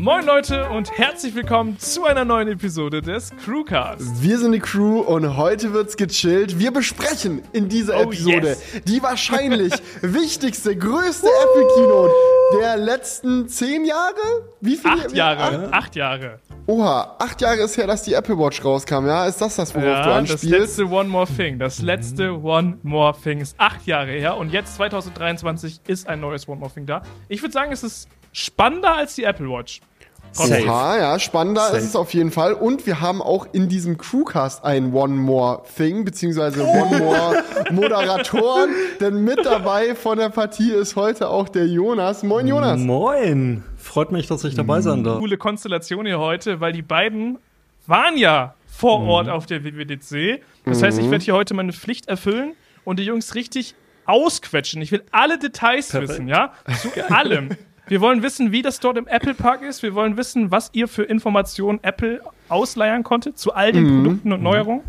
Moin Leute und herzlich willkommen zu einer neuen Episode des Crewcast. Wir sind die Crew und heute wird's gechillt. Wir besprechen in dieser Oh, Episode yes. die wahrscheinlich wichtigste, größte Apple Keynote der letzten zehn Jahre? Wie viele? Acht Jahre, acht Jahre. Oha, acht Jahre ist her, dass die Apple Watch rauskam, ja? Ist das das, worauf du Ja, das anspielst? letzte One More Thing. Das letzte One More Thing ist acht Jahre her und jetzt 2023 ist ein neues One More Thing da. Ich würde sagen, es ist spannender als die Apple Watch. Safe. Oha, ja, spannender Safe. ist es auf jeden Fall. Und wir haben auch in diesem Crewcast ein One More Thing, beziehungsweise One More Moderatoren. Denn mit dabei von der Partie ist heute auch der Jonas. Moin, Jonas. Moin. Freut mich, dass ich dabei sein darf. Coole Konstellation hier heute, weil die beiden waren ja vor Ort auf der WWDC. Das heißt, ich werde hier heute meine Pflicht erfüllen und die Jungs richtig ausquetschen. Ich will alle Details Perfekt. wissen, ja? Zu allem. Wir wollen wissen, wie das dort im Apple Park ist. Wir wollen wissen, was ihr für Informationen Apple ausleiern konntet zu all den Produkten und Neuerungen.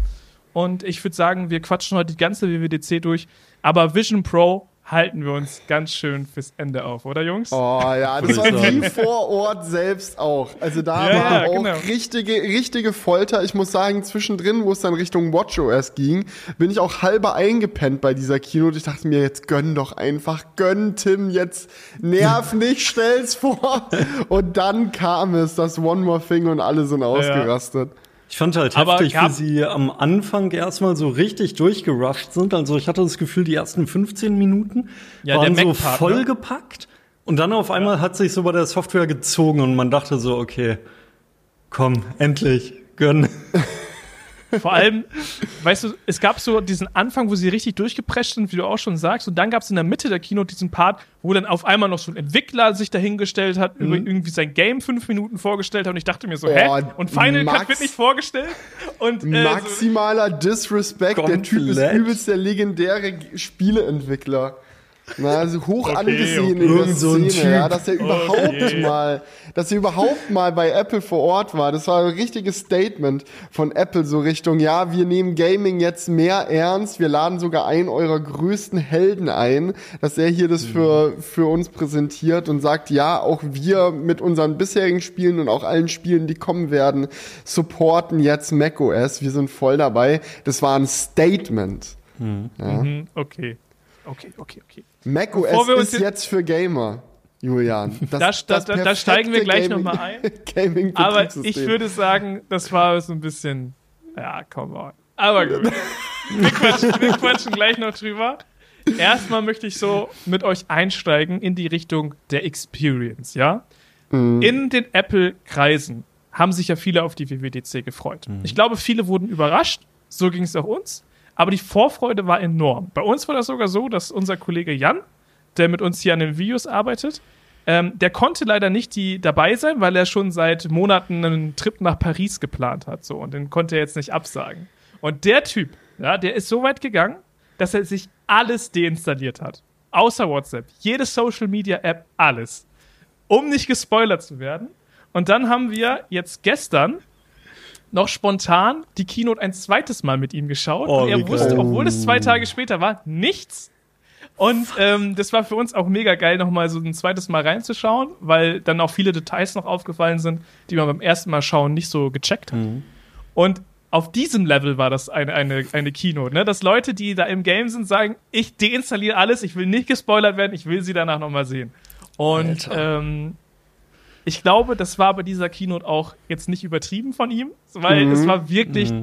Und ich würde sagen, wir quatschen heute die ganze WWDC durch. Aber Vision Pro halten wir uns ganz schön fürs Ende auf, oder Jungs? Oh ja, das war wie vor Ort selbst auch. Also da Ja, war ja, auch genau. richtige, richtige Folter. Ich muss sagen, zwischendrin, wo es dann Richtung WatchOS ging, bin ich auch halber eingepennt bei dieser Keynote. Ich dachte mir, jetzt gönn doch einfach, gönn Tim, jetzt nerv nicht, stell's vor. Und dann kam es, das One More Thing und alle sind ausgerastet. Ich fand halt Aber heftig, wie sie am Anfang erstmal so richtig durchgerusht sind. Also ich hatte das Gefühl, die ersten 15 Minuten Ja, waren so ne? vollgepackt. Und dann auf einmal hat sich so bei der Software gezogen und man dachte so, okay, komm, endlich, gönn. Vor allem, weißt du, es gab so diesen Anfang, wo sie richtig durchgeprescht sind, wie du auch schon sagst, und dann gab es in der Mitte der Keynote diesen Part, wo dann auf einmal noch so ein Entwickler sich dahingestellt hat, über irgendwie sein Game fünf Minuten vorgestellt hat, und ich dachte mir so, Oh, hä? Und Final Max- Cut wird nicht vorgestellt? Und äh, so, Maximaler Disrespect. Der Typ ist übelst der legendäre Spieleentwickler. Na, also hoch Okay, angesehen okay. in der Irgend so ein Szene, ja, dass er überhaupt Okay. mal, dass er überhaupt mal bei Apple vor Ort war. Das war ein richtiges Statement von Apple so Richtung, ja, wir nehmen Gaming jetzt mehr ernst, wir laden sogar einen eurer größten Helden ein, dass er hier das für, für uns präsentiert und sagt, ja, auch wir mit unseren bisherigen Spielen und auch allen Spielen, die kommen werden, supporten jetzt macOS. Wir sind voll dabei. Das war ein Statement. mhm, okay. Okay, okay, okay. macOS wir uns ist jetzt- jetzt für Gamer, Julian. Das, Da- da- da steigen wir gleich Gaming- noch mal ein. Gaming Aber ich würde sagen, das war so ein bisschen, ja, come on. Aber gut. Wir quatschen, wir quatschen gleich noch drüber. Erstmal möchte ich so mit euch einsteigen in die Richtung der Experience, ja? In den Apple-Kreisen haben sich ja viele auf die WWDC gefreut. Ich glaube, viele wurden überrascht. So ging es auch uns. Aber die Vorfreude war enorm. Bei uns war das sogar so, dass unser Kollege Jan, der mit uns hier an den Videos arbeitet, ähm, der konnte leider nicht die dabei sein, weil er schon seit Monaten einen Trip nach Paris geplant hat. So, und den konnte er jetzt nicht absagen. Und der Typ, ja, der ist so weit gegangen, dass er sich alles deinstalliert hat. Außer WhatsApp. Jede Social Media App, alles. Um nicht gespoilert zu werden. Und dann haben wir jetzt gestern noch spontan die Keynote ein zweites Mal mit ihm geschaut. Oh, und er geil. wusste, obwohl es zwei Tage später war, nichts. Und ähm, das war für uns auch mega geil, nochmal so ein zweites Mal reinzuschauen, weil dann auch viele Details noch aufgefallen sind, die man beim ersten Mal schauen nicht so gecheckt hat. Und auf diesem Level war das eine, eine, eine Keynote, ne? dass Leute, die da im Game sind, sagen, ich deinstalliere alles, ich will nicht gespoilert werden, ich will sie danach nochmal sehen. Und ähm, ich glaube, das war bei dieser Keynote auch jetzt nicht übertrieben von ihm, weil Mhm. es war wirklich,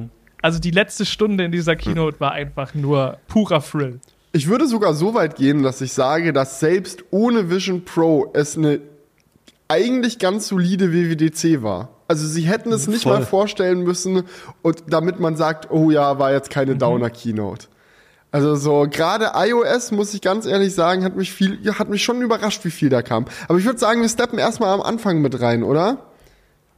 also die letzte Stunde in dieser Keynote war einfach nur purer Thrill. Ich würde sogar so weit gehen, dass ich sage, dass selbst ohne Vision Pro es eine eigentlich ganz solide WWDC war. Also sie hätten es nicht Voll. mal vorstellen müssen, und damit man sagt, oh ja, war jetzt keine Mhm. Downer-Keynote. Also so gerade iOS, muss ich ganz ehrlich sagen, hat mich viel, hat mich schon überrascht, wie viel da kam. Aber ich würde sagen, wir steppen erstmal am Anfang mit rein, oder?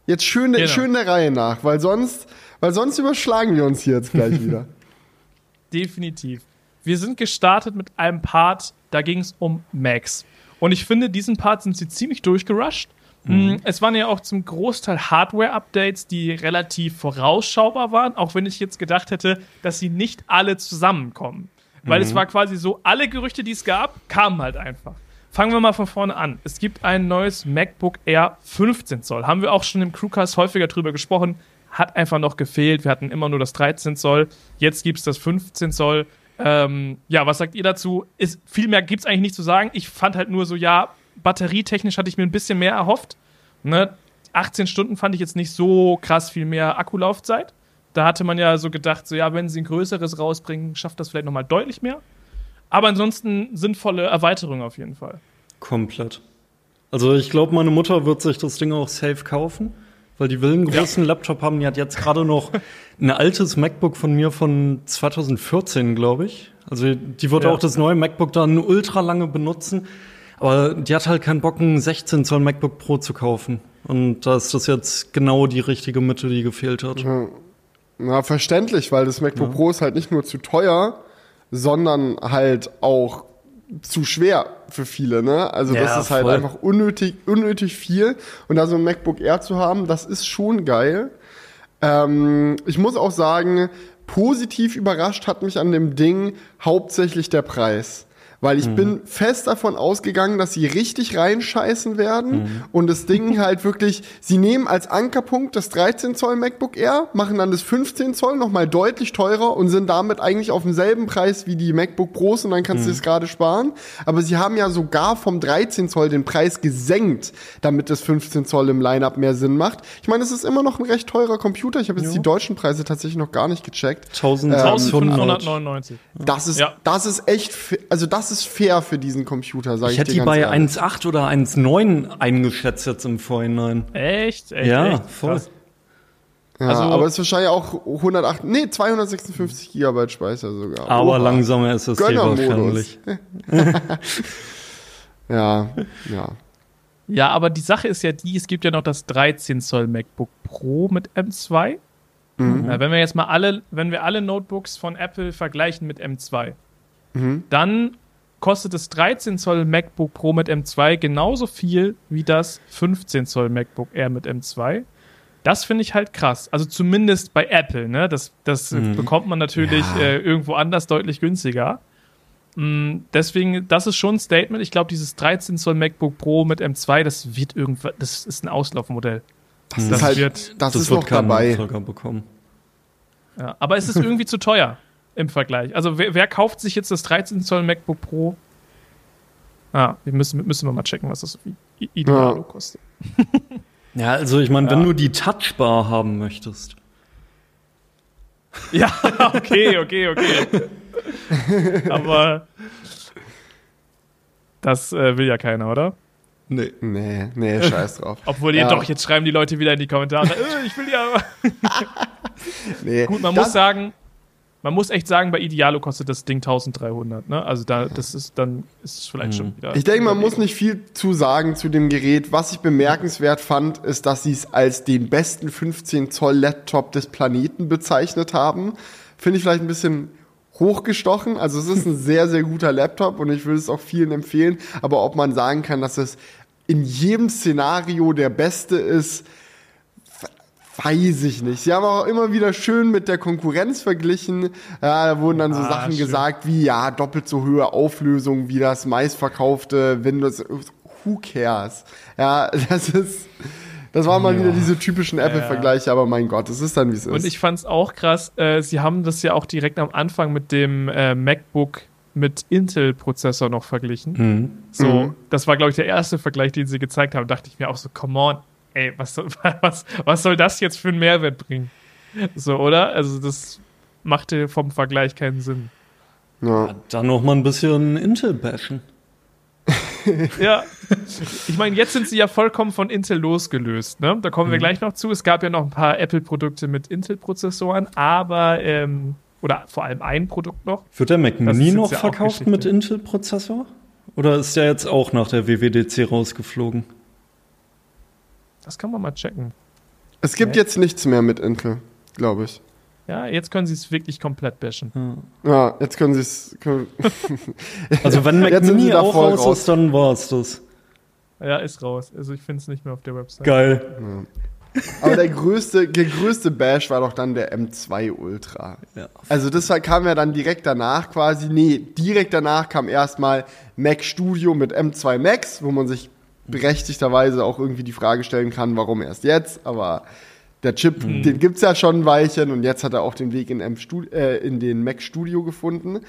Jetzt schön, Genau. schön der Reihe nach, weil sonst, weil sonst überschlagen wir uns hier jetzt gleich wieder. Definitiv. Wir sind gestartet mit einem Part, da ging es um Macs. Und ich finde, diesen Part sind sie ziemlich durchgerusht. Mm, Es waren ja auch zum Großteil Hardware-Updates, die relativ vorausschaubar waren, auch wenn ich jetzt gedacht hätte, dass sie nicht alle zusammenkommen. Weil es war quasi so, alle Gerüchte, die es gab, kamen halt einfach. fangen wir mal von vorne an. Es gibt ein neues MacBook Air 15 Zoll. Haben wir auch schon im Crewcast häufiger drüber gesprochen. Hat einfach noch gefehlt. Wir hatten immer nur das 13 Zoll. Jetzt gibt es das 15 Zoll. Ähm, ja, was sagt ihr dazu? Ist, viel mehr gibt es eigentlich nicht zu sagen. Ich fand halt nur so, ja, batterietechnisch hatte ich mir ein bisschen mehr erhofft. Ne? 18 Stunden fand ich jetzt nicht so krass viel mehr Akkulaufzeit. Da hatte man ja so gedacht, so ja, wenn sie ein größeres rausbringen, schafft das vielleicht nochmal deutlich mehr. Aber ansonsten sinnvolle Erweiterung auf jeden Fall. Komplett. Also ich glaube, meine Mutter wird sich das Ding auch safe kaufen, weil die will einen großen ja. Laptop haben. Die hat jetzt gerade noch ein altes MacBook von mir von 2014, glaube ich. Also die wird ja. auch das neue MacBook dann ultra lange benutzen. Aber die hat halt keinen Bock, einen 16 Zoll MacBook Pro zu kaufen. Und da ist das jetzt genau die richtige Mitte, die gefehlt hat. Ja, ja verständlich, weil das MacBook ja. Pro ist halt nicht nur zu teuer, sondern halt auch zu schwer für viele, ne? Also ja, das ist halt voll. einfach unnötig, unnötig viel. Und da so ein MacBook Air zu haben, das ist schon geil. Ähm, ich muss auch sagen, positiv überrascht hat mich an dem Ding hauptsächlich der Preis weil ich mhm. bin fest davon ausgegangen, dass sie richtig reinscheißen werden mhm. und das Ding halt wirklich, sie nehmen als Ankerpunkt das 13 Zoll MacBook Air, machen dann das 15 Zoll nochmal deutlich teurer und sind damit eigentlich auf demselben Preis wie die MacBook Pros und dann kannst mhm. du es gerade sparen. Aber sie haben ja sogar vom 13 Zoll den Preis gesenkt, damit das 15 Zoll im Lineup mehr Sinn macht. Ich meine, es ist immer noch ein recht teurer Computer. Ich habe jetzt jo. die deutschen Preise tatsächlich noch gar nicht gecheckt. 1599. Ähm, das ist, ja. das ist echt, also das das ist fair für diesen Computer, sage ich, ich hätte die bei 1,8 oder 1,9 eingeschätzt jetzt im Vorhinein. Echt? echt ja, echt? voll. Ja, also, aber es ist wahrscheinlich auch 108, nee, 256 Gigabyte Speicher sogar. Aber Oha. langsamer ist es wahrscheinlich. ja, ja. Ja, aber die Sache ist ja die, es gibt ja noch das 13 Zoll MacBook Pro mit M2. Mhm. Ja, wenn wir jetzt mal alle, wenn wir alle Notebooks von Apple vergleichen mit M2, mhm. dann kostet das 13 Zoll MacBook Pro mit M2 genauso viel wie das 15 Zoll MacBook Air mit M2. Das finde ich halt krass. Also zumindest bei Apple, ne? Das, das mhm. bekommt man natürlich ja. äh, irgendwo anders deutlich günstiger. Mm, deswegen, das ist schon ein Statement. Ich glaube, dieses 13 Zoll MacBook Pro mit M2, das wird irgendwas, das ist ein Auslaufmodell. Das, das, ist halt, wird, das, das ist noch dabei. Bekommen. Ja, aber es ist irgendwie zu teuer im Vergleich. Also wer, wer, kauft sich jetzt das 13 Zoll MacBook Pro? Ah, wir müssen, müssen wir mal checken, was das Idealo ja. kostet. ja, also ich meine, ja. wenn du die Touchbar haben möchtest. Ja, okay, okay, okay. Aber das äh, will ja keiner, oder? Nee. Nee, nee, scheiß drauf. Obwohl ja. doch, jetzt schreiben die Leute wieder in die Kommentare, äh, ich will ja. nee, Gut, man muss sagen, man muss echt sagen, bei Idealo kostet das Ding 1300. Ne? Also da, das ist dann ist es vielleicht mhm. schon wieder. Ich denke, man muss nicht viel zu sagen zu dem Gerät. Was ich bemerkenswert fand, ist, dass sie es als den besten 15 Zoll Laptop des Planeten bezeichnet haben. Finde ich vielleicht ein bisschen hochgestochen. Also es ist ein sehr, sehr guter Laptop und ich würde es auch vielen empfehlen. Aber ob man sagen kann, dass es in jedem Szenario der beste ist, Weiß ich nicht. Sie haben auch immer wieder schön mit der Konkurrenz verglichen. Ja, da wurden dann so ah, Sachen schön. gesagt wie, ja, doppelt so hohe Auflösung wie das meistverkaufte Windows. Who cares? Ja, das ist, das waren mal ja. wieder diese typischen Apple-Vergleiche, aber mein Gott, es ist dann, wie es ist. Und ich fand's auch krass, äh, sie haben das ja auch direkt am Anfang mit dem äh, MacBook mit Intel-Prozessor noch verglichen. Mhm. So, mhm. das war, glaube ich, der erste Vergleich, den sie gezeigt haben. Dachte ich mir auch so, come on, ey, was, was, was soll das jetzt für einen Mehrwert bringen? So, oder? Also, das machte vom Vergleich keinen Sinn. Ja. ja dann noch mal ein bisschen Intel bashen. ja. Ich meine, jetzt sind sie ja vollkommen von Intel losgelöst. Ne? Da kommen mhm. wir gleich noch zu. Es gab ja noch ein paar Apple-Produkte mit Intel-Prozessoren, aber ähm, oder vor allem ein Produkt noch. Wird der Mac Mini noch ja verkauft mit Intel-Prozessor? Oder ist der jetzt auch nach der WWDC rausgeflogen? Das kann man mal checken. Es gibt okay. jetzt nichts mehr mit Intel, glaube ich. Ja, jetzt können sie es wirklich komplett bashen. Ja, jetzt können sie es. also, wenn Mac Mini auch raus, ist, dann war es das. Ja, ist raus. Also, ich finde es nicht mehr auf der Website. Geil. Ja. Aber der größte, der größte Bash war doch dann der M2 Ultra. Ja. Also das kam ja dann direkt danach quasi. Nee, direkt danach kam erstmal Mac Studio mit M2 Max, wo man sich berechtigterweise auch irgendwie die Frage stellen kann, warum erst jetzt. Aber der Chip, den gibt's ja schon ein Weilchen und jetzt hat er auch den Weg in, M Stu- äh, in den Mac Studio gefunden.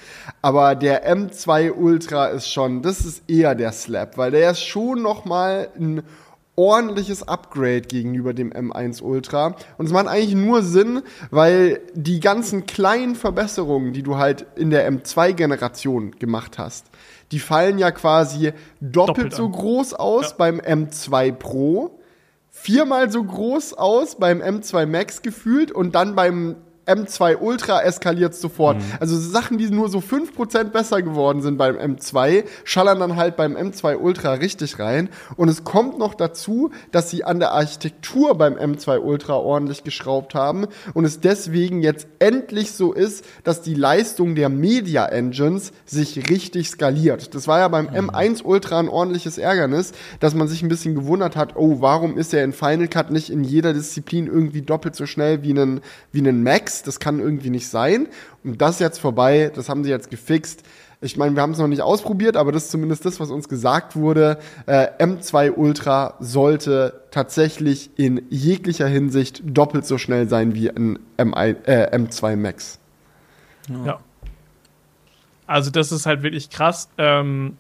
Aber der M2 Ultra ist schon, das ist eher der Slap, weil der ist schon noch mal ein ordentliches Upgrade gegenüber dem M1 Ultra. Und es macht eigentlich nur Sinn, weil die ganzen kleinen Verbesserungen, die du halt in der M2-Generation gemacht hast, die fallen ja quasi doppelt, Doppelt so an. groß aus Ja. beim M2 Pro, viermal so groß aus beim M2 Max gefühlt und dann beim M2 Ultra eskaliert sofort. Also Sachen, die nur so 5% besser geworden sind beim M2, schallern dann halt beim M2 Ultra richtig rein. Und es kommt noch dazu, dass sie an der Architektur beim M2 Ultra ordentlich geschraubt haben und es deswegen jetzt endlich so ist, dass die Leistung der Media Engines sich richtig skaliert. Das war ja beim M1 Ultra ein ordentliches Ärgernis, dass man sich ein bisschen gewundert hat, oh, warum ist er in Final Cut nicht in jeder Disziplin irgendwie doppelt so schnell wie einen, wie einen Max? Das kann irgendwie nicht sein. Und das ist jetzt vorbei, das haben sie jetzt gefixt. Ich meine, wir haben es noch nicht ausprobiert, aber das ist zumindest das, was uns gesagt wurde. Äh, M2 Ultra sollte tatsächlich in jeglicher Hinsicht doppelt so schnell sein wie ein M1, äh, M2 Max. Ja. Also das ist halt wirklich krass. Ähm,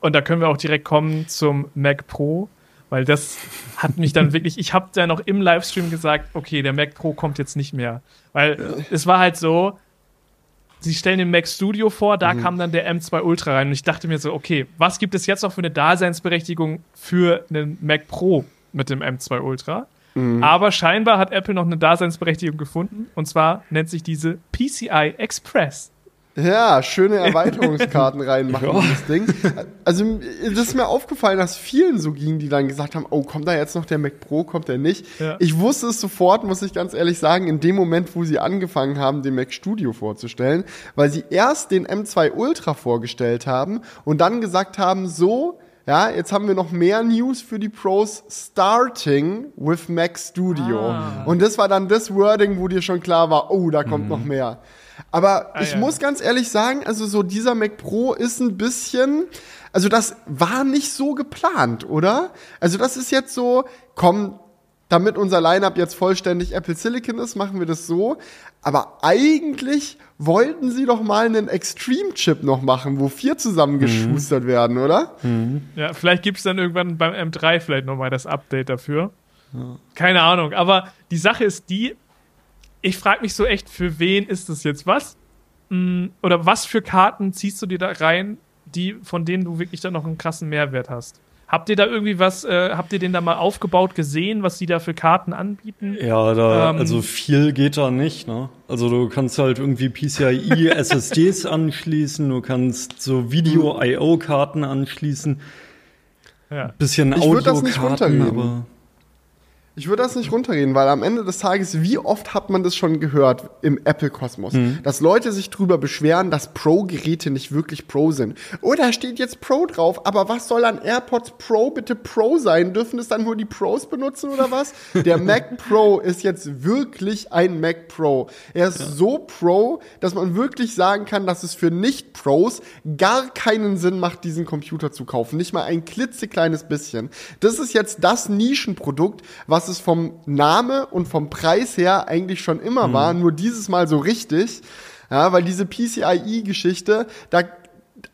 und da können wir auch direkt kommen zum Mac Pro, weil das hat mich dann wirklich, ich habe dann noch im Livestream gesagt, okay, der Mac Pro kommt jetzt nicht mehr. Weil es war halt so, sie stellen den Mac Studio vor, da kam dann der M2 Ultra rein und ich dachte mir so, okay, was gibt es jetzt noch für eine Daseinsberechtigung für einen Mac Pro mit dem M2 Ultra? Aber scheinbar hat Apple noch eine Daseinsberechtigung gefunden und zwar nennt sich diese PCI Express. Ja, schöne Erweiterungskarten reinmachen in das Ding. Also, das ist mir aufgefallen, dass vielen so ging, die dann gesagt haben, oh, kommt da jetzt noch der Mac Pro, kommt der nicht? Ja. Ich wusste es sofort, muss ich ganz ehrlich sagen, in dem Moment, wo sie angefangen haben, den Mac Studio vorzustellen, weil sie erst den M2 Ultra vorgestellt haben und dann gesagt haben, so, ja, jetzt haben wir noch mehr News für die Pros, starting with Mac Studio. Ah. Und das war dann das Wording, wo dir schon klar war, oh, da kommt noch mehr. Aber Ah, ich ja. muss ganz ehrlich sagen, also so dieser Mac Pro ist ein bisschen, also das war nicht so geplant, oder? Also das ist jetzt so, komm, damit unser Lineup jetzt vollständig Apple Silicon ist, machen wir das so. Aber eigentlich wollten sie doch mal einen Extreme Chip noch machen, wo vier zusammengeschustert werden, oder? Ja, vielleicht gibt es dann irgendwann beim M3 vielleicht nochmal das Update dafür. Keine Ahnung. Aber die Sache ist die, ich frage mich so echt, für wen ist das jetzt was? Mm, Oder was für Karten ziehst du dir da rein, die, von denen du wirklich dann noch einen krassen Mehrwert hast? Habt ihr da irgendwie was, äh, habt ihr den da mal aufgebaut gesehen, was die da für Karten anbieten? Ja, da, Ähm, also viel geht da nicht, ne? Also du kannst halt irgendwie PCIe SSDs anschließen, du kannst so Video-IO-Karten anschließen, Ja. bisschen Ich würd das nicht Audiokarten, aber Ich würde das nicht runterreden, weil am Ende des Tages, wie oft hat man das schon gehört im Apple-Kosmos, dass Leute sich drüber beschweren, dass Pro-Geräte nicht wirklich Pro sind. Oh, da steht jetzt Pro drauf, aber was soll an AirPods Pro bitte Pro sein? Dürfen es dann nur die Pros benutzen oder was? Der Mac Pro ist jetzt wirklich ein Mac Pro. Er ist so Pro, dass man wirklich sagen kann, dass es für Nicht-Pros gar keinen Sinn macht, diesen Computer zu kaufen. Nicht mal ein klitzekleines bisschen. Das ist jetzt das Nischenprodukt, was es vom Name und vom Preis her eigentlich schon immer war, nur dieses Mal so richtig. Ja, weil diese PCIe-Geschichte, da,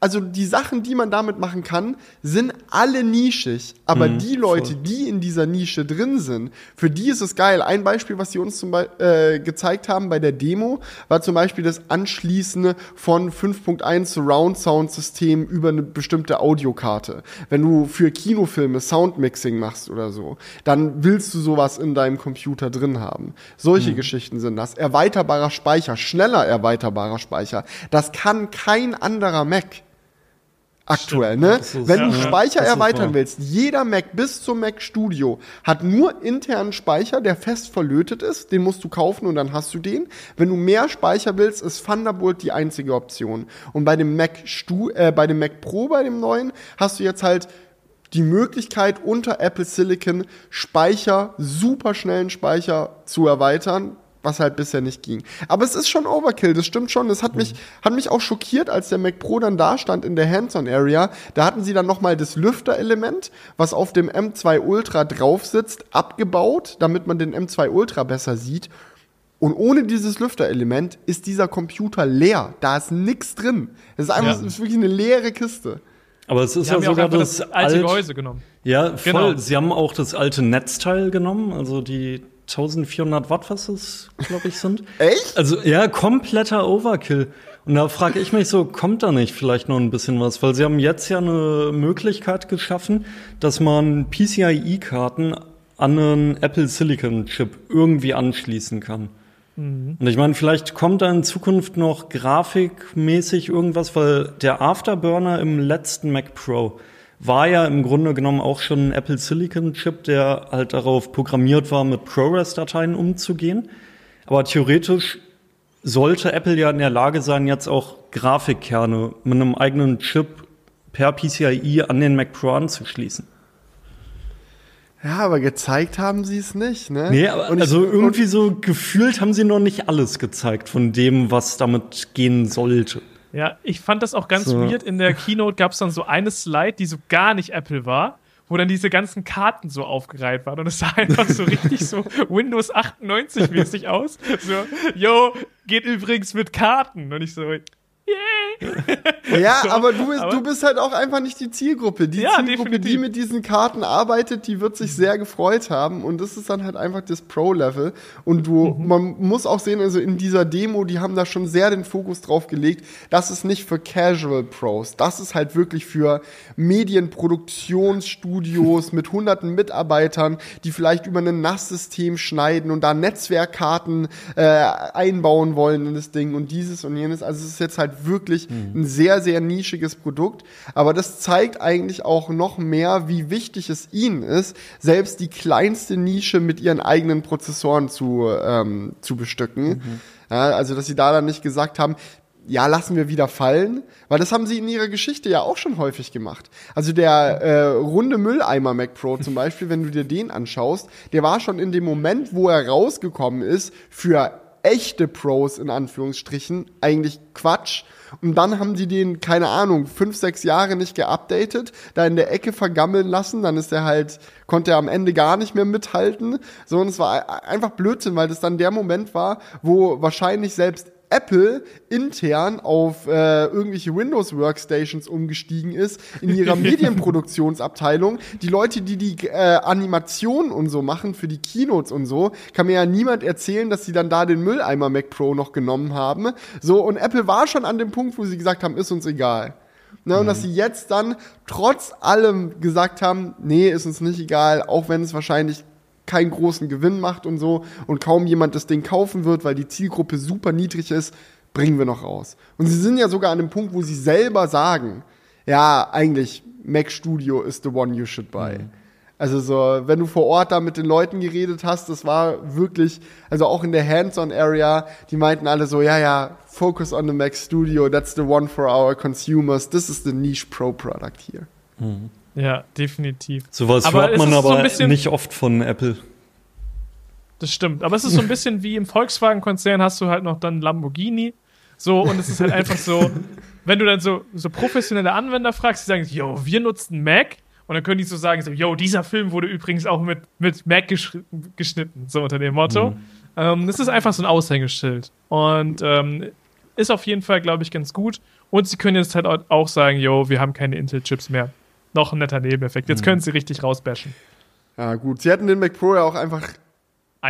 also die Sachen, die man damit machen kann, sind alle nischig. Aber die Leute, die in dieser Nische drin sind, für die ist es geil. Ein Beispiel, was sie uns zum Beispiel äh, gezeigt haben bei der Demo, war zum Beispiel das Anschließen von 5.1 Surround Sound System über eine bestimmte Audiokarte. Wenn du für Kinofilme Soundmixing machst oder so, dann willst du sowas in deinem Computer drin haben. Solche Geschichten sind das. Erweiterbarer Speicher, schneller erweiterbarer Speicher. Das kann kein anderer Mac. Aktuell, ne? Ist- Wenn du ja, Speicher erweitern willst, jeder Mac bis zum Mac Studio hat nur internen Speicher, der fest verlötet ist. Den musst du kaufen und dann hast du den. Wenn du mehr Speicher willst, ist Thunderbolt die einzige Option. Und bei dem Mac Stu äh, bei dem Mac Pro, bei dem neuen, hast du jetzt halt die Möglichkeit unter Apple Silicon Speicher, superschnellen Speicher zu erweitern, was halt bisher nicht ging. Aber es ist schon Overkill, das stimmt schon. Das hat mich, hat mich auch schockiert, als der Mac Pro dann da stand in der Hands-on-Area. Da hatten sie dann nochmal das Lüfterelement, was auf dem M2 Ultra drauf sitzt, abgebaut, damit man den M2 Ultra besser sieht. Und ohne dieses Lüfterelement ist dieser Computer leer. Da ist nichts drin. Es ist einfach, Ja. ist wirklich eine leere Kiste. Aber es ist Die ja haben ja auch sogar das, das alte alt- Gehäuse genommen. Ja, voll. Genau. Sie haben auch das alte Netzteil genommen, also die 1400 Watt, was es, glaube ich, sind. Echt? Also ja, kompletter Overkill. Und da frage ich mich so, kommt da nicht vielleicht noch ein bisschen was? Weil sie haben jetzt ja eine Möglichkeit geschaffen, dass man PCIe-Karten an einen Apple Silicon Chip irgendwie anschließen kann. Und ich meine, vielleicht kommt da in Zukunft noch grafikmäßig irgendwas, weil der Afterburner im letzten Mac Pro war ja im Grunde genommen auch schon ein Apple Silicon Chip, der halt darauf programmiert war, mit ProRes-Dateien umzugehen. Aber theoretisch sollte Apple ja in der Lage sein, jetzt auch Grafikkerne mit einem eigenen Chip per PCIe an den Mac Pro anzuschließen. Ja, aber gezeigt haben sie es nicht, ne? Nee, aber ich- also irgendwie so gefühlt haben sie noch nicht alles gezeigt von dem, was damit gehen sollte. Ja, ich fand das auch ganz So. weird. In der Keynote gab es dann so eine Slide, die so gar nicht Apple war, wo dann diese ganzen Karten so aufgereiht waren. Und es sah einfach so richtig so Windows 98 mäßig aus. So, yo, geht übrigens mit Karten. Und ich so. Ja, So, aber, du bist, aber- du bist halt auch einfach nicht die Zielgruppe. Die Ja, Zielgruppe, die definitiv. mit diesen Karten arbeitet, die wird sich sehr gefreut haben. Und das ist dann halt einfach das Pro-Level. Und du, Mhm. man muss auch sehen, also in dieser Demo, die haben da schon sehr den Fokus drauf gelegt. Das ist nicht für Casual Pros. Das ist halt wirklich für Medienproduktionsstudios mit hunderten Mitarbeitern, die vielleicht über ein NAS-System schneiden und da Netzwerkkarten äh, einbauen wollen in das Ding und dieses und jenes. Also es ist jetzt halt wirklich ein sehr, sehr nischiges Produkt. Aber das zeigt eigentlich auch noch mehr, wie wichtig es ihnen ist, selbst die kleinste Nische mit ihren eigenen Prozessoren zu, ähm, zu bestücken. Ja, also, dass sie da dann nicht gesagt haben, ja, lassen wir wieder fallen, weil das haben sie in ihrer Geschichte ja auch schon häufig gemacht. Also der äh, runde Mülleimer Mac Pro zum Beispiel, wenn du dir den anschaust, der war schon in dem Moment, wo er rausgekommen ist, für echte Pros in Anführungsstrichen eigentlich Quatsch. Und dann haben sie den, keine Ahnung, fünf, sechs Jahre nicht geupdatet, da in der Ecke vergammeln lassen, dann ist er halt, konnte er am Ende gar nicht mehr mithalten. So, und es war einfach Blödsinn, weil das dann der Moment war, wo wahrscheinlich selbst Apple intern auf äh, irgendwelche Windows Workstations umgestiegen ist in ihrer Medienproduktionsabteilung. Die Leute, die die äh, Animationen und so machen für die Keynotes und so, kann mir ja niemand erzählen, dass sie dann da den Mülleimer Mac Pro noch genommen haben. So und Apple war schon an dem Punkt, wo sie gesagt haben, ist uns egal. Ne, und dass sie jetzt dann trotz allem gesagt haben, nee, ist uns nicht egal, auch wenn es wahrscheinlich keinen großen Gewinn macht und so und kaum jemand das Ding kaufen wird, weil die Zielgruppe super niedrig ist, bringen wir noch raus. Und sie sind ja sogar an dem Punkt, wo sie selber sagen, ja, eigentlich Mac Studio is the one you should buy. Also so, wenn du vor Ort da mit den Leuten geredet hast, das war wirklich, also auch in der Hands-on-Area, die meinten alle so, ja, ja, focus on the Mac Studio, that's the one for our consumers, this is the niche pro product here. Ja, definitiv. Sowas Aber hört man so aber bisschen- nicht oft von Apple. Das stimmt. Aber es ist so ein bisschen wie im Volkswagen-Konzern hast du halt noch dann Lamborghini. So, und es ist halt einfach so, wenn du dann so, so professionelle Anwender fragst, die sagen, yo, wir nutzen Mac. Und dann können die so sagen, so, yo, dieser Film wurde übrigens auch mit, mit Mac gesch geschnitten, so unter dem Motto. Ähm, das ist einfach so ein Aushängeschild. Und ähm, ist auf jeden Fall, glaube ich, ganz gut. Und sie können jetzt halt auch sagen, yo, wir haben keine Intel-Chips mehr. Noch ein netter Nebeneffekt. Jetzt können sie richtig rausbashen. Ja, gut, sie hätten den Mac Pro ja auch einfach.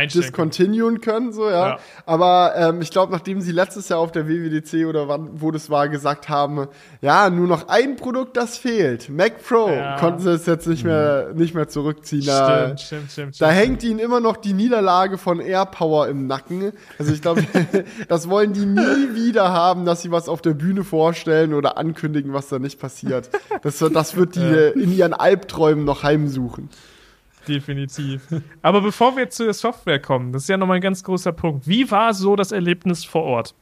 Discontinuen können, so, ja. Ja. Aber ähm, ich glaube, nachdem sie letztes Jahr auf der WWDC oder wann, wo das war, gesagt haben, ja, nur noch ein Produkt, das fehlt. Mac Pro, Ja. konnten sie es jetzt nicht mehr, nicht mehr zurückziehen. Da, Stimmt, stimmt, stimmt. da stimmt. hängt ihnen immer noch die Niederlage von AirPower im Nacken. Also ich glaube, das wollen die nie wieder haben, dass sie was auf der Bühne vorstellen oder ankündigen, was da nicht passiert. Das, wird- das wird die äh, in ihren Albträumen noch heimsuchen. Definitiv. Aber bevor wir zu der Software kommen, das ist ja nochmal ein ganz großer Punkt. Wie war so das Erlebnis vor Ort?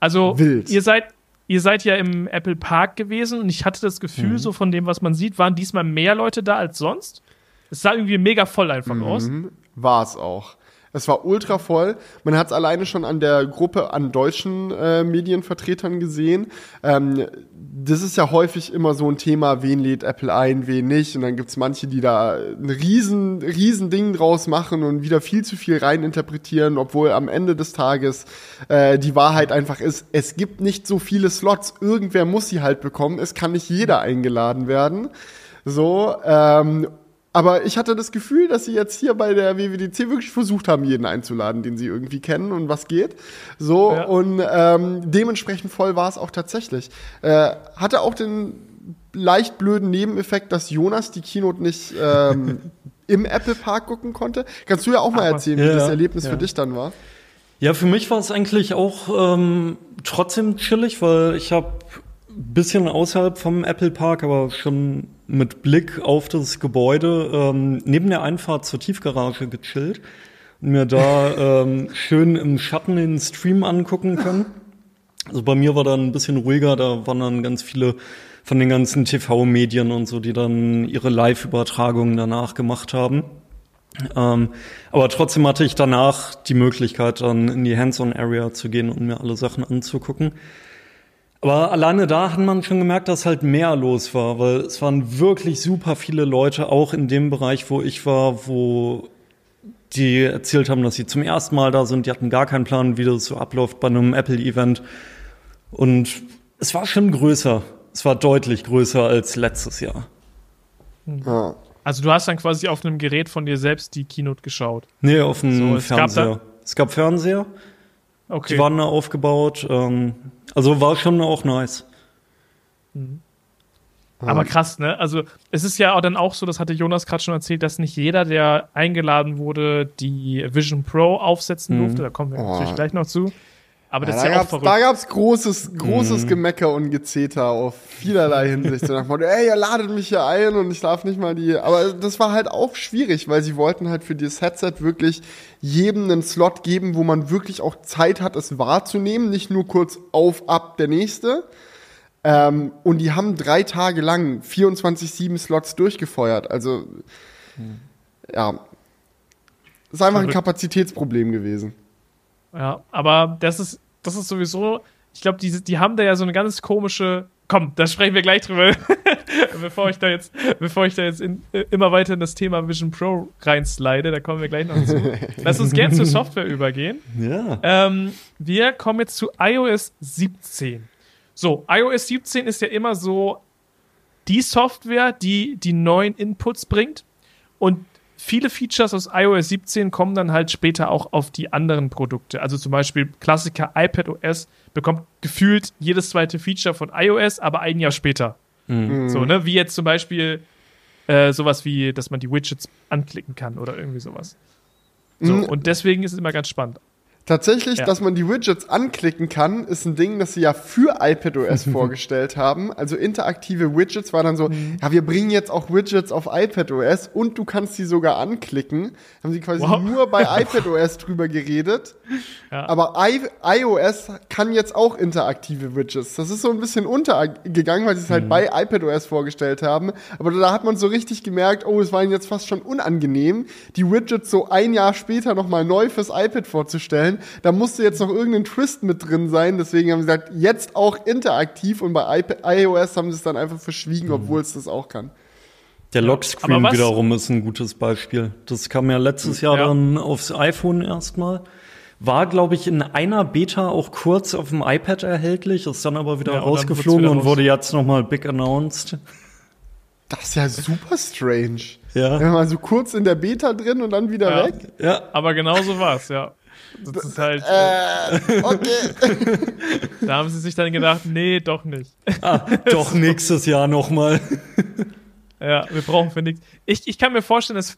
Also, Wild. ihr seid, ihr seid ja im Apple Park gewesen und ich hatte das Gefühl, Mhm. so von dem, was man sieht, waren diesmal mehr Leute da als sonst. Es sah irgendwie mega voll einfach aus. Mhm. War es auch. Es war ultra voll. Man hat es alleine schon an der Gruppe an deutschen äh, Medienvertretern gesehen. Ähm, das ist ja häufig immer so ein Thema, wen lädt Apple ein, wen nicht. Und dann gibt's manche, die da ein riesen, riesen Ding draus machen und wieder viel zu viel reininterpretieren, obwohl am Ende des Tages äh, die Wahrheit einfach ist, es gibt nicht so viele Slots. Irgendwer muss sie halt bekommen. Es kann nicht jeder eingeladen werden. So, ähm, aber ich hatte das Gefühl, dass sie jetzt hier bei der WWDC wirklich versucht haben, jeden einzuladen, den sie irgendwie kennen und was geht. So, Ja. und ähm, dementsprechend voll war es auch tatsächlich. Äh, hatte auch den leicht blöden Nebeneffekt, dass Jonas die Keynote nicht ähm, im Apple Park gucken konnte. Kannst du ja auch mal erzählen, ja, wie das Erlebnis ja. für dich dann war? Ja, für mich war es eigentlich auch ähm, trotzdem chillig, weil ich habe bisschen außerhalb vom Apple Park, aber schon mit Blick auf das Gebäude ähm, neben der Einfahrt zur Tiefgarage gechillt und mir da ähm, schön im Schatten den Stream angucken können. Also bei mir war dann ein bisschen ruhiger, da waren dann ganz viele von den ganzen TV-Medien und so, die dann ihre Live-Übertragungen danach gemacht haben. Ähm, aber trotzdem hatte ich danach die Möglichkeit, dann in die Hands-on-Area zu gehen und mir alle Sachen anzugucken. Aber alleine da hat man schon gemerkt, dass halt mehr los war, weil es waren wirklich super viele Leute, auch in dem Bereich, wo ich war, wo die erzählt haben, dass sie zum ersten Mal da sind. Die hatten gar keinen Plan, wie das so abläuft bei einem Apple-Event. Und es war schon größer. Es war deutlich größer als letztes Jahr. Ja. Also du hast dann quasi auf einem Gerät von dir selbst die Keynote geschaut. Nee, auf dem So, es gab Fernseher. es gab Fernseher, Okay. die waren da aufgebaut. Ähm, also war schon auch nice. Aber krass, ne? Also es ist ja auch dann auch so, das hatte Jonas gerade schon erzählt, dass nicht jeder, der eingeladen wurde, die Vision Pro aufsetzen durfte. Da kommen wir Oh. natürlich gleich noch zu. Aber das Ja, ist da ja auch gab's, verrückt. da gab's großes, großes Gemecker und Gezeter auf vielerlei Hinsicht. So nach dem Motto, ey, ihr ladet mich hier ein und ich darf nicht mal die. Aber das war halt auch schwierig, weil sie wollten halt für dieses Headset wirklich jedem einen Slot geben, wo man wirklich auch Zeit hat, es wahrzunehmen. Nicht nur kurz auf, ab, der nächste. Ähm, und die haben drei Tage lang 24-7 Slots durchgefeuert. Also, ja. Ist einfach ein. Kapazitätsproblem gewesen. Ja, aber das ist, das ist sowieso, ich glaube, die, die haben da ja so eine ganz komische. Komm, da sprechen wir gleich drüber, bevor ich da jetzt, bevor ich da jetzt in, immer weiter in das Thema Vision Pro reinslide, da kommen wir gleich noch zu. Lass uns gern zur Software übergehen. Ja. Ähm, wir kommen jetzt zu iOS 17. So, iOS 17 ist ja immer so die Software, die die neuen Inputs bringt. Und viele Features aus iOS 17 kommen dann halt später auch auf die anderen Produkte. Also zum Beispiel Klassiker iPadOS bekommt gefühlt jedes zweite Feature von iOS, aber ein Jahr später. So, ne? Wie jetzt zum Beispiel äh, sowas wie, dass man die Widgets anklicken kann oder irgendwie sowas. So, Mhm. und deswegen ist es immer ganz spannend. Tatsächlich, Ja. dass man die Widgets anklicken kann, ist ein Ding, das sie ja für iPadOS vorgestellt haben. Also interaktive Widgets war dann so, Mhm. ja, wir bringen jetzt auch Widgets auf iPadOS und du kannst sie sogar anklicken. Haben sie quasi Wow. nur bei iPadOS drüber geredet. Ja. Aber I iOS kann jetzt auch interaktive Widgets. Das ist so ein bisschen untergegangen, weil sie es halt bei iPadOS vorgestellt haben. Aber da hat man so richtig gemerkt, oh, es war ihnen jetzt fast schon unangenehm, die Widgets so ein Jahr später nochmal neu fürs iPad vorzustellen. Da musste jetzt noch irgendein Twist mit drin sein. Deswegen haben sie gesagt, jetzt auch interaktiv. Und bei iOS haben sie es dann einfach verschwiegen, obwohl es das auch kann. Der Lockscreen wiederum ist ein gutes Beispiel. Das kam ja letztes Jahr Ja. dann aufs iPhone erstmal. War, glaube ich, in einer Beta auch kurz auf dem iPad erhältlich, ist dann aber wieder Ja, rausgeflogen wieder und raus. wurde jetzt nochmal big announced. Das ist ja super strange. Ja. Wenn man so kurz in der Beta drin und dann wieder Ja. weg. Ja, Aber genau so war es, ja. Das ist halt, Äh, okay. da haben sie sich dann gedacht, nee, doch nicht. ah, doch nächstes Jahr nochmal. Ja, wir brauchen für nichts. Ich, ich kann mir vorstellen, dass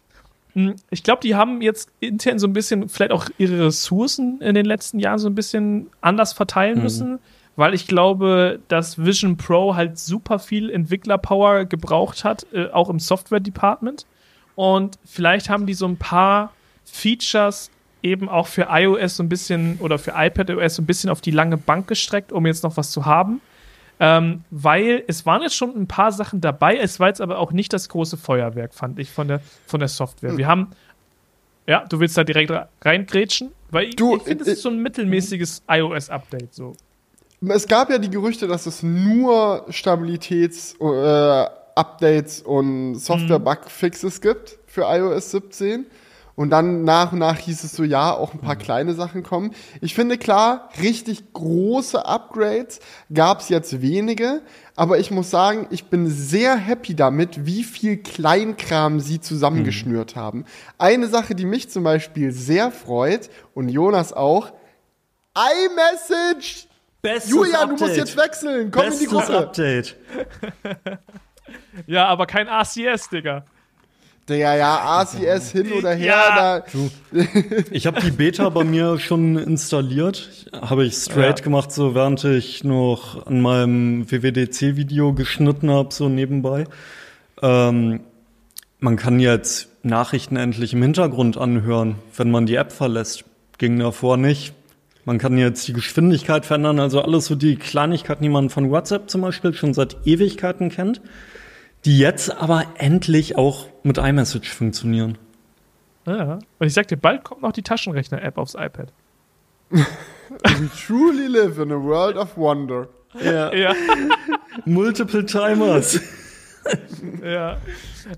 mh, ich glaube, die haben jetzt intern so ein bisschen vielleicht auch ihre Ressourcen in den letzten Jahren so ein bisschen anders verteilen müssen, weil ich glaube, dass Vision Pro halt super viel Entwicklerpower gebraucht hat, äh, auch im Software-Department. Und vielleicht haben die so ein paar Features eben auch für iOS so ein bisschen oder für iPadOS so ein bisschen auf die lange Bank gestreckt, um jetzt noch was zu haben. ähm, weil es waren jetzt schon ein paar Sachen dabei, es war jetzt aber auch nicht das große Feuerwerk, fand ich, von der, von der Software. Hm. Wir haben, ja, du willst da direkt re- reingrätschen? Weil ich, Du, ich finde, es äh, ist so ein mittelmäßiges iOS-Update, so. Es gab ja die Gerüchte, dass es nur Stabilitäts- äh, und Software-Bug-Fixes gibt für iOS 17. Und dann nach und nach hieß es so, ja, auch ein paar kleine Sachen kommen. Ich finde klar, richtig große Upgrades gab es jetzt wenige, aber ich muss sagen, ich bin sehr happy damit, wie viel Kleinkram sie zusammengeschnürt haben. Eine Sache, die mich zum Beispiel sehr freut und Jonas auch, iMessage Bestes Julian, du musst jetzt wechseln. Komm in die Bestes Gruppe. Update. Ja, aber kein ACS, Digga. Der ja, ACS hin oder her, Ja. da. Ich habe die Beta bei mir schon installiert. Habe ich straight Ja. gemacht, so während ich noch an meinem WWDC-Video geschnitten habe, so nebenbei. Ähm, man kann jetzt Nachrichten endlich im Hintergrund anhören, wenn man die App verlässt. Ging davor nicht. Man kann jetzt die Geschwindigkeit verändern, also alles so die Kleinigkeiten, die man von WhatsApp zum Beispiel schon seit Ewigkeiten kennt, die jetzt aber endlich auch mit iMessage funktionieren. Ja. Und ich sag dir, bald kommt noch die Taschenrechner-App aufs iPad. We truly live in a world of wonder. Ja. Ja. Multiple Timers. Ja.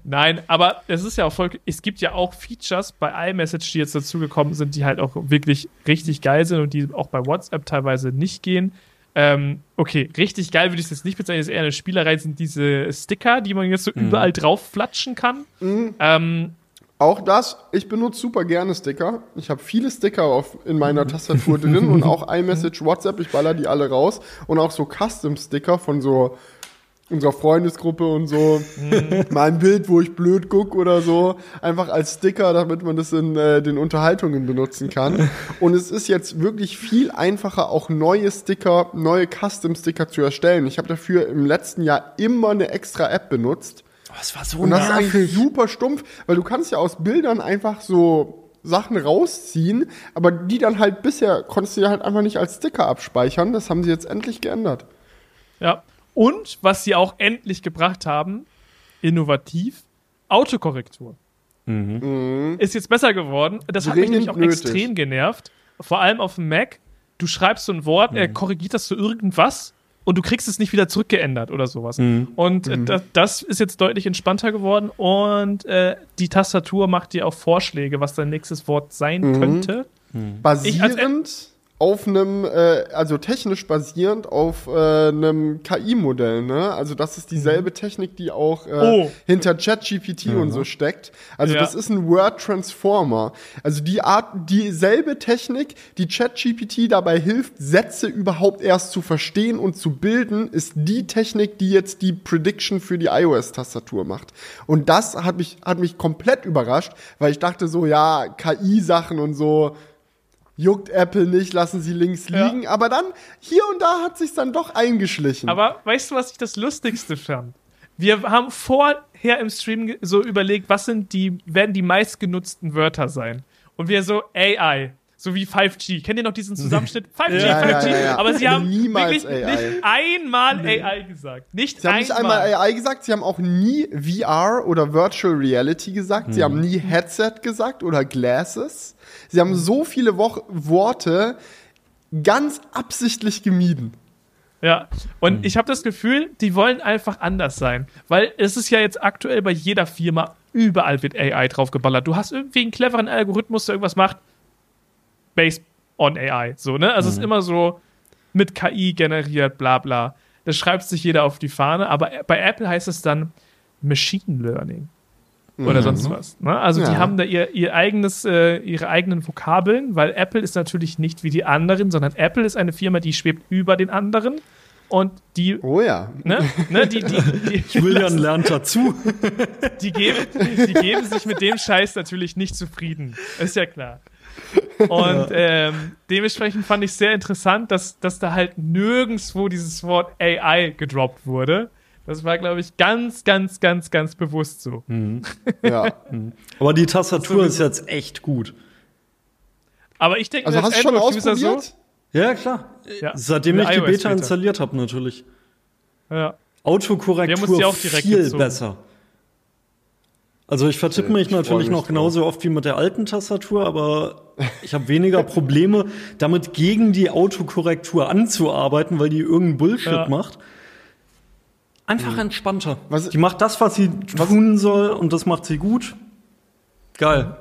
Nein, aber es ist ja auch voll. Es gibt ja auch Features bei iMessage, die jetzt dazugekommen sind, die halt auch wirklich richtig geil sind und die auch bei WhatsApp teilweise nicht gehen. Ähm, okay, richtig geil würde ich es jetzt nicht bezeichnen. Das ist eher eine Spielerei, sind diese Sticker, die man jetzt so überall drauf flatschen kann. Ähm, Auch das, ich benutze super gerne Sticker. Ich habe viele Sticker auf, in meiner Tastatur drin und auch iMessage, WhatsApp, ich baller die alle raus. Und auch so Custom-Sticker von so unserer Freundesgruppe und so. Mal ein Bild, wo ich blöd guck oder so. Einfach als Sticker, damit man das in äh, den Unterhaltungen benutzen kann. Und es ist jetzt wirklich viel einfacher, auch neue Sticker, neue Custom-Sticker zu erstellen. Ich habe dafür im letzten Jahr immer eine extra App benutzt. Das war so Und das ist eigentlich super stumpf, weil du kannst ja aus Bildern einfach so Sachen rausziehen, aber die dann halt bisher konntest du ja halt einfach nicht als Sticker abspeichern. Das haben sie jetzt endlich geändert. ja. Und was sie auch endlich gebracht haben, innovativ, Autokorrektur. Ist jetzt besser geworden. Das hat mich Dringend nämlich auch nötig. extrem genervt. Vor allem auf dem Mac. Du schreibst so ein Wort, er korrigiert das zu irgendwas und du kriegst es nicht wieder zurückgeändert oder sowas. Und äh, das, das ist jetzt deutlich entspannter geworden und äh, die Tastatur macht dir auch Vorschläge, was dein nächstes Wort sein könnte. Basierend auf einem, äh, also technisch basierend auf äh, einem KI-Modell, ne? Also das ist dieselbe Technik, die auch äh, Oh. hinter ChatGPT und so steckt. Also Ja. das ist ein Word Transformer. Also die Art, dieselbe Technik, die ChatGPT dabei hilft, Sätze überhaupt erst zu verstehen und zu bilden, ist die Technik, die jetzt die Prediction für die iOS-Tastatur macht. Und das hat mich, hat mich komplett überrascht, weil ich dachte so, ja, KI-Sachen und so, juckt Apple nicht, lassen sie links Ja. liegen. Aber dann, hier und da hat sich's dann doch eingeschlichen. Aber weißt du, was ich das Lustigste fand? Wir haben vorher im Stream so überlegt, was sind die, werden die meistgenutzten Wörter sein? Und wir so AI, so wie 5G. Kennt ihr noch diesen Zusammenschnitt? 5G, Ja, 5G. ja, ja, ja. Aber sie haben Niemals wirklich AI. nicht einmal AI gesagt. Nicht Sie haben nicht einmal AI gesagt, sie haben auch nie VR oder Virtual Reality gesagt, sie haben nie Headset gesagt oder Glasses. Sie haben so viele Wo Worte ganz absichtlich gemieden. Ja, und ich habe das Gefühl, die wollen einfach anders sein. Weil es ist ja jetzt aktuell bei jeder Firma, überall wird AI draufgeballert. Du hast irgendwie einen cleveren Algorithmus, der irgendwas macht, based on AI. So, ne? Also es ist immer so mit KI generiert, bla bla. Das schreibt sich jeder auf die Fahne, aber bei Apple heißt es dann Machine Learning. Oder sonst was. Ne? Also die Ja. haben da ihr, ihr eigenes, äh, ihre eigenen Vokabeln, weil Apple ist natürlich nicht wie die anderen, sondern Apple ist eine Firma, die schwebt über den anderen und die, Oh ja. ne, ne, die, die, die, Julian lernt dazu. die, geben, die geben sich mit dem Scheiß natürlich nicht zufrieden. Ist ja klar. Und ähm, dementsprechend fand ich sehr interessant, dass, dass da halt nirgendwo dieses Wort AI gedroppt wurde. Das war, glaube ich, ganz, ganz, ganz, ganz bewusst so. ja. Aber die Tastatur ist jetzt echt gut. Aber ich denke, Also als hast du schon ausprobiert? Ja, klar. Ja. Seitdem Für ich die Beta später. installiert habe, natürlich. Ja. Der Autokorrektur muss ja auch direkt viel gezogen. besser. Also ich vertippe Äh, mich ich natürlich mich noch drauf. genauso oft wie mit der alten Tastatur, aber ich habe weniger Probleme, damit gegen die Autokorrektur anzuarbeiten, weil die irgendeinen Bullshit Ja. macht. Einfach entspannter. Hm. Was- die macht das, was sie tun soll, und das macht sie gut. Geil.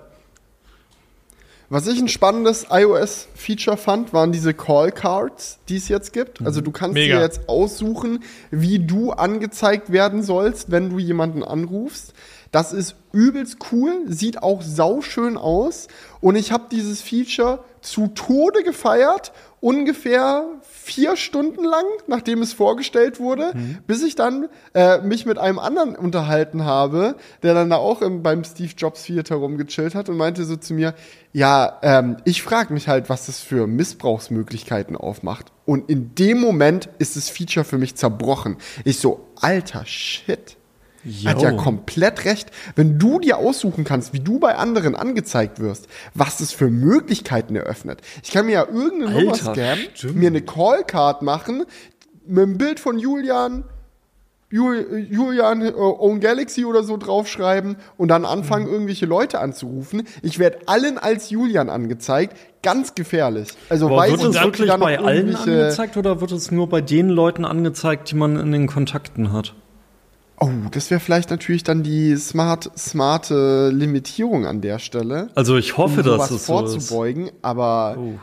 Was ich ein spannendes iOS-Feature fand, waren diese Call Cards, die es jetzt gibt. Also du kannst Mega. dir jetzt aussuchen, wie du angezeigt werden sollst, wenn du jemanden anrufst. Das ist übelst cool, sieht auch sauschön aus. Und ich habe dieses Feature zu Tode gefeiert, ungefähr vier Stunden lang, nachdem es vorgestellt wurde, bis ich dann äh, mich mit einem anderen unterhalten habe, der dann da auch im, beim Steve Jobs Theater rumgechillt hat und meinte so zu mir, ja, ähm, ich frage mich halt, was das für Missbrauchsmöglichkeiten aufmacht. Und in dem Moment ist das Feature für mich zerbrochen. Ich so, alter Shit. Hat ja Jo. komplett recht. Wenn du dir aussuchen kannst, wie du bei anderen angezeigt wirst, was es für Möglichkeiten eröffnet. Ich kann mir ja irgendeine Nummer Alter, scammen, stimmt. mir eine Callcard machen, mit einem Bild von Julian, Jul, Julian äh, Own Galaxy oder so draufschreiben und dann anfangen, Mhm. irgendwelche Leute anzurufen. Ich werde allen als Julian angezeigt. Ganz gefährlich. Also Aber weiß wird ich es wirklich bei allen angezeigt oder wird es nur bei den Leuten angezeigt, die man in den Kontakten hat? Oh, das wäre vielleicht natürlich dann die smart, smarte Limitierung an der Stelle. Also ich hoffe, um dass es so ist. vorzubeugen, aber Oh.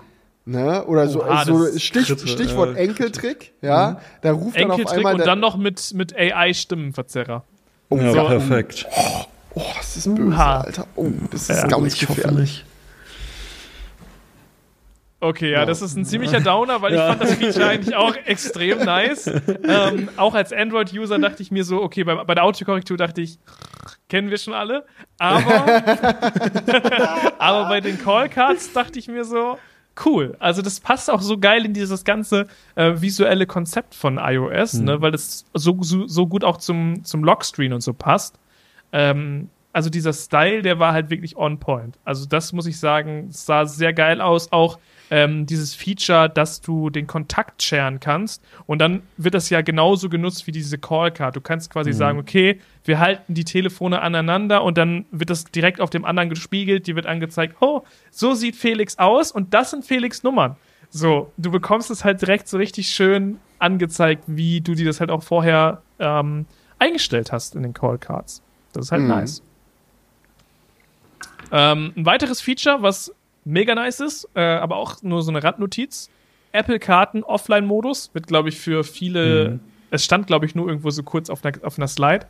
ne, oder so, Oha, so Stich, Kritisch, Stichwort äh, Enkeltrick, ja, da ruft dann auf Enkeltrick einmal und der, dann noch mit, mit AI-Stimmenverzerrer. oh, Ja, ja, perfekt. oh, das ist böse. Alter. Oh, das ist Ja, ganz gefährlich. Okay, ja, das ist ein ziemlicher Downer, weil Ja. ich fand das Feature eigentlich auch extrem nice. ähm, auch als Android-User dachte ich mir so, okay, bei, bei der Autokorrektur dachte ich, kennen wir schon alle. Aber, aber bei den Callcards dachte ich mir so, cool. Also das passt auch so geil in dieses ganze äh, visuelle Konzept von iOS, ne, weil das so, so, so gut auch zum, zum Lockscreen und so passt. Ähm, also dieser Style, der war halt wirklich on point. Also das muss ich sagen, sah sehr geil aus. Auch ähm, dieses Feature, dass du den Kontakt sharen kannst und dann wird das ja genauso genutzt wie diese Callcard. Du kannst quasi sagen, okay, wir halten die Telefone aneinander und dann wird das direkt auf dem anderen gespiegelt. Die wird angezeigt, oh, so sieht Felix aus und das sind Felix Nummern. So, du bekommst es halt direkt so richtig schön angezeigt, wie du dir das halt auch vorher ähm, eingestellt hast in den Callcards. Das ist halt Mhm. nice. Ähm, ein weiteres Feature, was mega nice ist, äh, aber auch nur so eine Randnotiz. Apple-Karten Offline-Modus wird, glaube ich, für viele. Mhm. Es stand, glaube ich, nur irgendwo so kurz auf einer, auf einer Slide.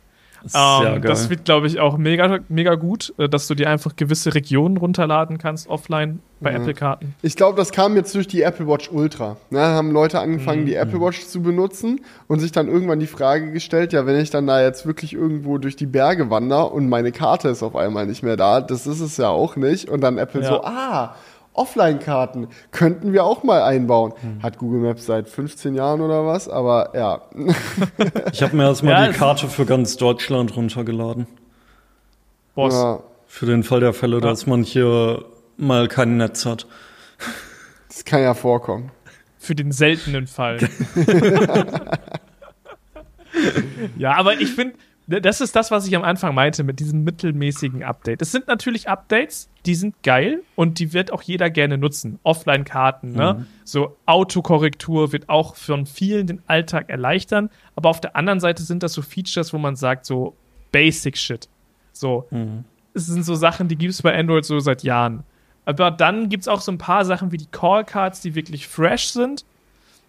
Ähm, geil. das wird, glaube ich, auch mega, mega gut, äh, dass du dir einfach gewisse Regionen runterladen kannst offline bei Mhm. Apple-Karten. Ich glaube, das kam jetzt durch die Apple Watch Ultra. Ne, haben Leute angefangen, Mhm. die Apple Watch zu benutzen und sich dann irgendwann die Frage gestellt, ja, wenn ich dann da jetzt wirklich irgendwo durch die Berge wandere und meine Karte ist auf einmal nicht mehr da, das ist es ja auch nicht. Und dann Apple Ja. so, ah, Offline-Karten könnten wir auch mal einbauen. Mhm. Hat Google Maps seit 15 Jahren oder was, aber ja. Ich habe mir erstmal Ja, die Karte für ganz Deutschland runtergeladen. Boss. ja. Für den Fall der Fälle, dass man hier mal kein Netz hat. Das kann ja vorkommen. Für den seltenen Fall. ja, aber ich finde, das ist das, was ich am Anfang meinte mit diesem mittelmäßigen Update. Es sind natürlich Updates, die sind geil und die wird auch jeder gerne nutzen. Offline-Karten, ne? So Autokorrektur wird auch von vielen den Alltag erleichtern. Aber auf der anderen Seite sind das so Features, wo man sagt, so Basic Shit. So, es sind so Sachen, die gibt es bei Android so seit Jahren. Aber dann gibt es auch so ein paar Sachen wie die Call-Cards, die wirklich fresh sind.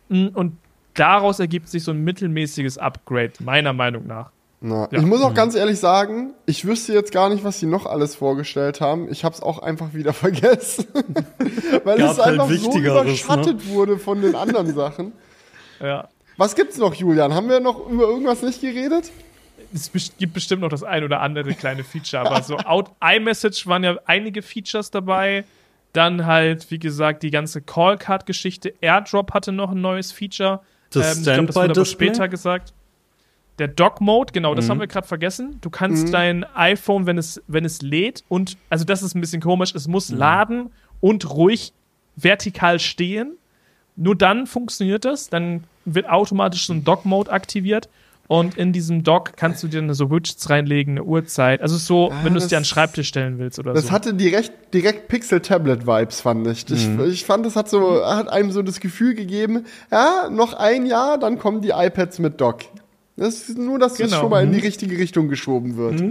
Mm, Und daraus ergibt sich so ein mittelmäßiges Upgrade, meiner Meinung nach. Na, Ja. Ich muss auch ganz ehrlich sagen, ich wüsste jetzt gar nicht, was sie noch alles vorgestellt haben. Ich habe es auch einfach wieder vergessen, weil Gab es halt einfach so Wichtigeres, ne? überschattet wurde von den anderen Sachen. Ja. Was gibt's noch, Julian? Haben wir noch über irgendwas nicht geredet? Es gibt bestimmt noch das ein oder andere kleine Feature, aber so Out iMessage waren ja einige Features dabei. Dann halt, wie gesagt, die ganze Call-Card-Geschichte. AirDrop hatte noch ein neues Feature. Das ich glaub, das wurde aber später gesagt. Der Dock-Mode, genau, das Mhm. haben wir gerade vergessen. Du kannst dein iPhone, wenn es, wenn es lädt und, also das ist ein bisschen komisch, es muss laden und ruhig vertikal stehen. nur dann funktioniert das, dann wird automatisch so ein Dock-Mode aktiviert und in diesem Dock kannst du dir so Widgets reinlegen, eine Uhrzeit. Also so, Ah, wenn du es das- dir an den Schreibtisch stellen willst oder Das so. hatte direkt, direkt Pixel-Tablet-Vibes, fand ich. ich. Ich fand, das hat so, hat einem so das Gefühl gegeben, ja, noch ein Jahr, dann kommen die iPads mit Dock. Das ist nur, dass es Genau. schon mal in die richtige Richtung geschoben wird.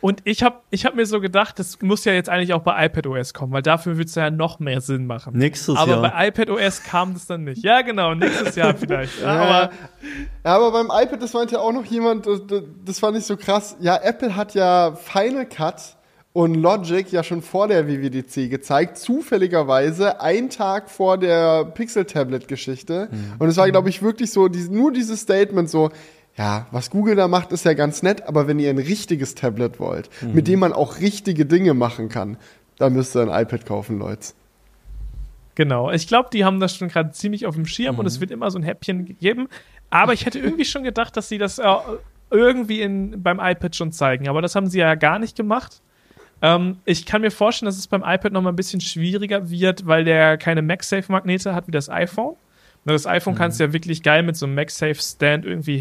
Und ich habe ich hab mir so gedacht, das muss ja jetzt eigentlich auch bei iPadOS kommen, weil dafür wird es ja noch mehr Sinn machen. Nächstes aber Jahr. bei iPadOS kam das dann nicht. Ja, genau, nächstes Jahr vielleicht. Ja, Ja, aber ja, aber beim iPad, das meinte auch noch jemand, das, das- fand ich so krass. Ja, Apple hat ja Final Cut und Logic ja schon vor der WWDC gezeigt, zufälligerweise einen Tag vor der Pixel-Tablet-Geschichte. Und es war, glaube ich, wirklich so, die, nur dieses Statement so, ja, was Google da macht, ist ja ganz nett, aber wenn ihr ein richtiges Tablet wollt, mit dem man auch richtige Dinge machen kann, dann müsst ihr ein iPad kaufen, Leute. Genau, ich glaube, die haben das schon gerade ziemlich auf dem Schirm und Mhm. es wird immer so ein Häppchen gegeben. Aber ich hätte irgendwie schon gedacht, dass sie das äh, irgendwie in, beim iPad schon zeigen. Aber das haben sie ja gar nicht gemacht. Ähm, ich kann mir vorstellen, dass es beim iPad noch mal ein bisschen schwieriger wird, weil der keine MagSafe-Magnete hat wie das iPhone. Und das iPhone Mhm. kannst du ja wirklich geil mit so einem MagSafe-Stand irgendwie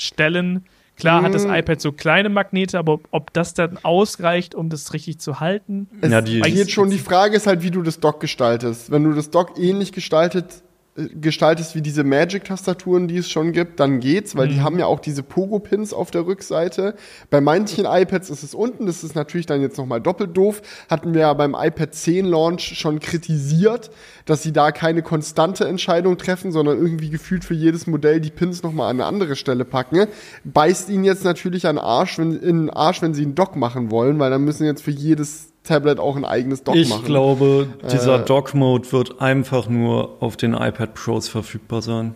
hinstellen. Klar hat das Mhm. iPad so kleine Magnete, aber ob, das dann ausreicht, um das richtig zu halten, Es Ja, die- geht schon, die Frage ist halt, wie du das Dock gestaltest. Wenn du das Dock ähnlich gestaltet, gestaltest wie diese Magic-Tastaturen, die es schon gibt, dann geht's, weil Mhm. die haben ja auch diese Pogo-Pins auf der Rückseite. Bei manchen iPads ist es unten, das ist natürlich dann jetzt nochmal doppelt doof. Hatten wir ja beim iPad 10 Launch schon kritisiert, dass sie da keine konstante Entscheidung treffen, sondern irgendwie gefühlt für jedes Modell die Pins nochmal an eine andere Stelle packen. Beißt ihnen jetzt natürlich an Arsch, wenn, in den Arsch, wenn sie einen Dock machen wollen, weil dann müssen sie jetzt für jedes Tablet auch ein eigenes Dock Ich machen. glaube, dieser Äh, Dock-Mode wird einfach nur auf den iPad Pros verfügbar sein.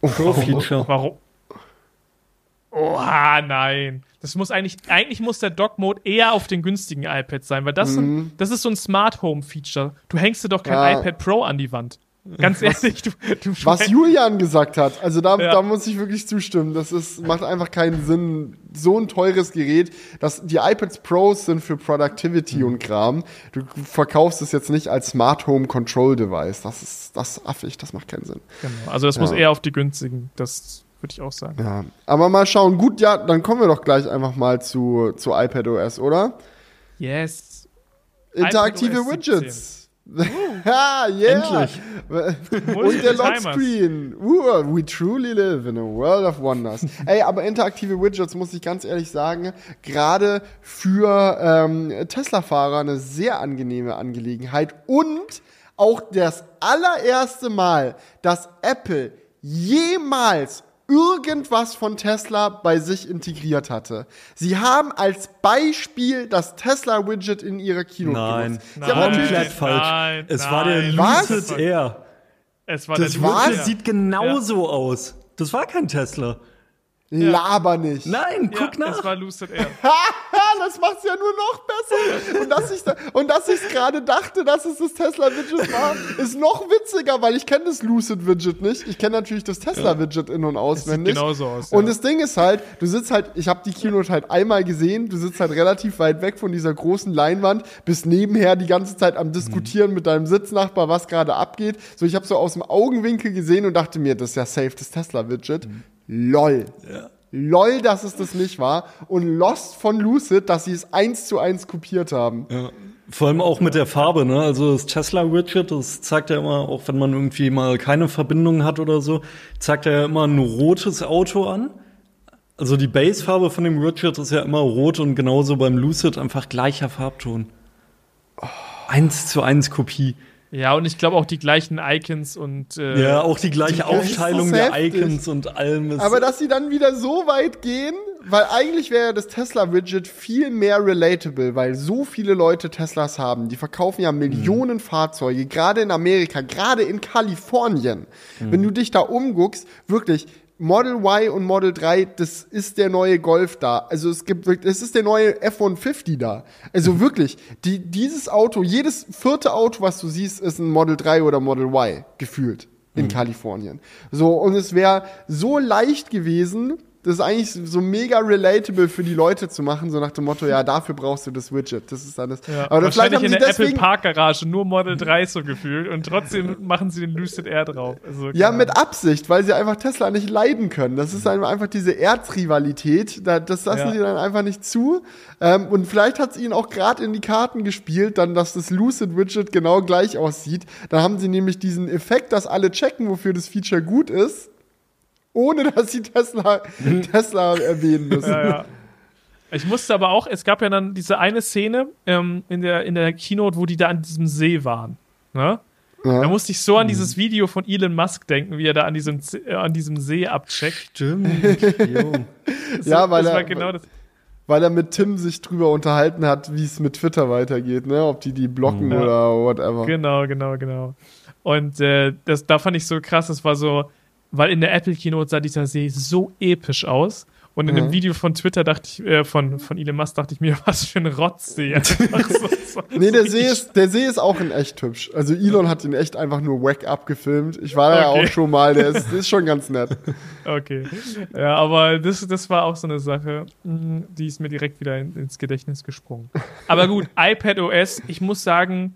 Pro-Feature. Warum? Oha, nein. Das muss eigentlich, eigentlich muss der Dock-Mode eher auf den günstigen iPads sein, weil das, sind, das ist so ein Smart Home-Feature. Du hängst dir doch kein Ja. iPad Pro an die Wand. Ganz ehrlich, du, du Was Julian gesagt hat, also da, Ja. da muss ich wirklich zustimmen. Das ist, macht einfach keinen Sinn. So ein teures Gerät, das, die iPads Pros sind für Productivity und Kram. Du verkaufst es jetzt nicht als Smart Home Control Device. Das ist, das ist affig, das macht keinen Sinn. Genau, also das muss Ja. eher auf die günstigen, das würde ich auch sagen. Ja. Aber mal schauen. Gut, ja, dann kommen wir doch gleich einfach mal zu, zu iPadOS, oder? Yes. Interaktive Widgets. ha, yeah. Endlich. Und der. Lockscreen. Uh, we truly live in a world of wonders. Ey, aber interaktive Widgets, muss ich ganz ehrlich sagen, gerade für ähm, Tesla-Fahrer eine sehr angenehme Angelegenheit und auch das allererste Mal, dass Apple jemals irgendwas von Tesla bei sich integriert hatte. Sie haben als Beispiel das Tesla-Widget in ihrer Keynote Nein, genutzt. Sie Nein. komplett falsch. Nein, es war der nein. Lucid Air. Es war Das der? Widget sieht genauso aus. Das war kein Tesla. Laber nicht. Nein, Ja, guck nach. es war Lucid Air. das macht's ja nur noch besser. Und dass ich da, und dass ich gerade dachte, dass es das Tesla Widget war, ist noch witziger, weil ich kenne das Lucid Widget nicht. Ich kenne natürlich das Tesla Widget in und auswendig. genauso aus, Und ja. das Ding ist halt, du sitzt halt, ich habe die Keynote halt einmal gesehen, du sitzt halt relativ weit weg von dieser großen Leinwand, bist nebenher die ganze Zeit am diskutieren mit deinem Sitznachbar, was gerade abgeht. So, ich habe so aus dem Augenwinkel gesehen und dachte mir, das ist ja safe das Tesla Widget. LOL. LOL, dass es das nicht war. Und Lost von Lucid, dass sie es eins zu eins kopiert haben. Vor allem auch mit der Farbe, ne? Also das Tesla-Widget, das zeigt ja immer, auch wenn man irgendwie mal keine Verbindung hat oder so, zeigt er ja immer ein rotes Auto an. Also die Base-Farbe von dem Widget ist ja immer rot und genauso beim Lucid einfach gleicher Farbton. Eins zu eins Kopie. Ja, und ich glaube auch die gleichen Icons und äh, Ja, auch die gleiche Die- Aufteilung der. Icons und allem. Ist Aber dass sie dann wieder so weit gehen, weil eigentlich wäre ja das Tesla-Widget viel mehr relatable, weil so viele Leute Teslas haben. Die verkaufen ja Millionen Fahrzeuge, gerade in Amerika, gerade in Kalifornien. Wenn du dich da umguckst, wirklich, Model Y und Model 3, das ist der neue Golf da. Also es gibt wirklich, es ist der neue F-150 da. Also wirklich, die, dieses Auto, jedes vierte Auto, was du siehst, ist ein Model 3 oder Model Y, gefühlt in Kalifornien. So, und es wäre so leicht gewesen, das ist eigentlich so mega relatable für die Leute zu machen, so nach dem Motto, ja, dafür brauchst du das Widget. Das ist alles. Ja, Aber vielleicht haben in der Apple Park Garage nur Model 3 so gefühlt und trotzdem machen sie den Lucid Air drauf. Also, ja, mit. Absicht, weil sie einfach Tesla nicht leiden können. Das ist einfach einfach diese Erzrivalität. Da, das lassen Ja. sie dann einfach nicht zu. Ähm, und vielleicht hat es ihnen auch gerade in die Karten gespielt, dann, dass das Lucid Widget genau gleich aussieht. Dann haben sie nämlich diesen Effekt, dass alle checken, wofür das Feature gut ist, ohne dass sie Tesla, Tesla erwähnen müssen. Ja, ja. Ich musste aber auch, es gab ja dann diese eine Szene ähm, in, der, in der Keynote, wo die da an diesem See waren. Ne? Ja. Da musste ich so an dieses Video von Elon Musk denken, wie er da an diesem, äh, an diesem See abcheckt. Stimmt. So, Ja, weil das war er- genau das. weil er mit Tim sich drüber unterhalten hat, wie es mit Twitter weitergeht, ne? Ob die die blocken Ja. oder whatever. Genau, genau, genau. Und äh, das, da fand ich so krass, das war so, weil in der Apple Keynote sah dieser See so episch aus. Und in dem Mhm. Video von Twitter dachte ich, äh, von, von Elon Musk dachte ich mir, was für ein Rotzsee. Einfach so, Nee, der See, ist, der See ist auch in echt hübsch. Also Elon hat ihn echt einfach nur wack abgefilmt. Ich war da ja Okay. auch schon mal, der ist, ist schon ganz nett. Okay. Ja, aber das, das war auch so eine Sache, mh, die ist mir direkt wieder in, ins Gedächtnis gesprungen. Aber gut, iPad OS, ich muss sagen,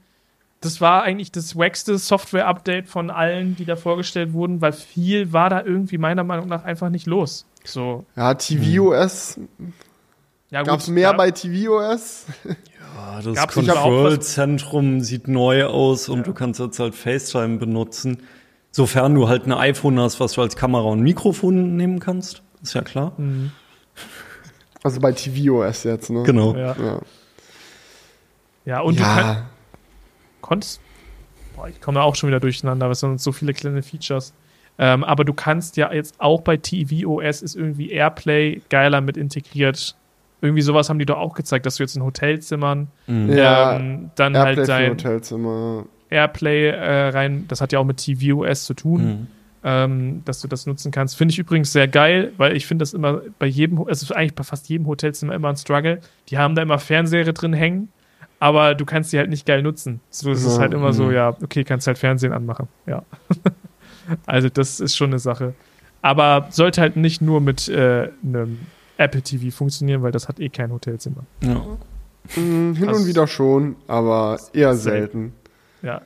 das war eigentlich das wackste Software-Update von allen, die da vorgestellt wurden, weil viel war da irgendwie meiner Meinung nach einfach nicht los. So, Ja, tvOS, ja, gab's mehr ja, bei tvOS? Ah, das Gab's Control-Zentrum sieht neu aus und du kannst jetzt halt FaceTime benutzen. Sofern du halt ein iPhone hast, was du als Kamera und Mikrofon nehmen kannst. Ist ja klar. Also bei tvOS jetzt, ne? Genau. Ja, Ja, ja und du kann, ja konntest. Boah, ich komme auch schon wieder durcheinander, weil es sind so viele kleine Features. Ähm, aber du kannst ja jetzt auch bei tvOS ist irgendwie Airplay geiler mit integriert. Irgendwie sowas haben die doch auch gezeigt, dass du jetzt in Hotelzimmern ja ähm, dann Airplay halt dein Hotelzimmer. Airplay äh, rein, das hat ja auch mit tvOS zu tun, Mhm. ähm, dass du das nutzen kannst. Finde ich übrigens sehr geil, weil ich finde das immer bei jedem, es ist eigentlich bei fast jedem Hotelzimmer immer ein Struggle. Die haben da immer Fernseher drin hängen, aber du kannst die halt nicht geil nutzen. So es ist Ja. halt immer so, Mhm. ja, okay, kannst halt Fernsehen anmachen. Ja. also das ist schon eine Sache. Aber sollte halt nicht nur mit äh, einem Apple TV funktionieren, weil das hat eh kein Hotelzimmer. Ja. Hm, hin Das- und wieder schon, aber eher Selten. selten. Ja,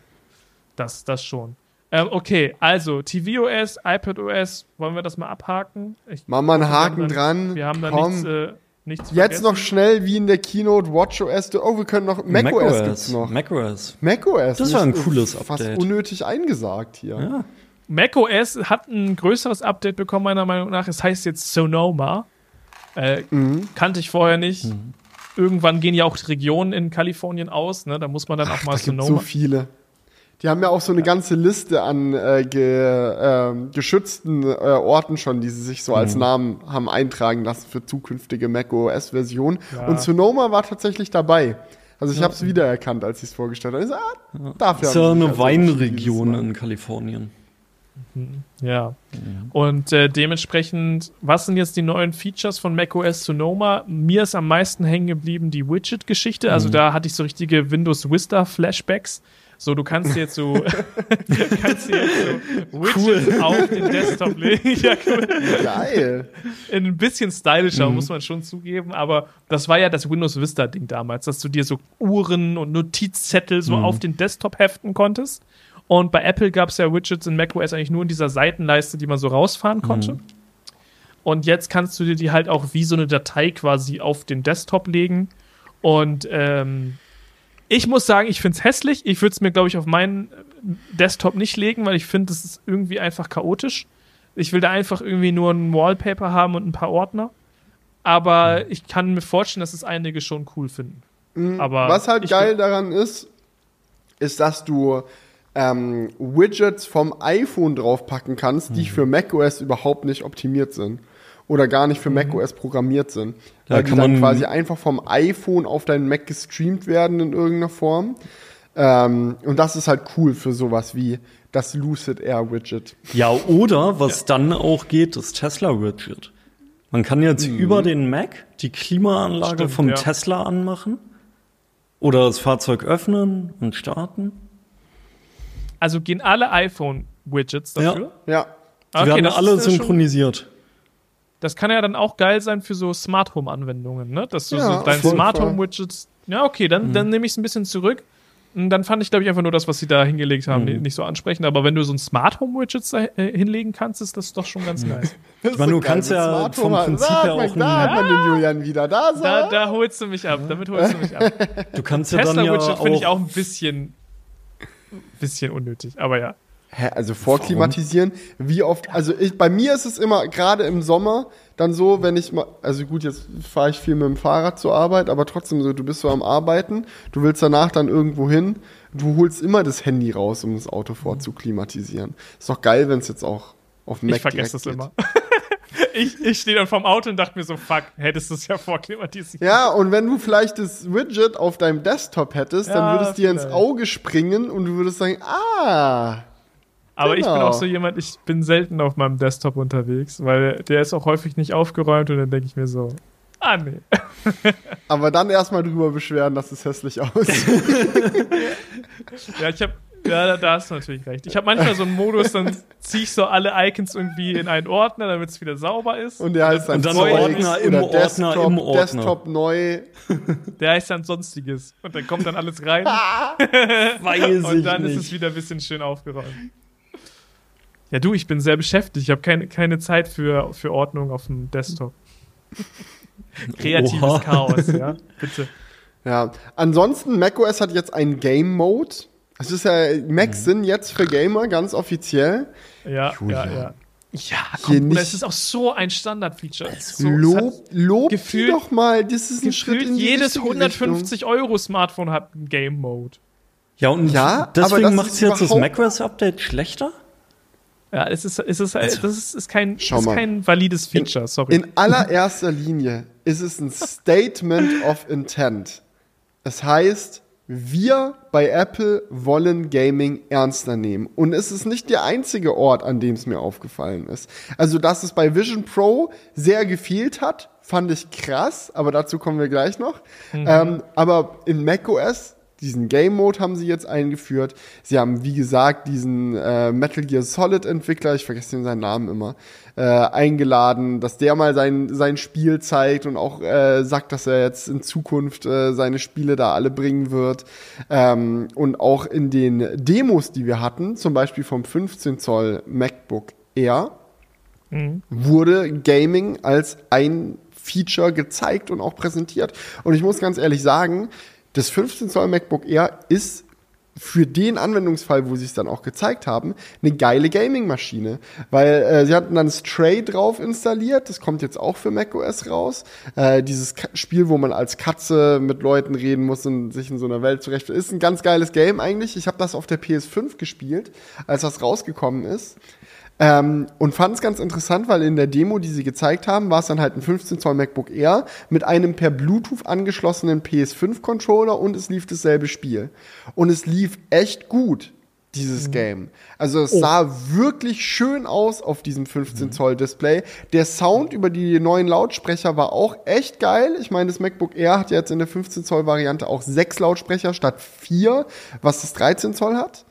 das, das schon. Ähm, okay, also tvOS, iPadOS, wollen wir das mal abhaken? Ich, Mach mal einen wir haben Haken dran. Wir haben da Komm. nichts, äh, nichts Jetzt vergessen. noch schnell wie in der Keynote WatchOS. Oh, wir können noch macOS gibt's noch. macOS. macOS. Das war ein cooles Fast Update. unnötig eingesagt hier. Ja. macOS hat ein größeres Update bekommen, meiner Meinung nach. Es heißt jetzt Sonoma. Äh, Mhm. kannte ich vorher nicht. Irgendwann gehen ja auch die Regionen in Kalifornien aus, ne? Da muss man dann auch mal Da gibt Sonoma. so viele. Die haben ja auch so eine ganze Liste an äh, ge, ähm, geschützten äh, Orten schon, die sie sich so als Namen haben eintragen lassen für zukünftige macOS-Versionen. Ja. Und Sonoma war tatsächlich dabei. Also ich habe es wiedererkannt, als ich es vorgestellt habe. Ich so, ah, dafür Ist ja eine also Weinregion in Kalifornien. Ja. Und äh, dementsprechend, was sind jetzt die neuen Features von macOS Sonoma? Mir ist am meisten hängen geblieben die Widget-Geschichte. Also da hatte ich so richtige Windows Vista Flashbacks. So, du kannst dir jetzt so, kannst jetzt so Widgets auf den Desktop legen. ja, cool. Geil. ein bisschen stylischer, Mhm. muss man schon zugeben, aber das war ja das Windows Vista-Ding damals, dass du dir so Uhren und Notizzettel Mhm. so auf den Desktop heften konntest. Und bei Apple gab es ja Widgets in macOS eigentlich nur in dieser Seitenleiste, die man so rausfahren konnte. Mhm. Und jetzt kannst du dir die halt auch wie so eine Datei quasi auf den Desktop legen. Und ähm, ich muss sagen, ich finde es hässlich. Ich würde es mir, glaube ich, auf meinen Desktop nicht legen, weil ich finde, das ist irgendwie einfach chaotisch. Ich will da einfach irgendwie nur ein Wallpaper haben und ein paar Ordner. Aber ich kann mir vorstellen, dass es einige schon cool finden. Mhm. Aber Was halt geil daran ist, ist, dass du ähm, Widgets vom iPhone draufpacken kannst, Mhm. die für macOS überhaupt nicht optimiert sind. Oder gar nicht für macOS programmiert sind. Da weil die kann dann man- quasi einfach vom iPhone auf deinen Mac gestreamt werden in irgendeiner Form. Ähm, und das ist halt cool für sowas wie das Lucid Air Widget. Ja, oder was dann auch geht, das Tesla-Widget. Man kann jetzt über den Mac die Klimaanlage Stimmt, vom ja. Tesla anmachen oder das Fahrzeug öffnen und starten. Also gehen alle iPhone-Widgets dafür? Ja. Die werden das alle synchronisiert. Das kann ja dann auch geil sein für so Smart Home Anwendungen, ne? Dass du Ja, so jeden Smart. Home Widgets. Ja, okay, dann, dann nehme ich es ein bisschen zurück. Und dann fand ich, glaube ich, einfach nur das, was sie da hingelegt haben, nicht so ansprechend. Aber wenn du so ein Smart Home Widgets da äh, hinlegen kannst, ist das doch schon ganz nice. Ich meine, du kannst ja vom Prinzip her auch Da hat man den Julian wieder. Da ist Da, da holst du mich ab. Damit holst du mich ab. Du kannst ja dann Tesla ja Widget finde ich auch auch ein bisschen, bisschen unnötig. Aber ja. Hä, also vorklimatisieren, wie oft, also ich, bei mir ist es immer, gerade im Sommer, dann so, wenn ich mal, also gut, jetzt fahre ich viel mit dem Fahrrad zur Arbeit, aber trotzdem so, du bist so am Arbeiten, du willst danach dann irgendwo hin, du holst immer das Handy raus, um das Auto vorzuklimatisieren. Ist doch geil, wenn es jetzt auch auf dem Mac Ich vergesse das direkt immer. ich ich stehe dann vorm Auto und dachte mir so, fuck, hättest du es ja vorklimatisiert. Ja, und wenn du vielleicht das Widget auf deinem Desktop hättest, Ja, dann würde es dir ins. Auge springen und du würdest sagen, ah, Aber ich bin Genau. auch so jemand, ich bin selten auf meinem Desktop unterwegs, weil der ist auch häufig nicht aufgeräumt und dann denke ich mir so, ah nee. aber dann erstmal drüber beschweren, dass es hässlich aussieht. Ja, ich habe ja, da, da hast du natürlich recht. Ich habe manchmal so einen Modus, dann ziehe ich so alle Icons irgendwie in einen Ordner, damit es wieder sauber ist. Und der heißt dann, Und dann Ordner im Ordner Desktop, im Ordner. Desktop neu. Der heißt dann Sonstiges. Und dann kommt dann alles rein weiß und ich dann ist es nicht. wieder ein bisschen schön aufgeräumt. Ja, du, ich bin sehr beschäftigt. Ich habe keine, keine Zeit für, für Ordnung auf dem Desktop. Kreatives Oha. Chaos, ja. Bitte. Ja. Ansonsten, macOS hat jetzt einen Game Mode. Es ist ja, Macs sind jetzt für Gamer ganz offiziell. Ja, Julian. ja, ja. Ja, komm, es ist auch so ein Standard-Feature. Es ist So, Lob, lob gefühlt- doch mal. Das ist ein Schritt in die jedes richtige 150 Euro Smartphone hat einen Game Mode. Ja, und Ja, aber deswegen das macht es jetzt das macOS-Update schlechter? Ja, es ist, es ist, das ist, ist, kein, Schau ist mal. kein valides Feature, sorry. In allererster Linie ist es ein Statement of Intent. Es heißt, wir bei Apple wollen Gaming ernster nehmen. Und es ist nicht der einzige Ort, an dem es mir aufgefallen ist. Also, dass es bei Vision Pro sehr gefehlt hat, fand ich krass, aber dazu kommen wir gleich noch. Ähm, aber in macOS, diesen Game Mode haben sie jetzt eingeführt. Sie haben, wie gesagt, diesen äh, Metal Gear Solid Entwickler, ich vergesse den seinen Namen immer, äh, eingeladen, dass der mal sein, sein Spiel zeigt und auch äh, sagt, dass er jetzt in Zukunft äh, seine Spiele da alle bringen wird. Ähm, und auch in den Demos, die wir hatten, zum Beispiel vom 15 Zoll MacBook Air, wurde Gaming als ein Feature gezeigt und auch präsentiert. Und ich muss ganz ehrlich sagen, das 15 Zoll MacBook Air ist für den Anwendungsfall, wo sie es dann auch gezeigt haben, eine geile Gaming-Maschine. Weil äh, sie hatten dann Stray drauf installiert, das kommt jetzt auch für macOS raus. Äh, dieses Ka Spiel, wo man als Katze mit Leuten reden muss und sich in so einer Welt zurechtfindet, ist ein ganz geiles Game eigentlich. Ich habe das auf der PS5 gespielt, als das rausgekommen ist. Ähm, und fand es ganz interessant, weil in der Demo, die sie gezeigt haben, war es dann halt ein 15 Zoll MacBook Air mit einem per Bluetooth angeschlossenen PS5-Controller und es lief dasselbe Spiel. Und es lief echt gut, dieses Game. Also es sah wirklich schön aus auf diesem 15 Zoll Display. Der Sound über die neuen Lautsprecher war auch echt geil. Ich meine, das MacBook Air hat jetzt in der 15 Zoll Variante auch sechs Lautsprecher statt vier, was das 13 Zoll hat.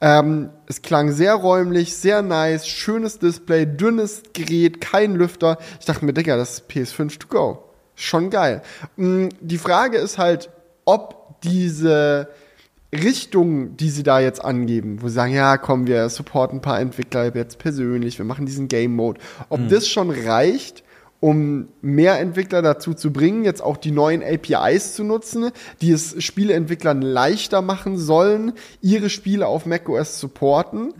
Ähm, es klang sehr räumlich, sehr nice, schönes Display, dünnes Gerät, kein Lüfter. Ich dachte mir, Digga, das ist PS5 to go. Schon geil. Mm, Die Frage ist halt, ob diese Richtung, die sie da jetzt angeben, wo sie sagen, ja, komm, wir supporten ein paar Entwickler jetzt persönlich, wir machen diesen Game Mode, ob das schon reicht, um mehr Entwickler dazu zu bringen, jetzt auch die neuen APIs zu nutzen, die es Spieleentwicklern leichter machen sollen, ihre Spiele auf macOS zu supporten.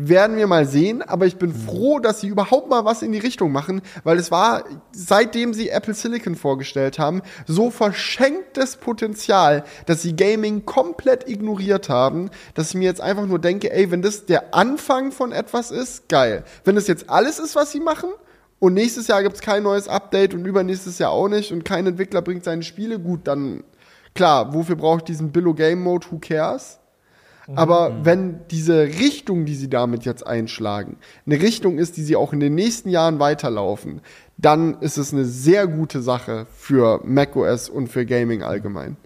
Werden wir mal sehen, aber ich bin froh, dass sie überhaupt mal was in die Richtung machen, weil es war, seitdem sie Apple Silicon vorgestellt haben, so verschenktes Potenzial, dass sie Gaming komplett ignoriert haben, dass ich mir jetzt einfach nur denke, ey, wenn das der Anfang von etwas ist, geil. Wenn das jetzt alles ist, was sie machen, und nächstes Jahr gibt's kein neues Update und übernächstes Jahr auch nicht und kein Entwickler bringt seine Spiele, gut, dann klar, wofür brauche ich diesen Billo Game Mode, who cares? Aber wenn diese Richtung, die sie damit jetzt einschlagen, eine Richtung ist, die sie auch in den nächsten Jahren weiterlaufen, dann ist es eine sehr gute Sache für macOS und für Gaming allgemein.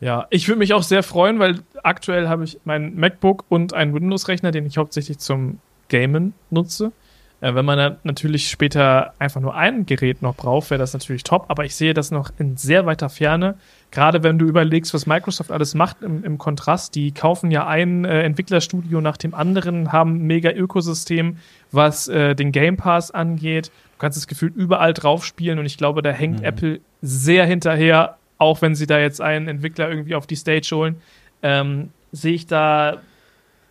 Ja, ich würde mich auch sehr freuen, weil aktuell habe ich mein MacBook und einen Windows-Rechner, den ich hauptsächlich zum Gamen nutze. Äh, wenn man dann natürlich später einfach nur ein Gerät noch braucht, wäre das natürlich top, aber ich sehe das noch in sehr weiter Ferne. Gerade wenn du überlegst, was Microsoft alles macht im, im Kontrast, die kaufen ja ein äh, Entwicklerstudio nach dem anderen, haben ein mega Ökosystem, was äh, den Game Pass angeht. Du kannst das Gefühl überall drauf spielen und ich glaube, da hängt mhm. Apple sehr hinterher, auch wenn sie da jetzt einen Entwickler irgendwie auf die Stage holen. Ähm, sehe ich da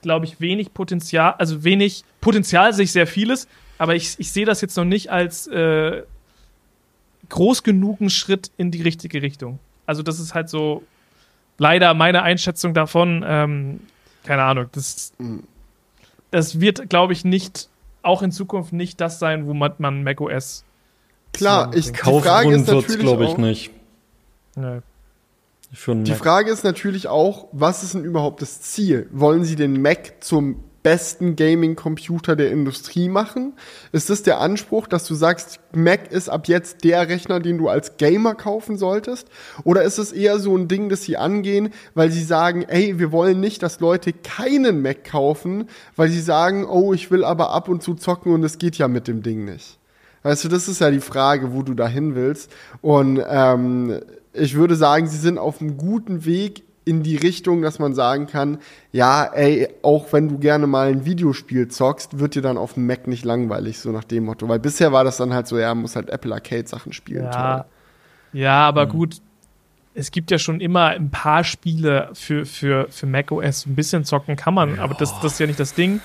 glaube ich, wenig Potenzial, also wenig Potenzial sehe ich sehr vieles, aber ich, ich sehe das jetzt noch nicht als äh, groß genugen Schritt in die richtige Richtung. Also das ist halt so leider meine Einschätzung davon. Ähm, keine Ahnung, das, das wird, glaube ich, nicht, auch in Zukunft nicht das sein, wo man, man macOS Klar, ich die Frage ist natürlich glaube ich nicht. Nee. Die Frage ist natürlich auch, was ist denn überhaupt das Ziel? Wollen Sie den Mac zum besten Gaming-Computer der Industrie machen? Ist das der Anspruch, dass du sagst, Mac ist ab jetzt der Rechner, den du als Gamer kaufen solltest? Oder ist es eher so ein Ding, das sie angehen, weil sie sagen, ey, wir wollen nicht, dass Leute keinen Mac kaufen, weil sie sagen, oh, ich will aber ab und zu zocken und es geht ja mit dem Ding nicht. Weißt du, das ist ja die Frage, wo du dahin willst. Und ähm, ich würde sagen, sie sind auf einem guten Weg in die Richtung, dass man sagen kann, ja, ey, auch wenn du gerne mal ein Videospiel zockst, wird dir dann auf dem Mac nicht langweilig, so nach dem Motto. Weil bisher war das dann halt so, ja, muss halt Apple Arcade Sachen spielen. Ja, toll. ja aber mhm. gut, es gibt ja schon immer ein paar Spiele für, für, für macOS. Ein bisschen zocken kann man, ja. aber das, das ist ja nicht das Ding.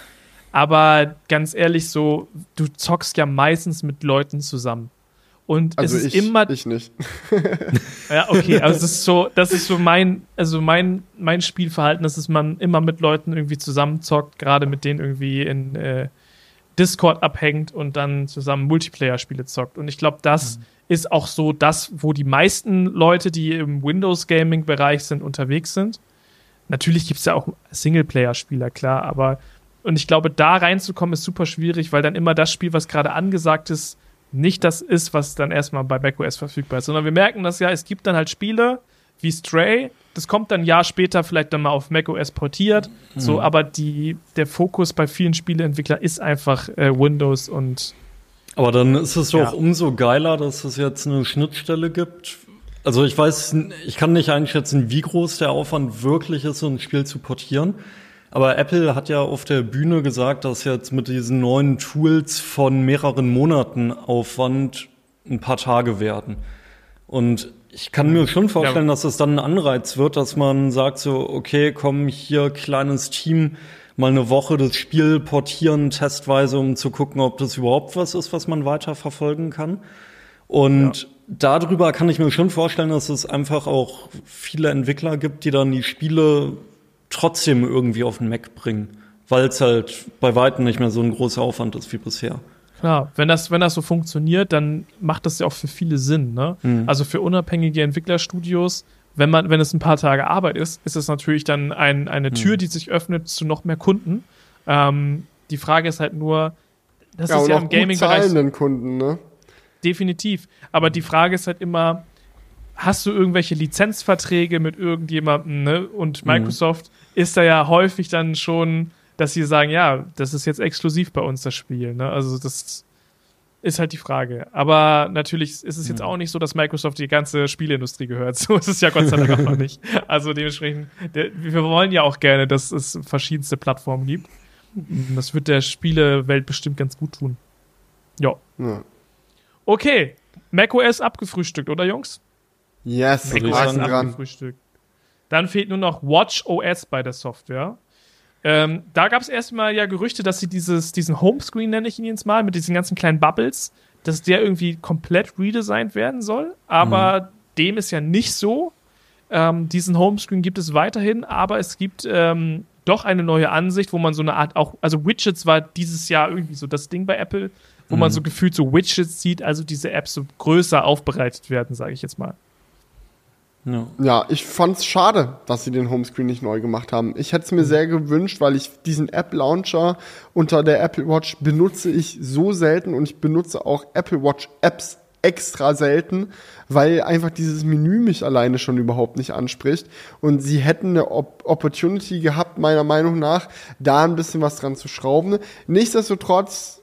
Aber ganz ehrlich, so, du zockst ja meistens mit Leuten zusammen. Und also es ist ich, immer. Ich nicht. ja, okay, also das ist so, das ist so mein, also mein, mein Spielverhalten, dass es man immer mit Leuten irgendwie zusammenzockt, gerade mit denen irgendwie in äh, Discord abhängt und dann zusammen Multiplayer-Spiele zockt. Und ich glaube, das mhm. ist auch so das, wo die meisten Leute, die im Windows-Gaming-Bereich sind, unterwegs sind. Natürlich gibt es ja auch Singleplayer-Spieler, klar, aber und ich glaube, da reinzukommen ist super schwierig, weil dann immer das Spiel, was gerade angesagt ist, nicht das ist, was dann erstmal bei macOS verfügbar ist, sondern wir merken das ja, es gibt dann halt Spiele wie Stray, das kommt dann ein Jahr später vielleicht dann mal auf macOS portiert, mhm. so, aber die, der Fokus bei vielen Spieleentwicklern ist einfach äh, Windows und aber dann ist es doch ja. umso geiler, dass es jetzt eine Schnittstelle gibt. Also ich weiß, ich kann nicht einschätzen, wie groß der Aufwand wirklich ist, so ein Spiel zu portieren. Aber Apple hat ja auf der Bühne gesagt, dass jetzt mit diesen neuen Tools von mehreren Monaten Aufwand ein paar Tage werden. Und ich kann mir schon vorstellen, ja. dass es dann ein Anreiz wird, dass man sagt so, okay, komm hier, kleines Team, mal eine Woche das Spiel portieren, testweise, um zu gucken, ob das überhaupt was ist, was man weiter verfolgen kann. Und ja. darüber kann ich mir schon vorstellen, dass es einfach auch viele Entwickler gibt, die dann die Spiele trotzdem irgendwie auf den Mac bringen, weil es halt bei weitem nicht mehr so ein großer Aufwand ist wie bisher. Klar, wenn das, wenn das so funktioniert, dann macht das ja auch für viele Sinn. Ne? Mhm. Also für unabhängige Entwicklerstudios, wenn man, wenn es ein paar Tage Arbeit ist, ist es natürlich dann ein, eine mhm. Tür, die sich öffnet zu noch mehr Kunden. Ähm, die Frage ist halt nur, das ja, ist ja im Gaming-Bereich. Kunden, ne? Definitiv. Aber die Frage ist halt immer, hast du irgendwelche Lizenzverträge mit irgendjemandem, ne? Und mhm. Microsoft mhm. ist da ja häufig dann schon, dass sie sagen, ja, das ist jetzt exklusiv bei uns das Spiel, ne? Also das ist halt die Frage. Aber natürlich ist es jetzt mhm. auch nicht so, dass Microsoft die ganze Spieleindustrie gehört. So ist es ja Gott sei Dank auch noch nicht. Also dementsprechend, wir wollen ja auch gerne, dass es verschiedenste Plattformen gibt. Das wird der Spielewelt bestimmt ganz gut tun. Ja. ja. Okay, macOS abgefrühstückt, oder Jungs? Yes, sagen, dran. Dann fehlt nur noch Watch OS bei der Software. Ähm, da gab es erstmal ja Gerüchte, dass sie dieses, diesen Homescreen, nenne ich ihn jetzt mal, mit diesen ganzen kleinen Bubbles, dass der irgendwie komplett redesigned werden soll. Aber mhm. dem ist ja nicht so. Ähm, diesen Homescreen gibt es weiterhin, aber es gibt ähm, doch eine neue Ansicht, wo man so eine Art auch, also Widgets war dieses Jahr irgendwie so das Ding bei Apple, wo mhm. man so gefühlt so Widgets sieht, also diese Apps so größer aufbereitet werden, sage ich jetzt mal. Ja. ja, ich fand's schade, dass sie den Homescreen nicht neu gemacht haben. Ich hätte es mir mhm. sehr gewünscht, weil ich diesen App-Launcher unter der Apple Watch benutze ich so selten und ich benutze auch Apple Watch Apps extra selten, weil einfach dieses Menü mich alleine schon überhaupt nicht anspricht. Und sie hätten eine Op Opportunity gehabt, meiner Meinung nach, da ein bisschen was dran zu schrauben. Nichtsdestotrotz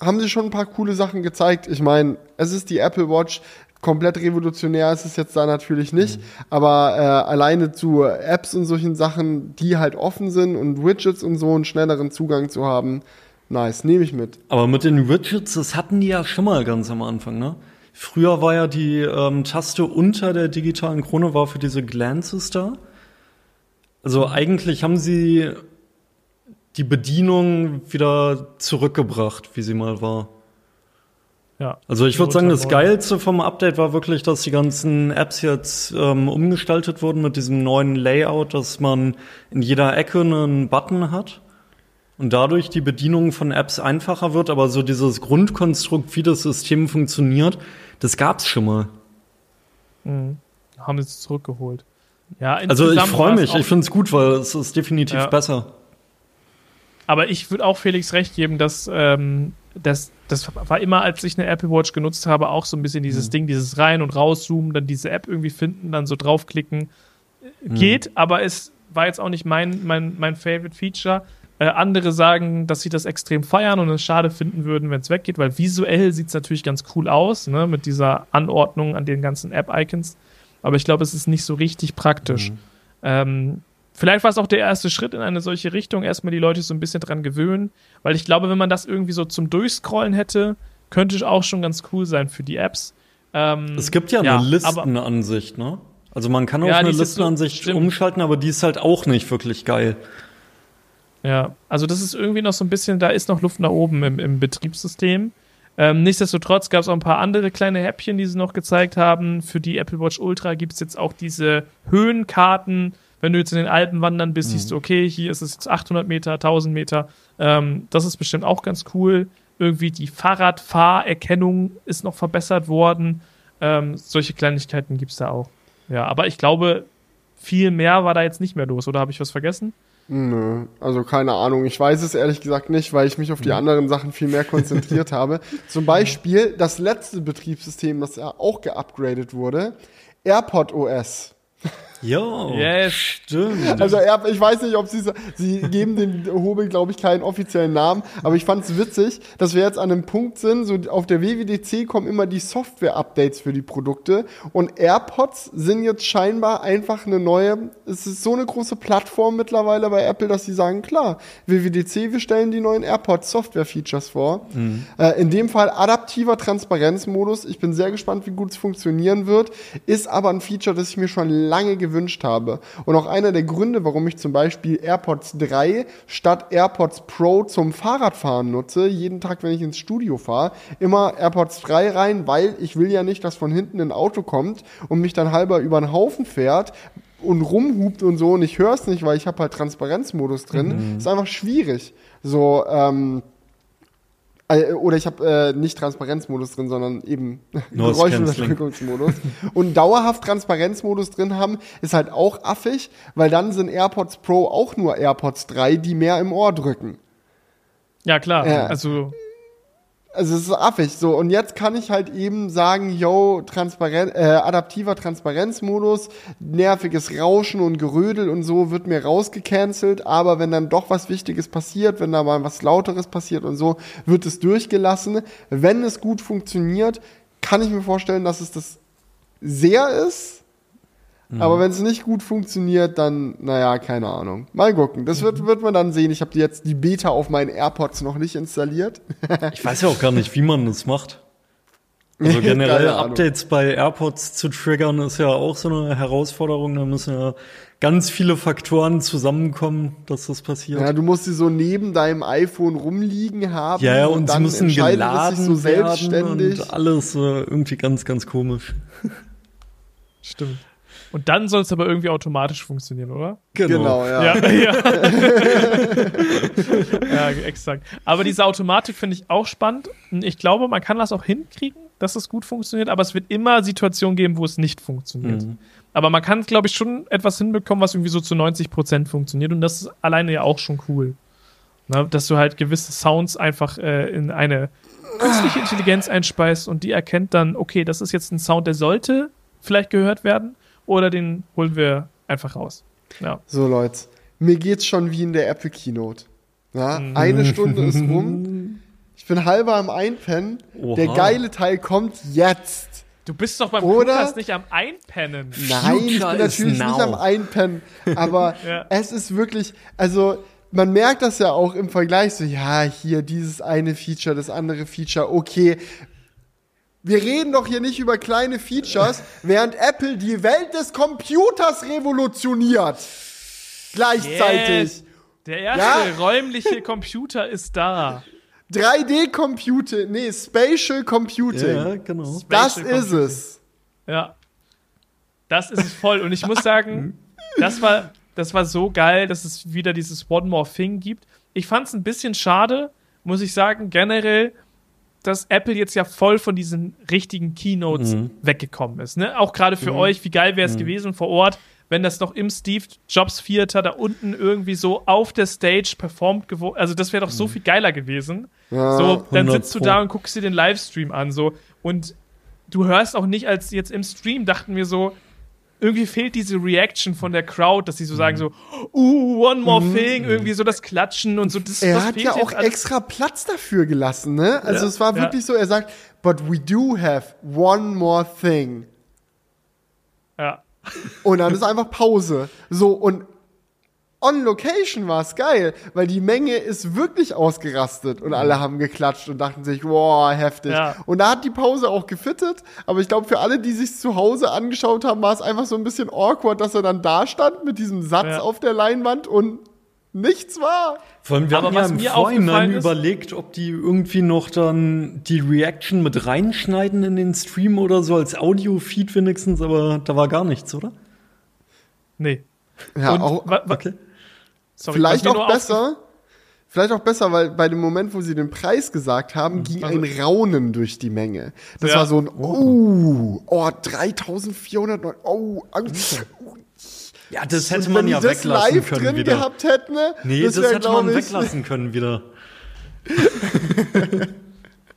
haben sie schon ein paar coole Sachen gezeigt. Ich meine, es ist die Apple Watch. Komplett revolutionär ist es jetzt da natürlich nicht, Mhm. aber äh, alleine zu Apps und solchen Sachen, die halt offen sind und Widgets und so einen schnelleren Zugang zu haben, nice, nehme ich mit. Aber mit den Widgets, das hatten die ja schon mal ganz am Anfang, ne? Früher war ja die ähm, Taste unter der digitalen Krone war für diese Glances da. Also eigentlich haben sie die Bedienung wieder zurückgebracht, wie sie mal war. Ja. Also ich würde sagen, das. Geilste vom Update war wirklich, dass die ganzen Apps jetzt ähm, umgestaltet wurden mit diesem neuen Layout, dass man in jeder Ecke einen Button hat und dadurch die Bedienung von Apps einfacher wird. Aber so dieses Grundkonstrukt, wie das System funktioniert, das gab's schon mal. Mhm. Haben sie es zurückgeholt. Ja, Also ich freue mich, ich finde es gut, weil es ist definitiv Ja. besser. Aber ich würde auch Felix recht geben, dass ähm, das, das war immer, als ich eine Apple Watch genutzt habe, auch so ein bisschen dieses Ding, dieses rein und rauszoomen, dann diese App irgendwie finden, dann so draufklicken. Geht, aber es war jetzt auch nicht mein, mein, mein Favorite Feature. Äh, andere sagen, dass sie das extrem feiern und es schade finden würden, wenn es weggeht, weil visuell sieht es natürlich ganz cool aus, ne, mit dieser Anordnung an den ganzen App-Icons. Aber ich glaube, es ist nicht so richtig praktisch. Ähm, vielleicht war es auch der erste Schritt in eine solche Richtung, erstmal die Leute so ein bisschen dran gewöhnen, weil ich glaube, wenn man das irgendwie so zum Durchscrollen hätte, könnte es auch schon ganz cool sein für die Apps. Ähm, Es gibt ja, Ja, eine Listenansicht, ne? Also man kann auf Ja, eine so- Listenansicht stimmt. umschalten, aber die ist halt auch nicht wirklich geil. Ja, also das ist irgendwie noch so ein bisschen, da ist noch Luft nach oben im, im Betriebssystem. Ähm, nichtsdestotrotz gab es auch ein paar andere kleine Häppchen, die sie noch gezeigt haben. Für die Apple Watch Ultra gibt es jetzt auch diese Höhenkarten. Wenn du jetzt in den Alpen wandern bist, siehst du, okay, hier ist es jetzt 800 Meter, 1000 Meter. Ähm, das ist bestimmt auch ganz cool. Irgendwie die Fahrradfahrerkennung ist noch verbessert worden. Ähm, solche Kleinigkeiten gibt es da auch. Ja, aber ich glaube, viel mehr war da jetzt nicht mehr los. Oder habe ich was vergessen? Nö, also keine Ahnung. Ich weiß es ehrlich gesagt nicht, weil ich mich auf die anderen Sachen viel mehr konzentriert habe. Zum Beispiel das letzte Betriebssystem, das ja auch geupgradet wurde, AirPod OS. Ja, Yes. stimmt. Also Air, ich weiß nicht, ob sie sie geben den Hobel, glaube ich, keinen offiziellen Namen, aber ich fand es witzig, dass wir jetzt an einem Punkt sind, so auf der WWDC kommen immer die Software-Updates für die Produkte und AirPods sind jetzt scheinbar einfach eine neue, es ist so eine große Plattform mittlerweile bei Apple, dass sie sagen, klar, WWDC, wir stellen die neuen AirPods Software-Features vor. Äh, in dem Fall adaptiver Transparenzmodus. Ich bin sehr gespannt, wie gut es funktionieren wird. Ist aber ein Feature, das ich mir schon lange gewünscht habe. Und auch einer der Gründe, warum ich zum Beispiel AirPods 3 statt AirPods Pro zum Fahrradfahren nutze, jeden Tag, wenn ich ins Studio fahre, immer AirPods 3 rein, weil ich will ja nicht, dass von hinten ein Auto kommt und mich dann halber über den Haufen fährt und rumhupt und so und ich höre es nicht, weil ich habe halt Transparenzmodus drin. Ist einfach schwierig. So, ähm, äh, oder ich habe äh, nicht Transparenzmodus drin, sondern eben Geräuschunterdrückungsmodus. Und dauerhaft Transparenzmodus drin haben, ist halt auch affig, weil dann sind AirPods Pro auch nur AirPods 3, die mehr im Ohr drücken. Ja, klar. Ja. Also, Also es ist affig so und jetzt kann ich halt eben sagen, yo, Transparen äh, adaptiver Transparenzmodus, nerviges Rauschen und Gerödel und so wird mir rausgecancelt, aber wenn dann doch was Wichtiges passiert, wenn da mal was lauteres passiert und so, wird es durchgelassen. Wenn es gut funktioniert, kann ich mir vorstellen, dass es das sehr ist. Aber wenn es nicht gut funktioniert, dann, naja, keine Ahnung. Mal gucken. Das wird, wird man dann sehen. Ich habe jetzt die Beta auf meinen AirPods noch nicht installiert. Ich weiß ja auch gar nicht, wie man das macht. Also generell. Updates bei AirPods zu triggern ist ja auch so eine Herausforderung. Da müssen ja ganz viele Faktoren zusammenkommen, dass das passiert. Ja, du musst sie so neben deinem iPhone rumliegen haben. Ja, ja, und, sie dann müssen entscheidet es geladen sich so werden selbstständig. und alles äh, irgendwie ganz, ganz komisch. stimmt. Und dann soll es aber irgendwie automatisch funktionieren, oder? Genau, ja. Ja, ja. ja, exakt. Aber diese Automatik finde ich auch spannend. Ich glaube, man kann das auch hinkriegen, dass es gut funktioniert, aber es wird immer Situationen geben, wo es nicht funktioniert. Mhm. Aber man kann, glaube ich, schon etwas hinbekommen, was irgendwie so zu 90 Prozent funktioniert. Und das ist alleine ja auch schon cool. Na, dass du halt gewisse Sounds einfach äh, in eine künstliche Intelligenz einspeist und die erkennt dann, okay, das ist jetzt ein Sound, der sollte vielleicht gehört werden oder den holen wir einfach raus. Ja. So, Leute. Mir geht's schon wie in der Apple Keynote. Ja, Mhm. eine Stunde ist rum. Ich bin halber am Einpennen. Oha. Der geile Teil kommt jetzt. Du bist doch beim Oder- Podcast nicht am Einpennen. Nein, ich bin natürlich nicht am Einpennen. Aber Ja. es ist wirklich, also man merkt das ja auch im Vergleich so, ja, hier dieses eine Feature, das andere Feature, okay. Wir reden doch hier nicht über kleine Features, während Apple die Welt des Computers revolutioniert. Gleichzeitig. Yes. Der erste Ja. räumliche Computer ist da. 3D-Computing, nee, Spatial Computing. Ja, genau. das Spatial ist es. Ja. Das ist es voll. Und ich muss sagen, das war, das war so geil, dass es wieder dieses One More Thing gibt. Ich fand es ein bisschen schade, muss ich sagen, generell, dass Apple jetzt ja voll von diesen richtigen Keynotes weggekommen ist. Ne? Auch gerade für euch, wie geil wäre es gewesen vor Ort, wenn das noch im Steve Jobs Theater da unten irgendwie so auf der Stage performt geworden. Also das wäre doch so viel geiler gewesen. Ja, so, dann 100 sitzt du da und guckst dir den Livestream an, so und du hörst auch nicht, als jetzt im Stream dachten wir so, irgendwie fehlt diese Reaction von der Crowd, dass sie so sagen so, uh, one more thing, irgendwie so das Klatschen und so. Das, Er das hat ja auch extra Platz dafür gelassen, ne? Also Ja. es war Ja. wirklich so, er sagt, but we do have one more thing. Ja. Und dann ist einfach Pause. So, und on location war es geil, weil die Menge ist wirklich ausgerastet und alle haben geklatscht und dachten sich, wow, heftig. Ja. Und da hat die Pause auch gefittet, aber ich glaube, für alle, die sich zu Hause angeschaut haben, war es einfach so ein bisschen awkward, dass er dann da stand mit diesem Satz Ja. auf der Leinwand und nichts war. Vor allem, wir Aber haben ja im mir Vorhinein überlegt, ob die irgendwie noch dann die Reaction mit reinschneiden in den Stream oder so als Audio-Feed wenigstens, aber da war gar nichts, oder? Nee. Ja, und auch, Okay. Sorry, Vielleicht auch besser. Vielleicht auch besser, weil bei dem Moment, wo sie den Preis gesagt haben, ging Also- ein Raunen durch die Menge. Das Ja. war so ein, oh, oh, 3400, oh, au. Ja, das hätte wenn man ja das weglassen live können drin wieder. gehabt hätten, ne? nee, das, wär, hätte man ich, weglassen können wieder.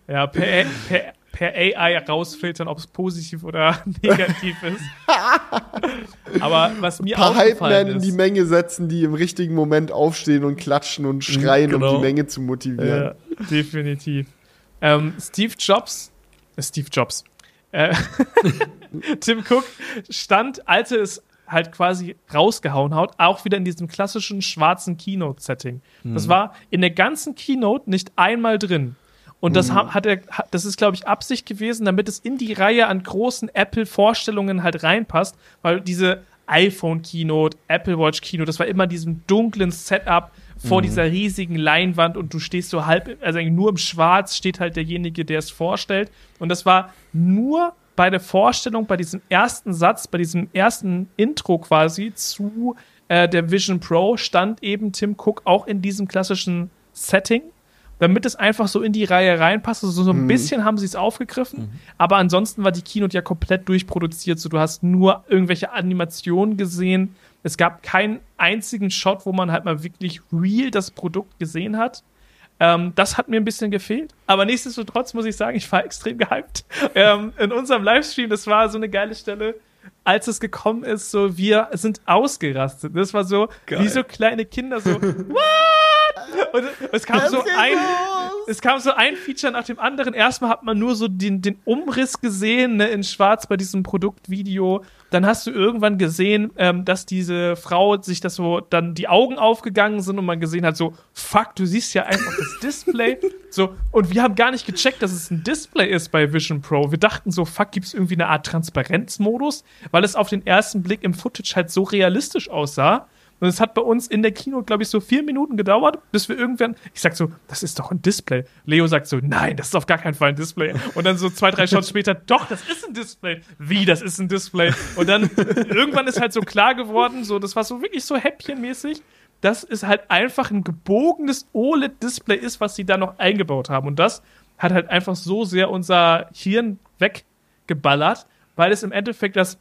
Ja, per, per, per AI rausfiltern, ob es positiv oder negativ ist. Aber was mir Ein paar aufgefallen Hype-Men in ist, die Menge setzen, die im richtigen Moment aufstehen und klatschen und schreien, um genau. die Menge zu motivieren. Ja, definitiv. Ähm, Steve Jobs, äh, Steve Jobs, äh, Tim Cook stand, als er es halt quasi rausgehauen hat, auch wieder in diesem klassischen schwarzen Keynote-Setting. Das war in der ganzen Keynote nicht einmal drin. Und das ha- hat er, das ist, glaube ich, Absicht gewesen, damit es in die Reihe an großen Apple-Vorstellungen halt reinpasst, weil diese iPhone-Keynote, Apple Watch-Keynote, das war immer diesem dunklen Setup vor dieser riesigen Leinwand und du stehst so halb, also nur im Schwarz steht halt derjenige, der es vorstellt. Und das war nur bei der Vorstellung, bei diesem ersten Satz, bei diesem ersten Intro quasi zu äh, der Vision Pro, stand eben Tim Cook auch in diesem klassischen Setting damit es einfach so in die Reihe reinpasst. Also so ein bisschen haben sie es aufgegriffen, aber ansonsten war die Keynote ja komplett durchproduziert. So, du hast nur irgendwelche Animationen gesehen. Es gab keinen einzigen Shot, wo man halt mal wirklich real das Produkt gesehen hat. Ähm, das hat mir ein bisschen gefehlt. Aber nichtsdestotrotz muss ich sagen, ich war extrem gehypt. Ähm, in unserem Livestream, das war so eine geile Stelle, als es gekommen ist, so wir sind ausgerastet. Das war so Geil. wie so kleine Kinder, so What? Und es kam so ein, es kam so ein Feature nach dem anderen. Erstmal hat man nur so den, den Umriss gesehen, ne, in Schwarz bei diesem Produktvideo. Dann hast du irgendwann gesehen, ähm, dass diese Frau sich das so, dann die Augen aufgegangen sind und man gesehen hat, so, fuck, du siehst ja einfach das Display. So, und wir haben gar nicht gecheckt, dass es ein Display ist bei Vision Pro. Wir dachten so, fuck, gibt es irgendwie eine Art Transparenzmodus, weil es auf den ersten Blick im Footage halt so realistisch aussah. Und es hat bei uns in der Kino, glaube ich, so vier Minuten gedauert, bis wir irgendwann, ich sag so, das ist doch ein Display. Leo sagt so, nein, das ist auf gar keinen Fall ein Display. Und dann so zwei, drei Shots später, doch, das ist ein Display. Wie, das ist ein Display? Und dann irgendwann ist halt so klar geworden, so, das war so wirklich so häppchenmäßig, dass es halt einfach ein gebogenes OLED-Display ist, was sie da noch eingebaut haben. Und das hat halt einfach so sehr unser Hirn weggeballert, weil es im Endeffekt das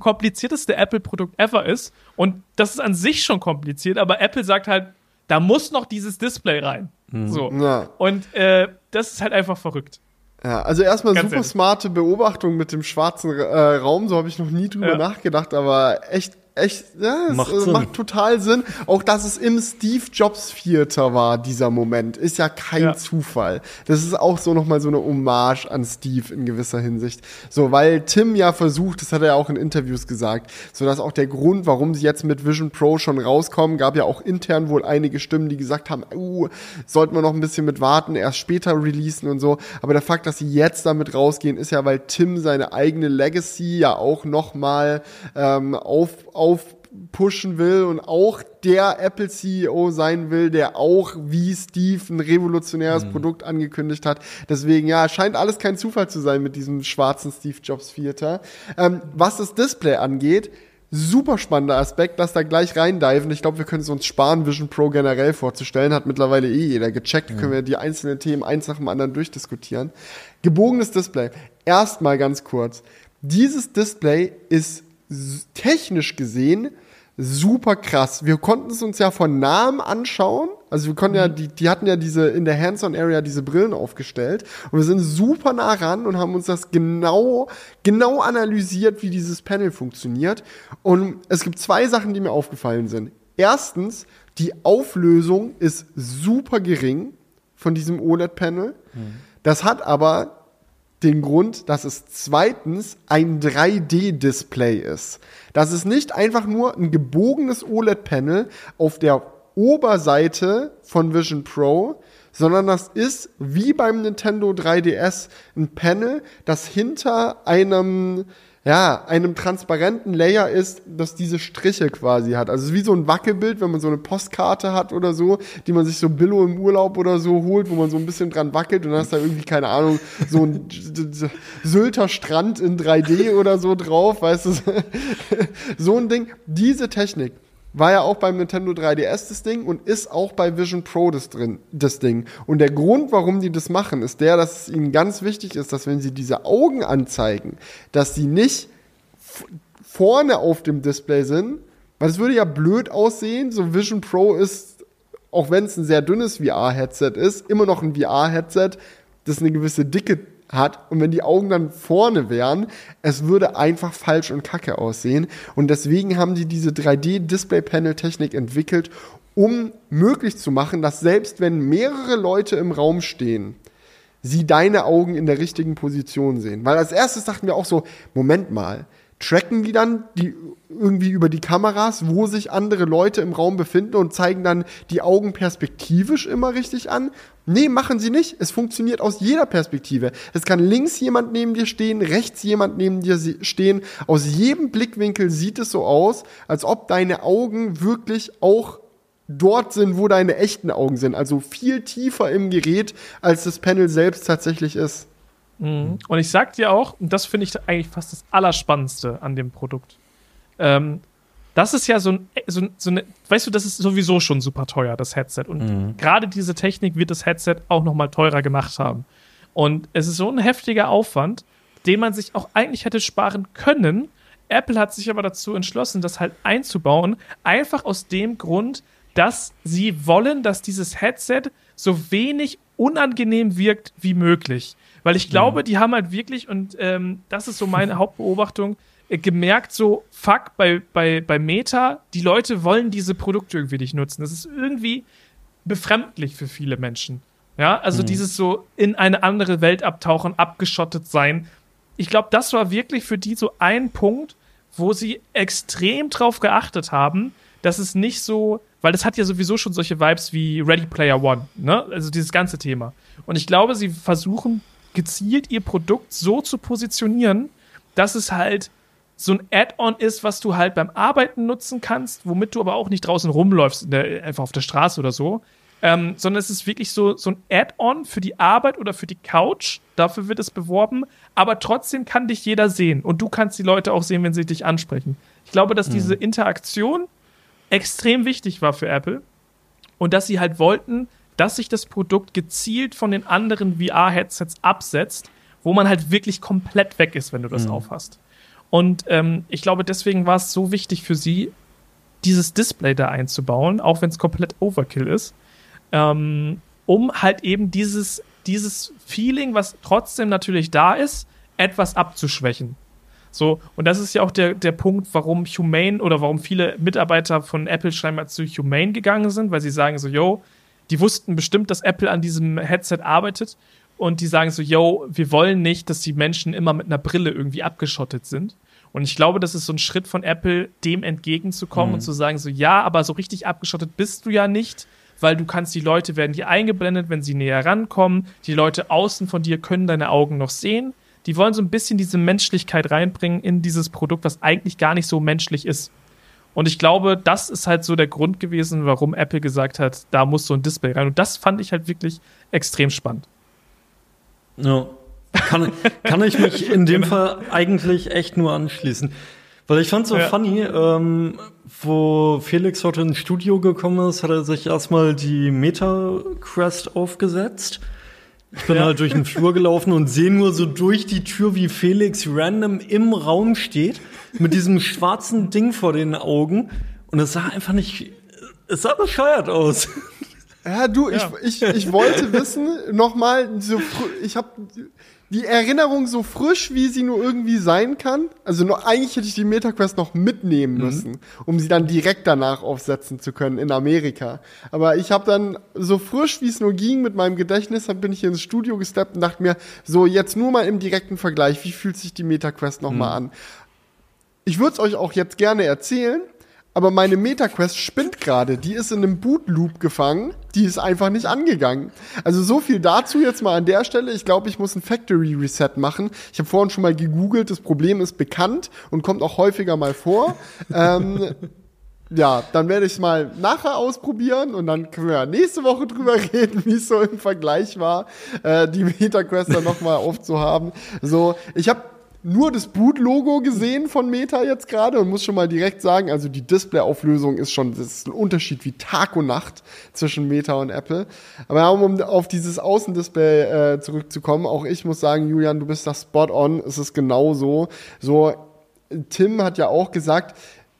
komplizierteste Apple-Produkt ever ist. Und das ist an sich schon kompliziert, aber Apple sagt halt, da muss noch dieses Display rein. So. Ja. Und äh, das ist halt einfach verrückt. Ja, also erstmal Ganz super ehrlich. smarte Beobachtung mit dem schwarzen äh, Raum, so habe ich noch nie drüber Ja. nachgedacht, aber echt, echt, ja, es Macht Sinn. macht total Sinn. Auch dass es im Steve Jobs Theater war, dieser Moment, ist ja kein Ja. Zufall. Das ist auch so nochmal so eine Hommage an Steve in gewisser Hinsicht. So, weil Tim ja versucht, das hat er ja auch in Interviews gesagt, so dass auch der Grund, warum sie jetzt mit Vision Pro schon rauskommen, gab ja auch intern wohl einige Stimmen, die gesagt haben, uh, sollten wir noch ein bisschen mit warten, erst später releasen und so. Aber der Fakt, dass sie jetzt damit rausgehen, ist ja, weil Tim seine eigene Legacy ja auch nochmal ähm, auf, aufpushen will und auch der Apple CEO sein will, der auch wie Steve ein revolutionäres Produkt angekündigt hat. Deswegen, ja, scheint alles kein Zufall zu sein mit diesem schwarzen Steve Jobs Vierter. Ähm, was das Display angeht, super spannender Aspekt, lass da gleich reindiven. Ich glaube, wir können es uns sparen, Vision Pro generell vorzustellen. Hat mittlerweile eh jeder gecheckt. Können wir die einzelnen Themen eins nach dem anderen durchdiskutieren. Gebogenes Display. Erstmal ganz kurz. Dieses Display ist technisch gesehen super krass. Wir konnten es uns ja von Namen anschauen. Also wir konnten ja, die, die hatten ja diese in der Hands-on-Area diese Brillen aufgestellt und wir sind super nah ran und haben uns das genau, genau analysiert, wie dieses Panel funktioniert. Und es gibt zwei Sachen, die mir aufgefallen sind. Erstens, die Auflösung ist super gering von diesem OLED-Panel. Das hat aber den Grund, dass es zweitens ein 3D-Display ist. Das ist nicht einfach nur ein gebogenes OLED-Panel auf der Oberseite von Vision Pro, sondern das ist wie beim Nintendo 3DS ein Panel, das hinter einem ja, einem transparenten Layer ist, das diese Striche quasi hat. Also es ist wie so ein Wackelbild, wenn man so eine Postkarte hat oder so, die man sich so Billo im Urlaub oder so holt, wo man so ein bisschen dran wackelt und dann ist da irgendwie, keine Ahnung, so ein Sylter Strand in 3D oder so drauf, weißt du. so ein Ding. Diese Technik war ja auch beim Nintendo 3DS das Ding und ist auch bei Vision Pro das drin, das Ding. Und der Grund, warum die das machen, ist der, dass es ihnen ganz wichtig ist, dass wenn sie diese Augen anzeigen, dass sie nicht vorne auf dem Display sind, weil es würde ja blöd aussehen. So Vision Pro ist, auch wenn es ein sehr dünnes VR-Headset ist, immer noch ein VR-Headset, das eine gewisse Dicke hat. Und wenn die Augen dann vorne wären, es würde einfach falsch und kacke aussehen. Und deswegen haben die diese 3D-Display-Panel-Technik entwickelt, um möglich zu machen, dass selbst wenn mehrere Leute im Raum stehen, sie deine Augen in der richtigen Position sehen. Weil als erstes dachten wir auch so, Moment mal, tracken die dann die irgendwie über die Kameras, wo sich andere Leute im Raum befinden und zeigen dann die Augen perspektivisch immer richtig an? Nee, machen sie nicht. Es funktioniert aus jeder Perspektive. Es kann links jemand neben dir stehen, rechts jemand neben dir stehen. Aus jedem Blickwinkel sieht es so aus, als ob deine Augen wirklich auch dort sind, wo deine echten Augen sind. Also viel tiefer im Gerät, als das Panel selbst tatsächlich ist. Und ich sag dir auch, und das finde ich eigentlich fast das Allerspannendste an dem Produkt. Ähm, das ist ja so, ein, so, so eine, weißt du, das ist sowieso schon super teuer, das Headset. Und gerade diese Technik wird das Headset auch noch mal teurer gemacht haben. Und es ist so ein heftiger Aufwand, den man sich auch eigentlich hätte sparen können. Apple hat sich aber dazu entschlossen, das halt einzubauen, einfach aus dem Grund, dass sie wollen, dass dieses Headset so wenig unangenehm wirkt wie möglich. Weil ich glaube, die haben halt wirklich, und ähm, das ist so meine Hauptbeobachtung, äh, gemerkt, so, fuck, bei, bei, bei Meta, die Leute wollen diese Produkte irgendwie nicht nutzen. Das ist irgendwie befremdlich für viele Menschen. Ja, also dieses so in eine andere Welt abtauchen, abgeschottet sein. Ich glaube, das war wirklich für die so ein Punkt, wo sie extrem drauf geachtet haben, dass es nicht so, weil das hat ja sowieso schon solche Vibes wie Ready Player One, ne? Also dieses ganze Thema. Und ich glaube, sie versuchen gezielt ihr Produkt so zu positionieren, dass es halt so ein Add-on ist, was du halt beim Arbeiten nutzen kannst, womit du aber auch nicht draußen rumläufst, der, einfach auf der Straße oder so. Ähm, sondern es ist wirklich so, so ein Add-on für die Arbeit oder für die Couch. Dafür wird es beworben. Aber trotzdem kann dich jeder sehen. Und du kannst die Leute auch sehen, wenn sie dich ansprechen. Ich glaube, dass diese Interaktion extrem wichtig war für Apple. Und dass sie halt wollten, dass sich das Produkt gezielt von den anderen VR-Headsets absetzt, wo man halt wirklich komplett weg ist, wenn du das aufhast. Und ähm, ich glaube, deswegen war es so wichtig für sie, dieses Display da einzubauen, auch wenn es komplett Overkill ist, ähm, um halt eben dieses, dieses Feeling, was trotzdem natürlich da ist, etwas abzuschwächen. So, und das ist ja auch der, der Punkt, warum Humane oder warum viele Mitarbeiter von Apple scheinbar zu Humane gegangen sind, weil sie sagen so, yo, die wussten bestimmt, dass Apple an diesem Headset arbeitet und die sagen so, yo, wir wollen nicht, dass die Menschen immer mit einer Brille irgendwie abgeschottet sind. Und ich glaube, das ist so ein Schritt von Apple, dem entgegenzukommen Mhm. und zu sagen so, ja, aber so richtig abgeschottet bist du ja nicht, weil du kannst, die Leute werden dir eingeblendet, wenn sie näher rankommen. Die Leute außen von dir können deine Augen noch sehen. Die wollen so ein bisschen diese Menschlichkeit reinbringen in dieses Produkt, was eigentlich gar nicht so menschlich ist. Und ich glaube, das ist halt so der Grund gewesen, warum Apple gesagt hat, da muss so ein Display rein. Und das fand ich halt wirklich extrem spannend. Ja. Kann, kann ich mich in dem Fall eigentlich echt nur anschließen. Weil ich fand so Ja. funny, ähm, wo Felix heute ins Studio gekommen ist, hat er sich erstmal die Meta-Crest aufgesetzt. Ich bin Ja. halt durch den Flur gelaufen und sehe nur so durch die Tür, wie Felix random im Raum steht, mit diesem schwarzen Ding vor den Augen. Und es sah einfach nicht, es sah bescheuert aus. Ja, du, Ja. Ich, ich, ich wollte wissen, nochmal, so ich habe die Erinnerung so frisch, wie sie nur irgendwie sein kann. Also noch, eigentlich hätte ich die MetaQuest noch mitnehmen müssen, um sie dann direkt danach aufsetzen zu können in Amerika. Aber ich habe dann so frisch, wie es nur ging, mit meinem Gedächtnis, dann bin ich hier ins Studio gesteppt und dachte mir, so jetzt nur mal im direkten Vergleich, wie fühlt sich die MetaQuest nochmal an? Ich würde es euch auch jetzt gerne erzählen, aber meine MetaQuest spinnt gerade. Die ist in einem Bootloop gefangen. Die ist einfach nicht angegangen. Also so viel dazu jetzt mal an der Stelle. Ich glaube, ich muss ein Factory Reset machen. Ich habe vorhin schon mal gegoogelt. Das Problem ist bekannt und kommt auch häufiger mal vor. ähm, ja, dann werde ich es mal nachher ausprobieren und dann können wir ja nächste Woche drüber reden, wie es so im Vergleich war, äh, die MetaQuest dann nochmal aufzuhaben. So, ich habe nur das Boot-Logo gesehen von Meta jetzt gerade und muss schon mal direkt sagen, also die Display-Auflösung ist schon, das ist ein Unterschied wie Tag und Nacht zwischen Meta und Apple. Aber um auf dieses Außendisplay äh, zurückzukommen, auch ich muss sagen, Julian, du bist da spot on, es ist genau so. So, Tim hat ja auch gesagt,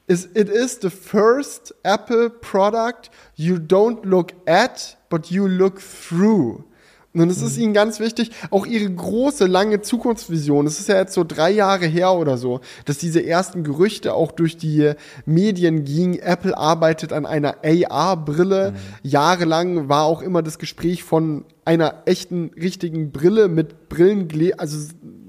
it is the first Apple product you don't look at, but you look through. Und es ist ihnen ganz wichtig, auch ihre große, lange Zukunftsvision, es ist ja jetzt so drei Jahre her oder so, dass diese ersten Gerüchte auch durch die Medien gingen, Apple arbeitet an einer AR-Brille. Jahrelang war auch immer das Gespräch von einer echten, richtigen Brille mit Brillengle, also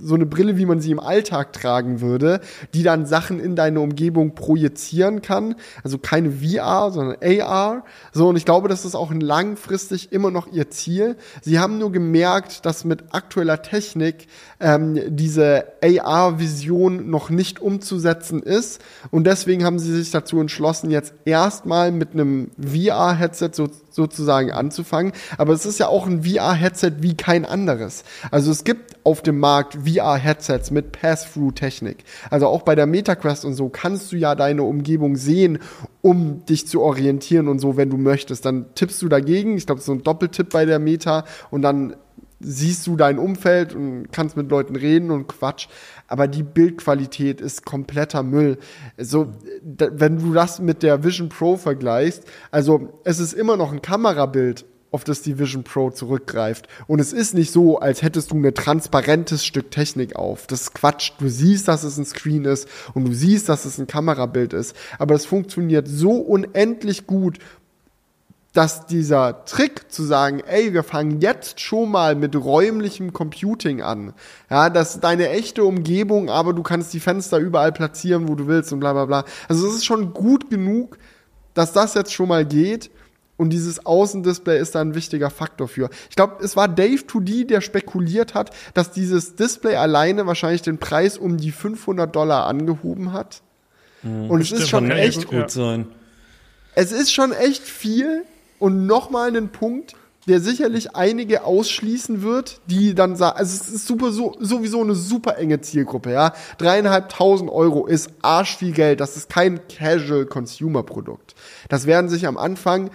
so eine Brille, wie man sie im Alltag tragen würde, die dann Sachen in deine Umgebung projizieren kann. Also keine VR, sondern AR. So, und ich glaube, das ist auch langfristig immer noch ihr Ziel. Sie haben nur gemerkt, dass mit aktueller Technik ähm, diese AR-Vision noch nicht umzusetzen ist. Und deswegen haben sie sich dazu entschlossen, jetzt erstmal mit einem VR-Headset so, sozusagen anzufangen. Aber es ist ja auch ein VR-Headset wie kein anderes. Also es gibt auf dem Markt VR-Headsets mit Pass-Through-Technik. Also auch bei der MetaQuest und so kannst du ja deine Umgebung sehen, um dich zu orientieren und so, wenn du möchtest. Dann tippst du dagegen. Ich glaube, so ein Doppeltipp bei der Meta und dann siehst du dein Umfeld und kannst mit Leuten reden und Quatsch. Aber die Bildqualität ist kompletter Müll. So, da, wenn du das mit der Vision Pro vergleichst, also es ist immer noch ein Kamerabild, auf das die Vision Pro zurückgreift. Und es ist nicht so, als hättest du ein transparentes Stück Technik auf. Das ist Quatsch. Du siehst, dass es ein Screen ist und du siehst, dass es ein Kamerabild ist. Aber es funktioniert so unendlich gut, dass dieser Trick zu sagen, ey, wir fangen jetzt schon mal mit räumlichem Computing an. Ja, das ist deine echte Umgebung, aber du kannst die Fenster überall platzieren, wo du willst und bla bla bla. Also es ist schon gut genug, dass das jetzt schon mal geht. Und dieses Außendisplay ist da ein wichtiger Faktor für. Ich glaube, es war Dave 2D, der spekuliert hat, dass dieses Display alleine wahrscheinlich den Preis um die 500 Dollar angehoben hat. Und es ist schon echt gut sein. es ist schon echt viel und nochmal ein Punkt, der sicherlich einige ausschließen wird, die dann sagen, also es ist super, so, sowieso eine super enge Zielgruppe, ja. Dreieinhalbtausend Euro ist arsch viel Geld, das ist kein Casual-Consumer-Produkt. Das werden sich am Anfang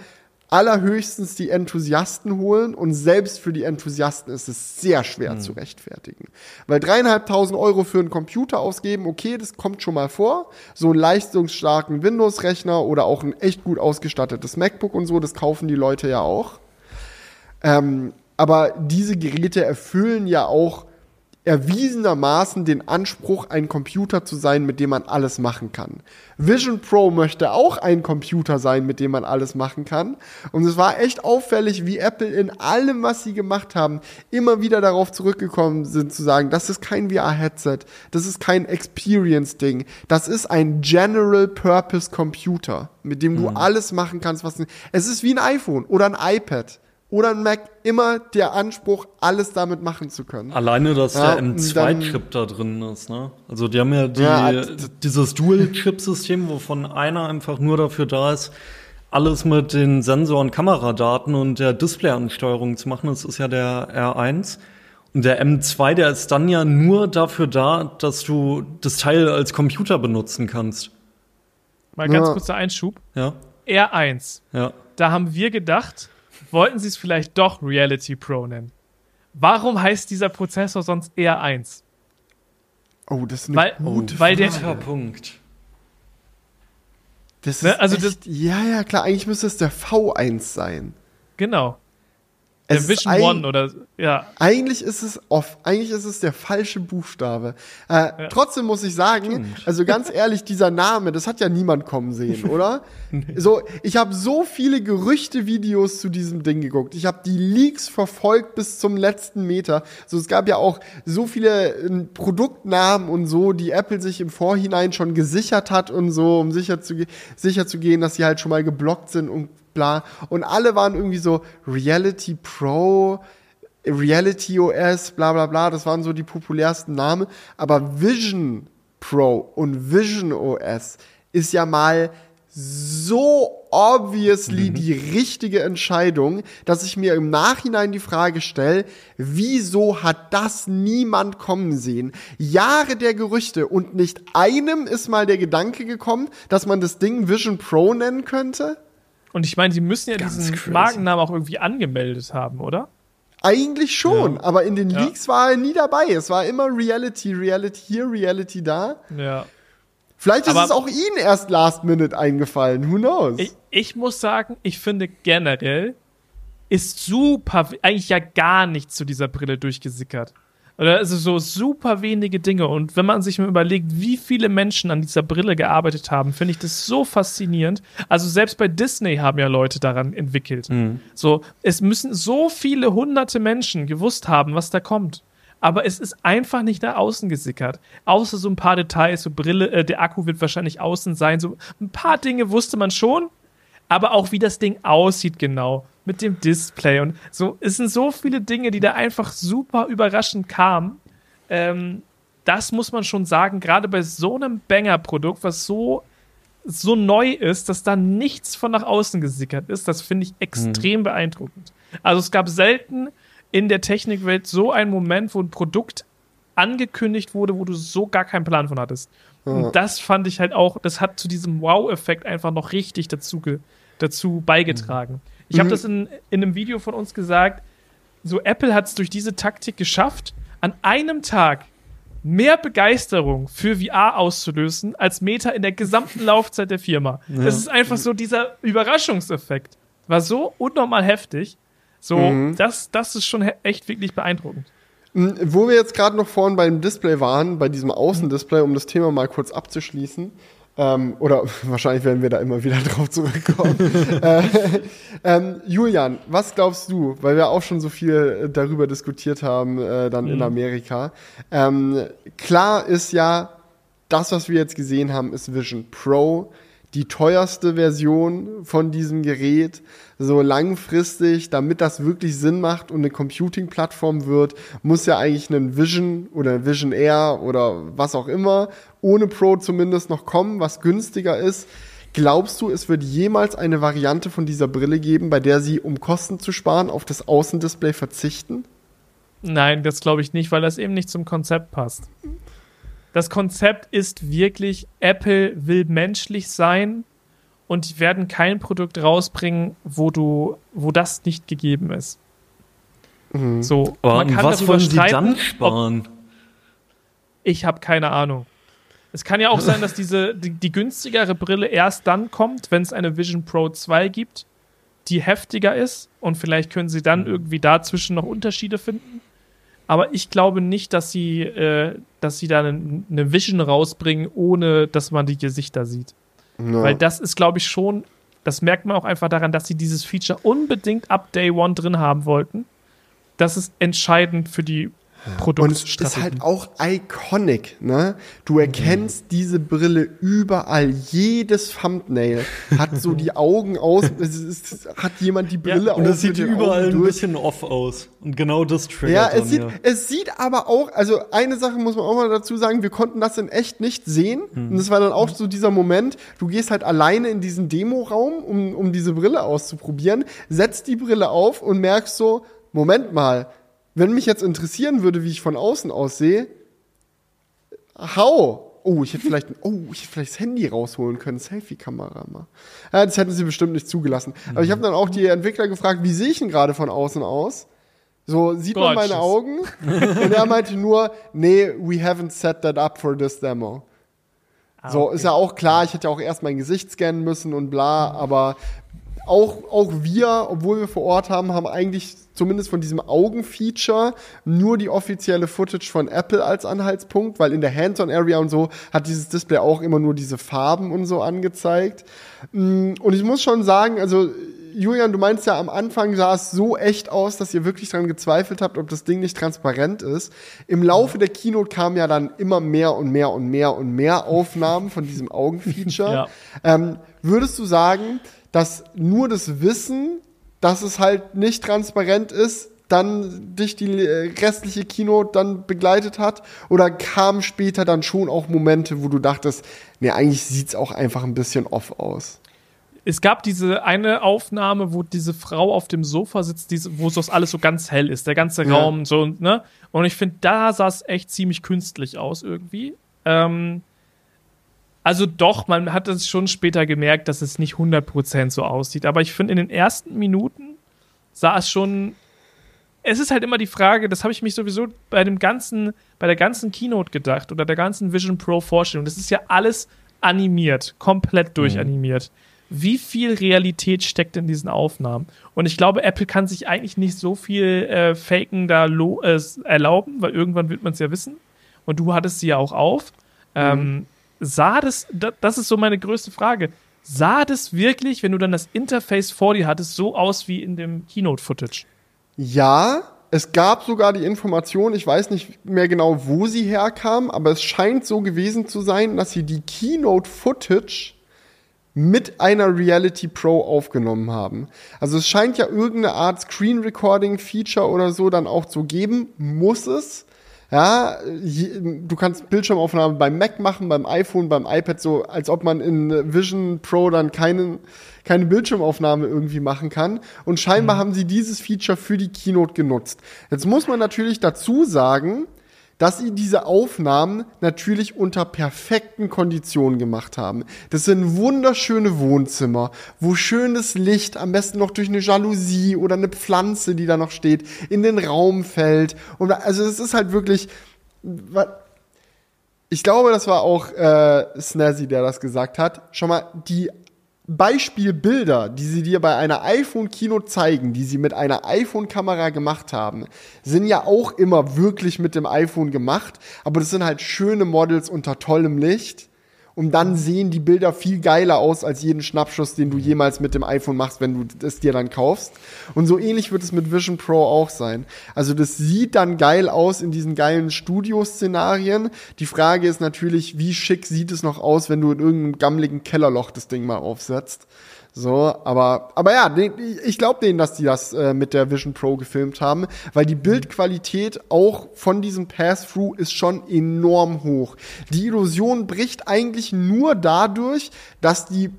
allerhöchstens die Enthusiasten holen und selbst für die Enthusiasten ist es sehr schwer zu rechtfertigen. Weil dreieinhalbtausend Euro für einen Computer ausgeben, okay, das kommt schon mal vor. So einen leistungsstarken Windows-Rechner oder auch ein echt gut ausgestattetes MacBook und so, das kaufen die Leute ja auch. Ähm, aber diese Geräte erfüllen ja auch erwiesenermaßen den Anspruch, ein Computer zu sein, mit dem man alles machen kann. Vision Pro möchte auch ein Computer sein, mit dem man alles machen kann. Und es war echt auffällig, wie Apple in allem, was sie gemacht haben, immer wieder darauf zurückgekommen sind, zu sagen, das ist kein VR-Headset, das ist kein Experience-Ding, das ist ein General Purpose Computer, mit dem du alles machen kannst, was. Es ist wie ein iPhone oder ein iPad oder ein Mac immer der Anspruch, alles damit machen zu können. Alleine, dass Ja, der und M2-Chip da drin ist, ne? Also die haben ja, die, Ja, dieses Dual-Chip-System, wovon einer einfach nur dafür da ist, alles mit den Sensor- und Kameradaten und der Displayansteuerung zu machen. Das ist ja der R1. Und der M2, der ist dann ja nur dafür da, dass du das Teil als Computer benutzen kannst. Mal ganz Ja. kurzer Einschub. Ja, R1. ja. Da haben wir gedacht, wollten sie es vielleicht doch Reality Pro nennen. Warum heißt dieser Prozessor sonst R1? Oh, das ist eine Weil, gute weil der, Guter Punkt. Das Ne, ist also echt, ja, ja, klar, eigentlich müsste es der V1 sein. genau, der Es ist Vision One oder, ja, Eigentlich ist es off, eigentlich ist es der falsche Buchstabe. Äh, Trotzdem muss ich sagen, also ganz ehrlich, dieser Name, das hat ja niemand kommen sehen, oder? So, ich habe so viele Gerüchte-Videos zu diesem Ding geguckt. Ich habe die Leaks verfolgt bis zum letzten Meter. So, es gab ja auch so viele äh, Produktnamen und so, die Apple sich im Vorhinein schon gesichert hat und so, um sicher zu, sicher zu gehen, dass sie halt schon mal geblockt sind und bla. Und alle waren irgendwie so Reality Pro, Reality OS, bla bla bla, das waren so die populärsten Namen. Aber Vision Pro und Vision OS ist ja mal so obviously die richtige Entscheidung, dass ich mir im Nachhinein die Frage stelle, wieso hat das niemand kommen sehen? Jahre der Gerüchte und nicht einem ist mal der Gedanke gekommen, dass man das Ding Vision Pro nennen könnte? Und ich meine, sie müssen ja Ganz diesen crazy. Markennamen auch irgendwie angemeldet haben, oder? Eigentlich schon, aber in den Ja. Leaks war er nie dabei. Es war immer Reality, Reality hier, Reality da. Ja. Vielleicht ist Aber- es auch ihnen erst last minute eingefallen. Who knows? Ich, ich muss sagen, ich finde generell ist super, eigentlich ja gar nichts zu dieser Brille durchgesickert. Oder also so super wenige Dinge. Und wenn man sich mal überlegt, wie viele Menschen an dieser Brille gearbeitet haben, finde ich das so faszinierend. Also selbst bei Disney haben ja Leute daran entwickelt. So, es müssen so viele hunderte Menschen gewusst haben, was da kommt. Aber es ist einfach nicht nach außen gesickert. Außer so ein paar Details, so Brille, äh, der Akku wird wahrscheinlich außen sein. So ein paar Dinge wusste man schon, aber auch wie das Ding aussieht genau mit dem Display und so. Es sind so viele Dinge, die da einfach super überraschend kamen. Ähm, das muss man schon sagen, gerade bei so einem Banger-Produkt, was so so neu ist, dass da nichts von nach außen gesickert ist, das finde ich extrem beeindruckend. Also es gab selten in der Technikwelt so einen Moment, wo ein Produkt angekündigt wurde, wo du so gar keinen Plan von hattest. Und das fand ich halt auch, das hat zu diesem Wow-Effekt einfach noch richtig dazu, dazu beigetragen. Ich habe das in, in einem Video von uns gesagt, so Apple hat es durch diese Taktik geschafft, an einem Tag mehr Begeisterung für VR auszulösen als Meta in der gesamten Laufzeit der Firma. Das ist einfach so dieser Überraschungseffekt. War so unnormal heftig. So, das, das ist schon echt wirklich beeindruckend. Mm, Wo wir jetzt gerade noch vorhin beim Display waren, bei diesem Außendisplay, um das Thema mal kurz abzuschließen, ähm, oder wahrscheinlich werden wir da immer wieder drauf zurückkommen. äh, ähm, Julian, was glaubst du, weil wir auch schon so viel äh, darüber diskutiert haben, äh, dann in Amerika. Ähm, klar ist ja, das, was wir jetzt gesehen haben, ist Vision Pro. Die teuerste Version von diesem Gerät, so langfristig, damit das wirklich Sinn macht und eine Computing-Plattform wird, muss ja eigentlich ein Vision oder Vision Air oder was auch immer, ohne Pro zumindest noch kommen, was günstiger ist. Glaubst du, es wird jemals eine Variante von dieser Brille geben, bei der sie, um Kosten zu sparen, auf das Außendisplay verzichten? Nein, das glaube ich nicht, weil das eben nicht zum Konzept passt. Das Konzept ist wirklich, Apple will menschlich sein und die werden kein Produkt rausbringen, wo du, wo das nicht gegeben ist. So, Aber man an kann was darüber wollen sie dann sparen? ich habe keine Ahnung. Es kann ja auch sein, dass diese die, die günstigere Brille erst dann kommt, wenn es eine Vision Pro 2 gibt, die heftiger ist und vielleicht können sie dann irgendwie dazwischen noch Unterschiede finden. Aber ich glaube nicht, dass sie, äh, dass sie da eine, eine Vision rausbringen, ohne dass man die Gesichter sieht. Ja. Weil das ist, glaube ich, schon, das merkt man auch einfach daran, dass sie dieses Feature unbedingt ab Day One drin haben wollten. Das ist entscheidend für die Und es ist Produktstrategie. halt auch iconic, ne? Du erkennst diese Brille überall. Jedes Thumbnail hat so die Augen aus. Es ist, hat jemand die Brille Und auf es sieht überall Augen ein durch. bisschen off aus. Und genau das triggert Ja, dann, es sieht, ja. es sieht aber auch, also eine Sache muss man auch mal dazu sagen, wir konnten das in echt nicht sehen. Hm. Und das war dann auch so dieser Moment, du gehst halt alleine in diesen Demoraum, um, um diese Brille auszuprobieren, setzt die Brille auf und merkst so, Moment mal, wenn mich jetzt interessieren würde, wie ich von außen aussehe, how? Oh, ich hätte vielleicht, oh, ich hätte vielleicht das Handy rausholen können, Selfie-Kamera mal. Ja, das hätten sie bestimmt nicht zugelassen. Aber ich habe dann auch die Entwickler gefragt, wie sehe ich denn gerade von außen aus? So, sieht man meine Gorgeous. Augen? Und er meinte nur, nee, we haven't set that up for this demo. Ah, so, okay. ist ja auch klar, ich hätte ja auch erst mein Gesicht scannen müssen und bla, aber auch, auch wir, obwohl wir vor Ort haben, haben eigentlich zumindest von diesem Augenfeature nur die offizielle Footage von Apple als Anhaltspunkt, weil in der Hands-on-Area und so hat dieses Display auch immer nur diese Farben und so angezeigt. Mm, Und ich muss schon sagen, also Julian, du meinst ja, am Anfang sah es so echt aus, dass ihr wirklich dran gezweifelt habt, ob das Ding nicht transparent ist. Im Laufe der Keynote kamen ja dann immer mehr und mehr und mehr und mehr Aufnahmen von diesem Augenfeature. Ja. ähm, würdest du sagen, dass nur das Wissen, dass es halt nicht transparent ist, dann dich die äh, restliche Keynote dann begleitet hat? Oder kamen später dann schon auch Momente, wo du dachtest, nee, eigentlich sieht's auch einfach ein bisschen off aus? Es gab diese eine Aufnahme, wo diese Frau auf dem Sofa sitzt, diese, wo das alles so ganz hell ist, der ganze Ja. Raum so, ne? Und ich finde, da sah es echt ziemlich künstlich aus irgendwie. Ähm, also doch, man hat es schon später gemerkt, dass es nicht 100% so aussieht. Aber ich finde, in den ersten Minuten sah es schon. Es ist halt immer die Frage, das habe ich mich sowieso bei dem ganzen, bei der ganzen Keynote gedacht oder der ganzen Vision Pro Vorstellung. Das ist ja alles animiert, komplett durchanimiert. Wie viel Realität steckt in diesen Aufnahmen? Und ich glaube, Apple kann sich eigentlich nicht so viel äh, Faken da äh, erlauben, weil irgendwann wird man es ja wissen. Und du hattest sie ja auch auf. Ähm, sah das, da, das ist so meine größte Frage. Sah das wirklich, wenn du dann das Interface vor dir hattest, so aus wie in dem Keynote-Footage? Ja, es gab sogar die Information, ich weiß nicht mehr genau, wo sie herkam, aber es scheint so gewesen zu sein, dass sie die Keynote-Footage mit einer Reality Pro aufgenommen haben. Also es scheint ja irgendeine Art Screen Recording Feature oder so dann auch zu geben, muss es. Ja, du kannst Bildschirmaufnahmen beim Mac machen, beim iPhone, beim iPad, so als ob man in Vision Pro dann keinen, keine Bildschirmaufnahme irgendwie machen kann. Und scheinbar haben sie dieses Feature für die Keynote genutzt. Jetzt muss man natürlich dazu sagen, dass sie diese Aufnahmen natürlich unter perfekten Konditionen gemacht haben. Das sind wunderschöne Wohnzimmer, wo schönes Licht, am besten noch durch eine Jalousie oder eine Pflanze, die da noch steht, in den Raum fällt. Und also es ist halt wirklich, ich glaube, das war auch äh, Snazzy, der das gesagt hat. Schon mal die Beispielbilder, die sie dir bei einer iPhone-Kino zeigen, die sie mit einer iPhone-Kamera gemacht haben, sind ja auch immer wirklich mit dem iPhone gemacht, aber das sind halt schöne Models unter tollem Licht. Und dann sehen die Bilder viel geiler aus als jeden Schnappschuss, den du jemals mit dem iPhone machst, wenn du es dir dann kaufst. Und so ähnlich wird es mit Vision Pro auch sein. Also das sieht dann geil aus in diesen geilen Studio-Szenarien. Die Frage ist natürlich, wie schick sieht es noch aus, wenn du in irgendeinem gammeligen Kellerloch das Ding mal aufsetzt. So, aber, aber ja, ich glaube denen, dass die das äh, mit der Vision Pro gefilmt haben, weil die Bildqualität auch von diesem Pass-Through ist schon enorm hoch. Die Illusion bricht eigentlich nur dadurch, dass die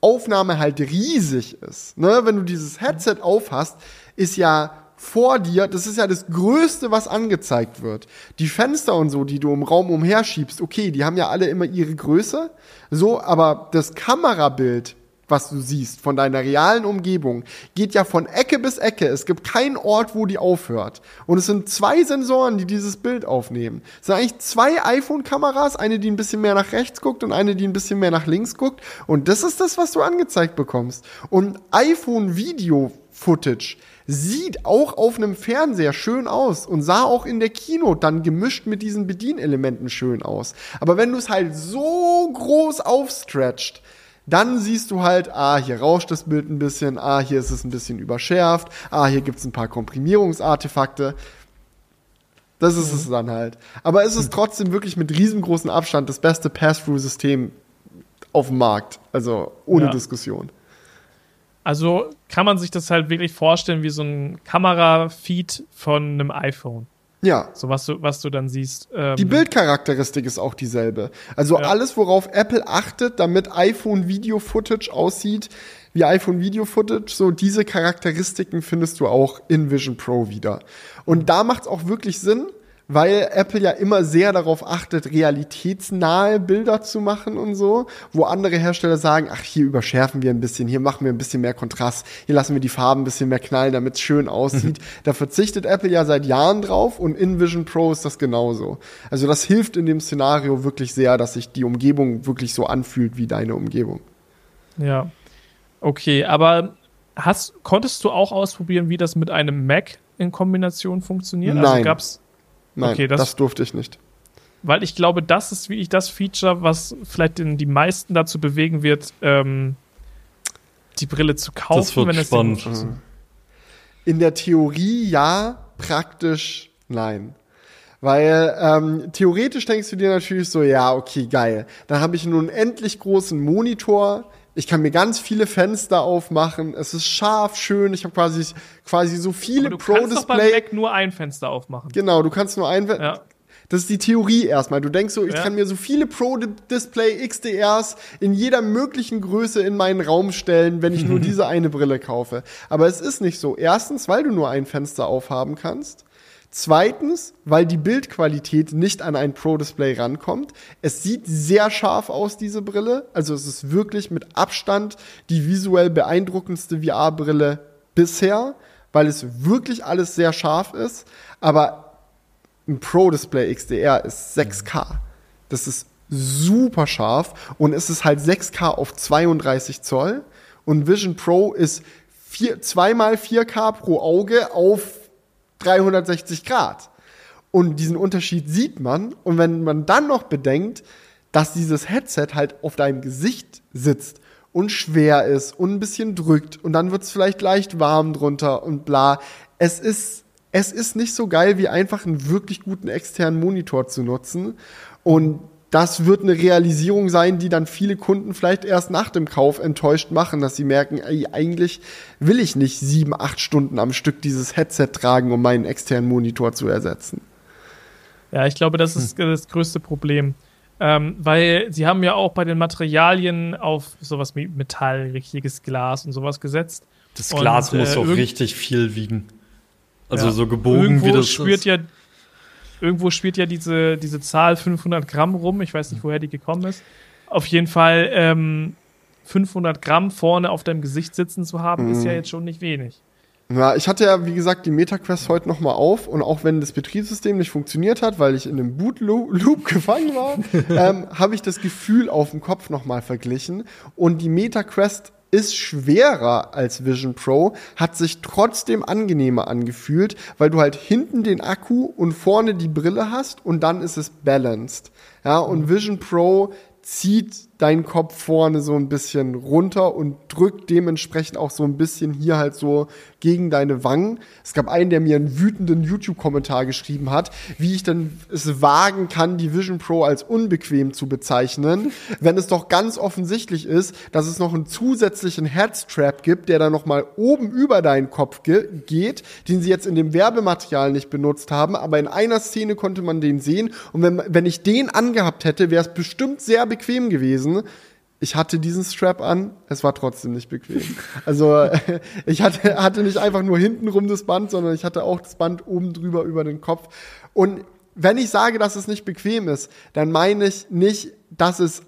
Aufnahme halt riesig ist. Ne? Wenn du dieses Headset aufhast, ist ja vor dir, das ist ja das Größte, was angezeigt wird. Die Fenster und so, die du im Raum umherschiebst, okay, die haben ja alle immer ihre Größe, so, aber das Kamerabild was du siehst von deiner realen Umgebung, geht ja von Ecke bis Ecke. Es gibt keinen Ort, wo die aufhört. Und es sind zwei Sensoren, die dieses Bild aufnehmen. Es sind eigentlich zwei iPhone-Kameras, eine, die ein bisschen mehr nach rechts guckt und eine, die ein bisschen mehr nach links guckt. Und das ist das, was du angezeigt bekommst. Und iPhone-Video-Footage sieht auch auf einem Fernseher schön aus und sah auch in der Kino dann gemischt mit diesen Bedienelementen schön aus. Aber wenn du es halt so groß aufstretcht, dann siehst du halt, ah, hier rauscht das Bild ein bisschen, ah, hier ist es ein bisschen überschärft, ah, hier gibt es ein paar Komprimierungsartefakte. Das ist es dann halt. Aber es ist trotzdem wirklich mit riesengroßem Abstand das beste Pass-Through-System auf dem Markt. Also ohne Ja. Diskussion. Also kann man sich das halt wirklich vorstellen wie so ein Kamerafeed von einem iPhone. Ja. So was du, was du dann siehst. Ähm, Die Bildcharakteristik ist auch dieselbe. Also Ja. alles, worauf Apple achtet, damit iPhone Video Footage aussieht, wie iPhone Video Footage, so diese Charakteristiken findest du auch in Vision Pro wieder. Und da macht es auch wirklich Sinn, weil Apple ja immer sehr darauf achtet, realitätsnahe Bilder zu machen und so, wo andere Hersteller sagen, ach, hier überschärfen wir ein bisschen, hier machen wir ein bisschen mehr Kontrast, hier lassen wir die Farben ein bisschen mehr knallen, damit es schön aussieht. da verzichtet Apple ja seit Jahren drauf und in Vision Pro ist das genauso. Also das hilft in dem Szenario wirklich sehr, dass sich die Umgebung wirklich so anfühlt wie deine Umgebung. Ja. Okay, aber hast, konntest du auch ausprobieren, wie das mit einem Mac in Kombination funktioniert? Also Nein. gab's, Nein, Okay, das, das- durfte ich nicht. weil ich glaube, das ist wirklich das Feature, was vielleicht den, die meisten dazu bewegen wird, ähm, die Brille zu kaufen, Das wird wenn es spannend. In der Theorie ja, praktisch nein. Weil ähm, theoretisch denkst du dir natürlich so, ja, okay, geil. Dann habe ich einen unendlich großen Monitor. Ich kann mir ganz viele Fenster aufmachen. Es ist scharf, schön. Ich habe quasi, quasi so viele Aber du kannst Pro-Display. Nur ein Fenster aufmachen. Genau, du kannst nur ein. Ja. Das ist die Theorie erstmal. Du denkst so, ich Ja. kann mir so viele Pro-Display XDRs in jeder möglichen Größe in meinen Raum stellen, wenn ich nur diese eine Brille kaufe. Aber es ist nicht so. Erstens, weil du nur ein Fenster aufhaben kannst. Zweitens, weil die Bildqualität nicht an ein Pro-Display rankommt. Es sieht sehr scharf aus, diese Brille. Also es ist wirklich mit Abstand die visuell beeindruckendste VR-Brille bisher, weil es wirklich alles sehr scharf ist. Aber ein Pro-Display XDR ist 6K. Das ist super scharf und es ist halt 6K auf 32 Zoll und Vision Pro ist vier, zweimal 4K pro Auge auf 360 Grad. Und diesen Unterschied sieht man. Und wenn man dann noch bedenkt, dass dieses Headset halt auf deinem Gesicht sitzt und schwer ist und ein bisschen drückt und dann wird es vielleicht leicht warm drunter und bla. Es ist, es ist nicht so geil, wie einfach einen wirklich guten externen Monitor zu nutzen. Und das wird eine Realisierung sein, die dann viele Kunden vielleicht erst nach dem Kauf enttäuscht machen, dass sie merken, ey, eigentlich will ich nicht sieben, acht Stunden am Stück dieses Headset tragen, um meinen externen Monitor zu ersetzen. Ja, ich glaube, das ist das größte Problem. Ähm, weil sie haben ja auch bei den Materialien auf sowas wie Metall, richtiges Glas und sowas gesetzt. Das Und, Glas muss äh, doch irgend- richtig viel wiegen. Also Ja. so gebogen irgendwo wie das spürt ist. ja irgendwo spielt ja diese, diese Zahl 500 Gramm rum. Ich weiß nicht, woher die gekommen ist. Auf jeden Fall ähm, 500 Gramm vorne auf deinem Gesicht sitzen zu haben, ist ja Mhm. jetzt schon nicht wenig. Ja, ich hatte ja, wie gesagt, die MetaQuest heute nochmal auf und auch wenn das Betriebssystem nicht funktioniert hat, weil ich in einem Boot-Loop gefangen war, ähm, habe ich das Gefühl auf dem Kopf nochmal verglichen und die MetaQuest ist schwerer als Vision Pro, hat sich trotzdem angenehmer angefühlt, weil du halt hinten den Akku und vorne die Brille hast und dann ist es balanced. Ja, und Vision Pro zieht deinen Kopf vorne so ein bisschen runter und drückt dementsprechend auch so ein bisschen hier halt so gegen deine Wangen. Es gab einen, der mir einen wütenden YouTube-Kommentar geschrieben hat, wie ich denn es wagen kann, die Vision Pro als unbequem zu bezeichnen, wenn es doch ganz offensichtlich ist, dass es noch einen zusätzlichen Headstrap gibt, der dann noch mal oben über deinen Kopf ge geht, den sie jetzt in dem Werbematerial nicht benutzt haben, aber in einer Szene konnte man den sehen und wenn, wenn ich den angehabt hätte, wäre es bestimmt sehr bequem gewesen. Ich hatte diesen Strap an, es war trotzdem nicht bequem. Also ich hatte, hatte nicht einfach nur hintenrum das Band, sondern ich hatte auch das Band oben drüber über den Kopf. Und wenn ich sage, dass es nicht bequem ist, dann meine ich nicht, dass es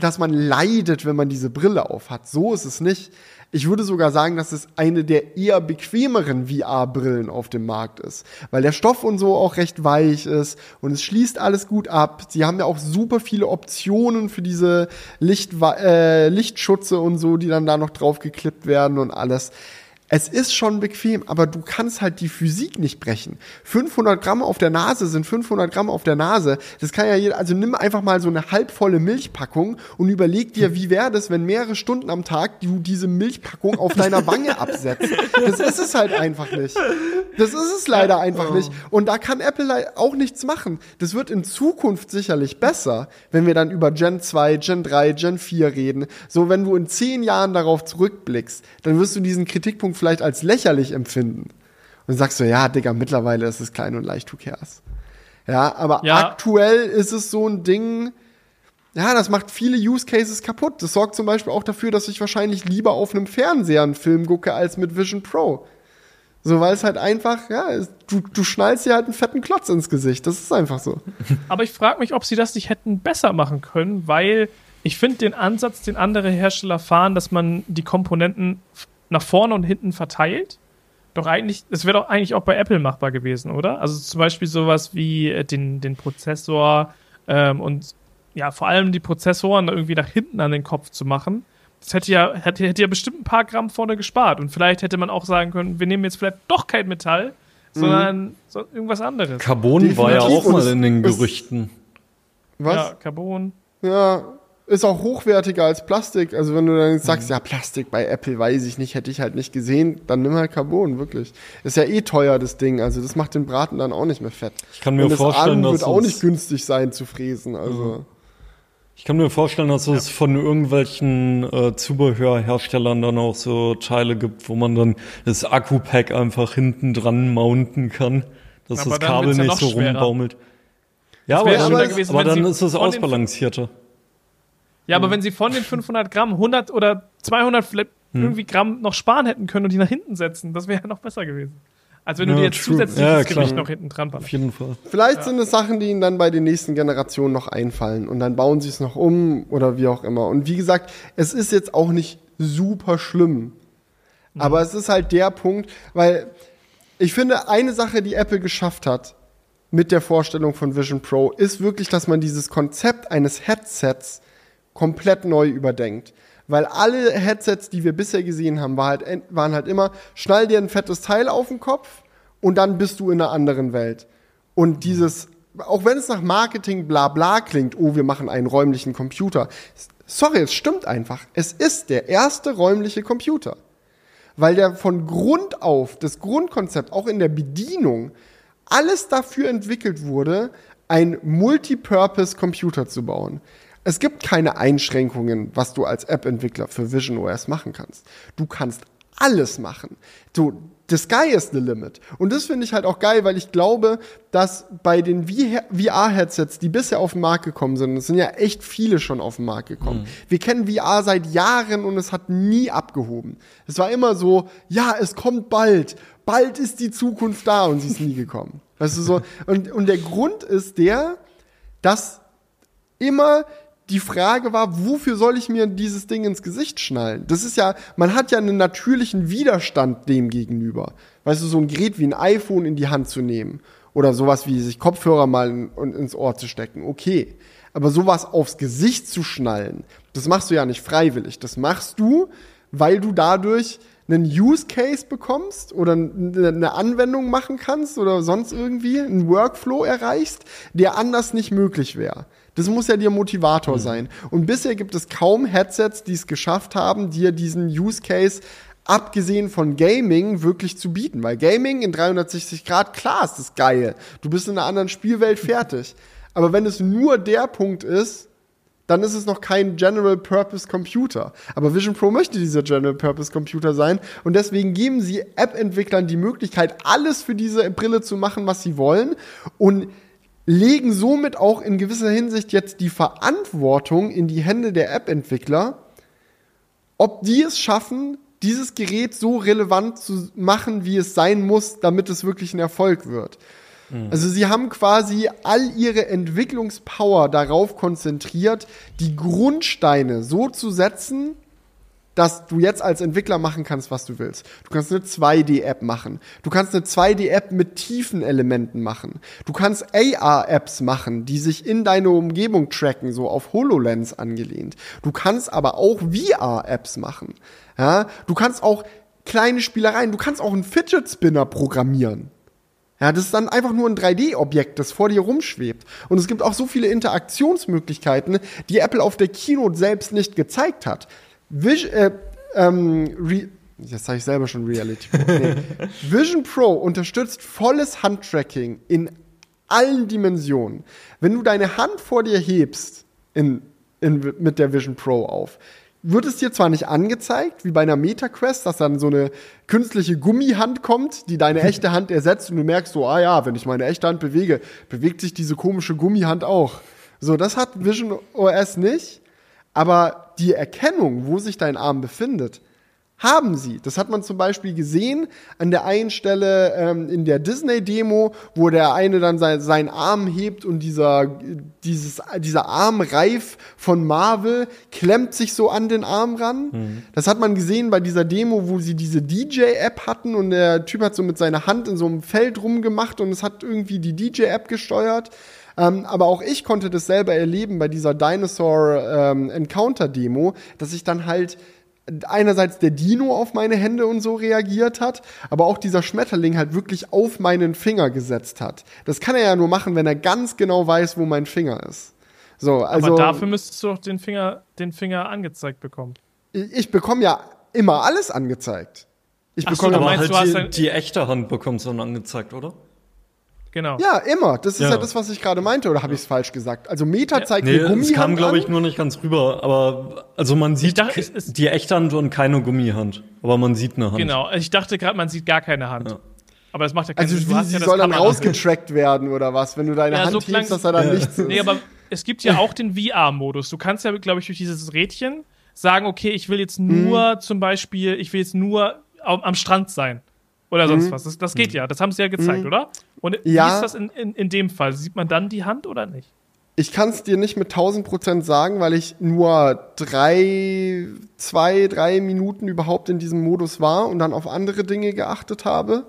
dass man leidet, wenn man diese Brille aufhat. So ist es nicht. Ich würde sogar sagen, dass es eine der eher bequemeren VR-Brillen auf dem Markt ist, weil der Stoff und so auch recht weich ist und es schließt alles gut ab. Sie haben ja auch super viele Optionen für diese Licht, äh, Lichtschutze und so, die dann da noch drauf geklippt werden und alles. Es ist schon bequem, aber du kannst halt die Physik nicht brechen. 500 Gramm auf der Nase sind 500 Gramm auf der Nase. Das kann ja jeder, also nimm einfach mal so eine halbvolle Milchpackung und überleg dir, wie wäre das, wenn mehrere Stunden am Tag du diese Milchpackung auf deiner Wange absetzt. Das ist es halt einfach nicht. Das ist es leider einfach nicht. Und da kann Apple auch nichts machen. Das wird in Zukunft sicherlich besser, wenn wir dann über Gen 2, Gen 3, Gen 4 reden. So, wenn du in zehn Jahren darauf zurückblickst, dann wirst du diesen Kritikpunkt vielleicht als lächerlich empfinden. Und sagst du, ja, Digga, mittlerweile ist es klein und leicht, who cares. Ja, aber Ja. aktuell ist es so ein Ding, ja, das macht viele Use Cases kaputt. Das sorgt zum Beispiel auch dafür, dass ich wahrscheinlich lieber auf einem Fernseher einen Film gucke als mit Vision Pro. So, weil es halt einfach, ja, du, du schnallst dir halt einen fetten Klotz ins Gesicht. Das ist einfach so. Aber ich frage mich, ob sie das nicht hätten besser machen können, weil ich finde den Ansatz, den andere Hersteller fahren, dass man die Komponenten nach vorne und hinten verteilt, doch eigentlich, das wäre doch eigentlich auch bei Apple machbar gewesen, oder? Also zum Beispiel sowas wie äh, den, den Prozessor ähm, und ja, vor allem die Prozessoren irgendwie nach hinten an den Kopf zu machen. Das hätte ja, hätte, hätte ja bestimmt ein paar Gramm vorne gespart. Und vielleicht hätte man auch sagen können, wir nehmen jetzt vielleicht doch kein Metall, sondern so irgendwas anderes. Carbon war ja Definitiv. auch mal in den Gerüchten. Was? Ja, Carbon. Ja, ist auch hochwertiger als Plastik. Also wenn du dann sagst, Mhm. ja, Plastik bei Apple weiß ich nicht, hätte ich halt nicht gesehen, dann nimm halt Carbon, wirklich. Ist ja eh teuer, das Ding. Also das macht den Braten dann auch nicht mehr fett. Ich kann mir Und das vorstellen, dass wird auch nicht günstig sein zu fräsen. Also Ich kann mir vorstellen, dass es von irgendwelchen äh, Zubehörherstellern dann auch so Teile gibt, wo man dann das Akku-Pack einfach hinten dran mounten kann, dass Aber das Kabel ja nicht so schwerer. rumbaumelt. Ja, Das aber dann, gewesen, aber dann ist es ausbalancierter. Ja, aber wenn sie von den 500 Gramm 100 oder 200 vielleicht Hm. irgendwie Gramm noch sparen hätten können und die nach hinten setzen, das wäre ja noch besser gewesen. Als wenn du Ja, dir jetzt true. zusätzliches Ja. Gewicht noch hinten dran Auf ballerst. jeden Fall. vielleicht sind es Sachen, die ihnen dann bei den nächsten Generationen noch einfallen. Und dann bauen sie es noch um oder wie auch immer. Und wie gesagt, es ist jetzt auch nicht super schlimm. Aber es ist halt der Punkt, weil ich finde, eine Sache, die Apple geschafft hat mit der Vorstellung von Vision Pro, ist wirklich, dass man dieses Konzept eines Headsets komplett neu überdenkt. Weil alle Headsets, die wir bisher gesehen haben, war halt, en- waren halt immer, schnall dir ein fettes Teil auf den Kopf und dann bist du in einer anderen Welt. Und dieses, auch wenn es nach Marketing bla bla klingt, oh, wir machen einen räumlichen Computer. Sorry, es stimmt einfach. Es ist der erste räumliche Computer weil der von Grund auf, das Grundkonzept, auch in der Bedienung, alles dafür entwickelt wurde, ein Multipurpose-Computer zu bauen. Es gibt keine Einschränkungen, was du als App-Entwickler für Vision OS machen kannst. Du kannst alles machen. So, the sky is the limit. Und das finde ich halt auch geil, weil ich glaube, dass bei den VR-Headsets, die bisher auf den Markt gekommen sind, es sind ja echt viele schon auf den Markt gekommen. Wir kennen VR seit Jahren und es hat nie abgehoben. Es war immer so, ja, es kommt bald. Bald ist die Zukunft da und sie ist nie gekommen. Weißt du so? Und, und der Grund ist der, dass immer die Frage war, wofür soll ich mir dieses Ding ins Gesicht schnallen? Das ist ja, man hat ja einen natürlichen Widerstand dem gegenüber. Weißt du, so ein Gerät wie ein iPhone in die Hand zu nehmen oder sowas wie sich Kopfhörer mal in, in, ins Ohr zu stecken, okay. Aber sowas aufs Gesicht zu schnallen, das machst du ja nicht freiwillig. Das machst du, weil du dadurch einen Use Case bekommst oder eine eine Anwendung machen kannst oder sonst irgendwie einen Workflow erreichst, der anders nicht möglich wäre. Das muss ja dir Motivator sein. Und bisher gibt es kaum Headsets, die es geschafft haben, dir diesen Use Case abgesehen von Gaming wirklich zu bieten. Weil Gaming in 360 Grad, klar ist das geil. Du bist in einer anderen Spielwelt fertig. Aber wenn es nur der Punkt ist, dann ist es noch kein General Purpose Computer. Aber Vision Pro möchte dieser General Purpose Computer sein und deswegen geben sie App-Entwicklern die Möglichkeit, alles für diese Brille zu machen, was sie wollen und legen somit auch in gewisser Hinsicht jetzt die Verantwortung in die Hände der App-Entwickler, ob die es schaffen, dieses Gerät so relevant zu machen, wie es sein muss, damit es wirklich ein Erfolg wird. Also sie haben quasi all ihre Entwicklungspower darauf konzentriert, die Grundsteine so zu setzen, dass du jetzt als Entwickler machen kannst, was du willst. Du kannst eine 2D-App machen. Du kannst eine 2D-App mit tiefen Elementen machen. Du kannst AR-Apps machen, die sich in deine Umgebung tracken, so auf HoloLens angelehnt. Du kannst aber auch VR-Apps machen. Ja? Du kannst auch kleine Spielereien, du kannst auch einen Fidget Spinner programmieren. Ja, das ist dann einfach nur ein 3D-Objekt, das vor dir rumschwebt. Und es gibt auch so viele Interaktionsmöglichkeiten, die Apple auf der Keynote selbst nicht gezeigt hat. Vis äh, ähm, Re Jetzt sage ich selber schon Reality Pro. Nee. Vision Pro unterstützt volles Handtracking in allen Dimensionen. Wenn du deine Hand vor dir hebst in, in, mit der Vision Pro auf, wird es dir zwar nicht angezeigt, wie bei einer MetaQuest, dass dann so eine künstliche Gummihand kommt, die deine echte Hand ersetzt und du merkst so, ah ja, wenn ich meine echte Hand bewege, bewegt sich diese komische Gummihand auch. So, das hat Vision OS nicht, aber die Erkennung, wo sich dein Arm befindet, haben sie. Das hat man zum Beispiel gesehen an der einen Stelle ähm, in der Disney-Demo, wo der eine dann sein, seinen Arm hebt und dieser, dieses, dieser Armreif von Marvel klemmt sich so an den Arm ran. Mhm. Das hat man gesehen bei dieser Demo, wo sie diese DJ-App hatten und der Typ hat so mit seiner Hand in so einem Feld rumgemacht und es hat irgendwie die DJ-App gesteuert. Ähm, aber auch ich konnte das selber erleben bei dieser Dinosaur ähm, Encounter Demo, dass ich dann halt einerseits der Dino auf meine Hände und so reagiert hat, aber auch dieser Schmetterling halt wirklich auf meinen Finger gesetzt hat. Das kann er ja nur machen, wenn er ganz genau weiß, wo mein Finger ist. So, also, aber dafür müsstest du doch den Finger, den Finger angezeigt bekommen. Ich, ich bekomme ja immer alles angezeigt. Ich bekomme so, aber halt die, die echte Hand bekommt so angezeigt, oder? Genau. Ja, immer. Das ist ja, ja das, was ich gerade meinte, oder habe ich es falsch gesagt? Also Meta zeigt nee, mir Gummihand Es kam, glaube ich, nur nicht ganz rüber. Aber also man sieht dachte, die echte Hand und keine Gummihand. Aber man sieht eine Hand. Genau. Ich dachte gerade, man sieht gar keine Hand. Ja. Aber das macht ja keinen also Sinn. Also sie ja soll dann rausgetrackt werden oder was, wenn du deine ja, Hand so hebst, dass er dann ja. nichts ist. Nee, aber es gibt ja auch den VR-Modus. Du kannst ja, glaube ich, durch dieses Rädchen sagen, okay, ich will jetzt nur mhm. zum Beispiel, ich will jetzt nur am Strand sein. Oder sonst mhm. was. Das, das, geht ja. Das haben sie ja gezeigt, mhm. oder? Und ja. wie ist das in, in, in dem Fall? Sieht man dann die Hand oder nicht? Ich kann es dir nicht mit 1000 Prozent sagen, weil ich nur drei, zwei, drei Minuten überhaupt in diesem Modus war und dann auf andere Dinge geachtet habe.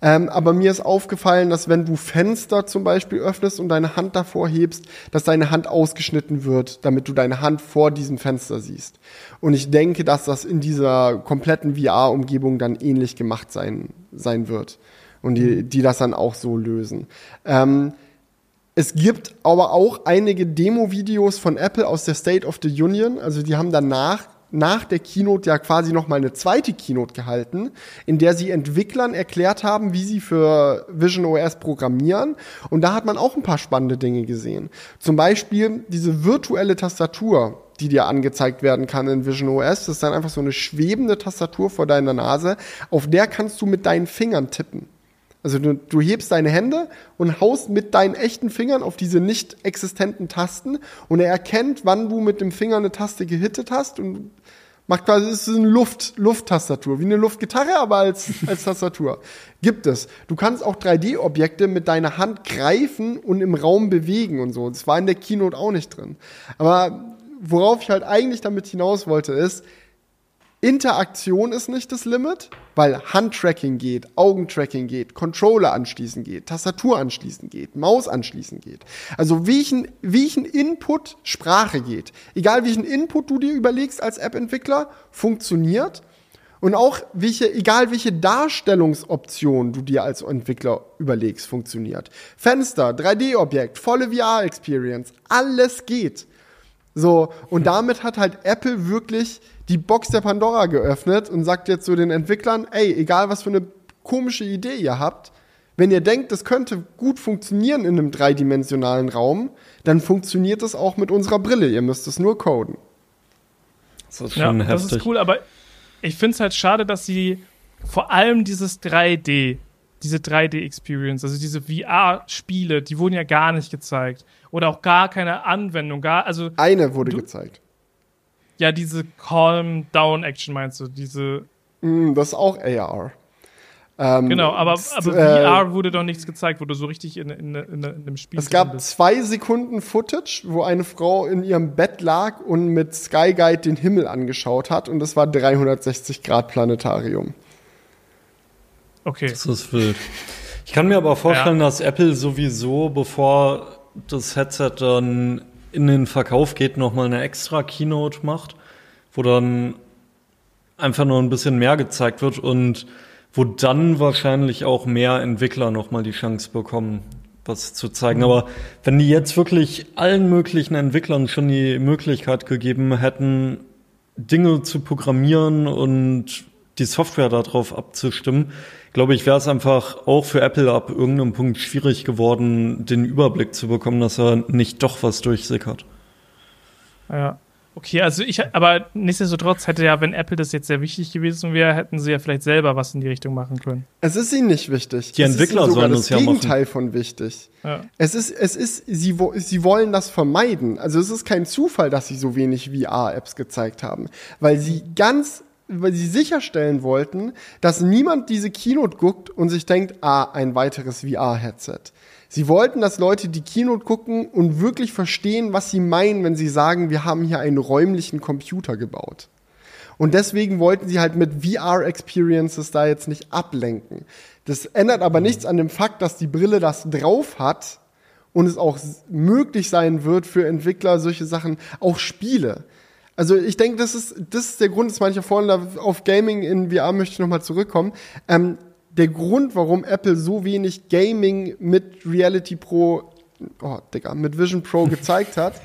Ähm, aber mir ist aufgefallen, dass wenn du Fenster zum Beispiel öffnest und deine Hand davor hebst, dass deine Hand ausgeschnitten wird, damit du deine Hand vor diesem Fenster siehst. Und ich denke, dass das in dieser kompletten VR-Umgebung dann ähnlich gemacht sein, sein wird. Und die, die das dann auch so lösen. Ähm, es gibt aber auch einige Demo-Videos von Apple aus der State of the Union. Also die haben danach nach der Keynote ja quasi noch mal eine zweite Keynote gehalten, in der sie Entwicklern erklärt haben, wie sie für Vision OS programmieren. Und da hat man auch ein paar spannende Dinge gesehen. Zum Beispiel diese virtuelle Tastatur, die dir angezeigt werden kann in Vision OS. Das ist dann einfach so eine schwebende Tastatur vor deiner Nase. Auf der kannst du mit deinen Fingern tippen. Also du, du, hebst deine Hände und haust mit deinen echten Fingern auf diese nicht existenten Tasten und er erkennt, wann du mit dem Finger eine Taste gehittet hast und macht quasi, es ist eine Luft, Lufttastatur, wie eine Luftgitarre, aber als, als Tastatur. Gibt es. Du kannst auch 3D-Objekte mit deiner Hand greifen und im Raum bewegen und so. Das war in der Keynote auch nicht drin. Aber worauf ich halt eigentlich damit hinaus wollte, ist, Interaktion ist nicht das Limit, weil Handtracking geht, Augentracking geht, Controller anschließen geht, Tastatur anschließen geht, Maus anschließen geht. Also welchen, welchen Input Sprache geht. Egal welchen Input du dir überlegst als App-Entwickler, funktioniert. Und auch welche, egal welche Darstellungsoption du dir als Entwickler überlegst, funktioniert. Fenster, 3D-Objekt, volle VR-Experience, alles geht. So, und damit hat halt Apple wirklich die Box der Pandora geöffnet und sagt jetzt zu den Entwicklern, ey, egal was für eine komische Idee ihr habt, wenn ihr denkt, das könnte gut funktionieren in einem dreidimensionalen Raum, dann funktioniert das auch mit unserer Brille. Ihr müsst es nur coden. Das ist schon ja, heftig. Das ist cool, aber ich finde es halt schade, dass sie vor allem dieses 3D, diese 3D-Experience, also diese VR-Spiele, die wurden ja gar nicht gezeigt. Oder auch gar keine Anwendung. Gar, also, Eine wurde du, gezeigt. Ja, diese Calm Down Action meinst du? Diese. Mm, das ist auch AR. Ähm, Genau, aber, aber äh, VR wurde doch nichts gezeigt, wo du so richtig in, in, in, in einem Spiel Es drin gab bist. zwei Sekunden Footage, wo eine Frau in ihrem Bett lag und mit Sky Guide den Himmel angeschaut hat und das war 360 Grad Planetarium. Okay. Das ist wild. Ich kann mir aber vorstellen, dass Apple sowieso, bevor das Headset dann in den Verkauf geht, nochmal eine extra Keynote macht, wo dann einfach nur ein bisschen mehr gezeigt wird und wo dann wahrscheinlich auch mehr Entwickler nochmal die Chance bekommen, was zu zeigen. Aber wenn die jetzt wirklich allen möglichen Entwicklern schon die Möglichkeit gegeben hätten, Dinge zu programmieren und die Software darauf abzustimmen, glaube ich, wäre es einfach auch für Apple ab irgendeinem Punkt schwierig geworden, den Überblick zu bekommen, dass er nicht doch was durchsickert. Ja. Okay, also ich, aber nichtsdestotrotz hätte ja, wenn Apple das jetzt sehr wichtig gewesen wäre, hätten sie ja vielleicht selber was in die Richtung machen können. Es ist ihnen nicht wichtig. Die es ist Entwickler sogar sollen das das ja machen. Gegenteil von wichtig. Ja. Es ist, es ist, sie, wo- sie wollen das vermeiden. Also es ist kein Zufall, dass sie so wenig VR-Apps gezeigt haben, weil sie ganz, weil sie sicherstellen wollten, dass niemand diese Keynote guckt und sich denkt, ah, ein weiteres VR-Headset. Sie wollten, dass Leute die Keynote gucken und wirklich verstehen, was sie meinen, wenn sie sagen, wir haben hier einen räumlichen Computer gebaut. Und deswegen wollten sie halt mit VR-Experiences da jetzt nicht ablenken. Das ändert aber nichts an dem Fakt, dass die Brille das drauf hat und es auch möglich sein wird für Entwickler, solche Sachen, auch Spiele. Also ich denke, das ist, das ist der Grund, dass manche vorhin da auf Gaming in VR möchte ich nochmal zurückkommen. Ähm, der Grund, warum Apple so wenig Gaming mit Reality Pro, oh, Digga, mit Vision Pro gezeigt hat,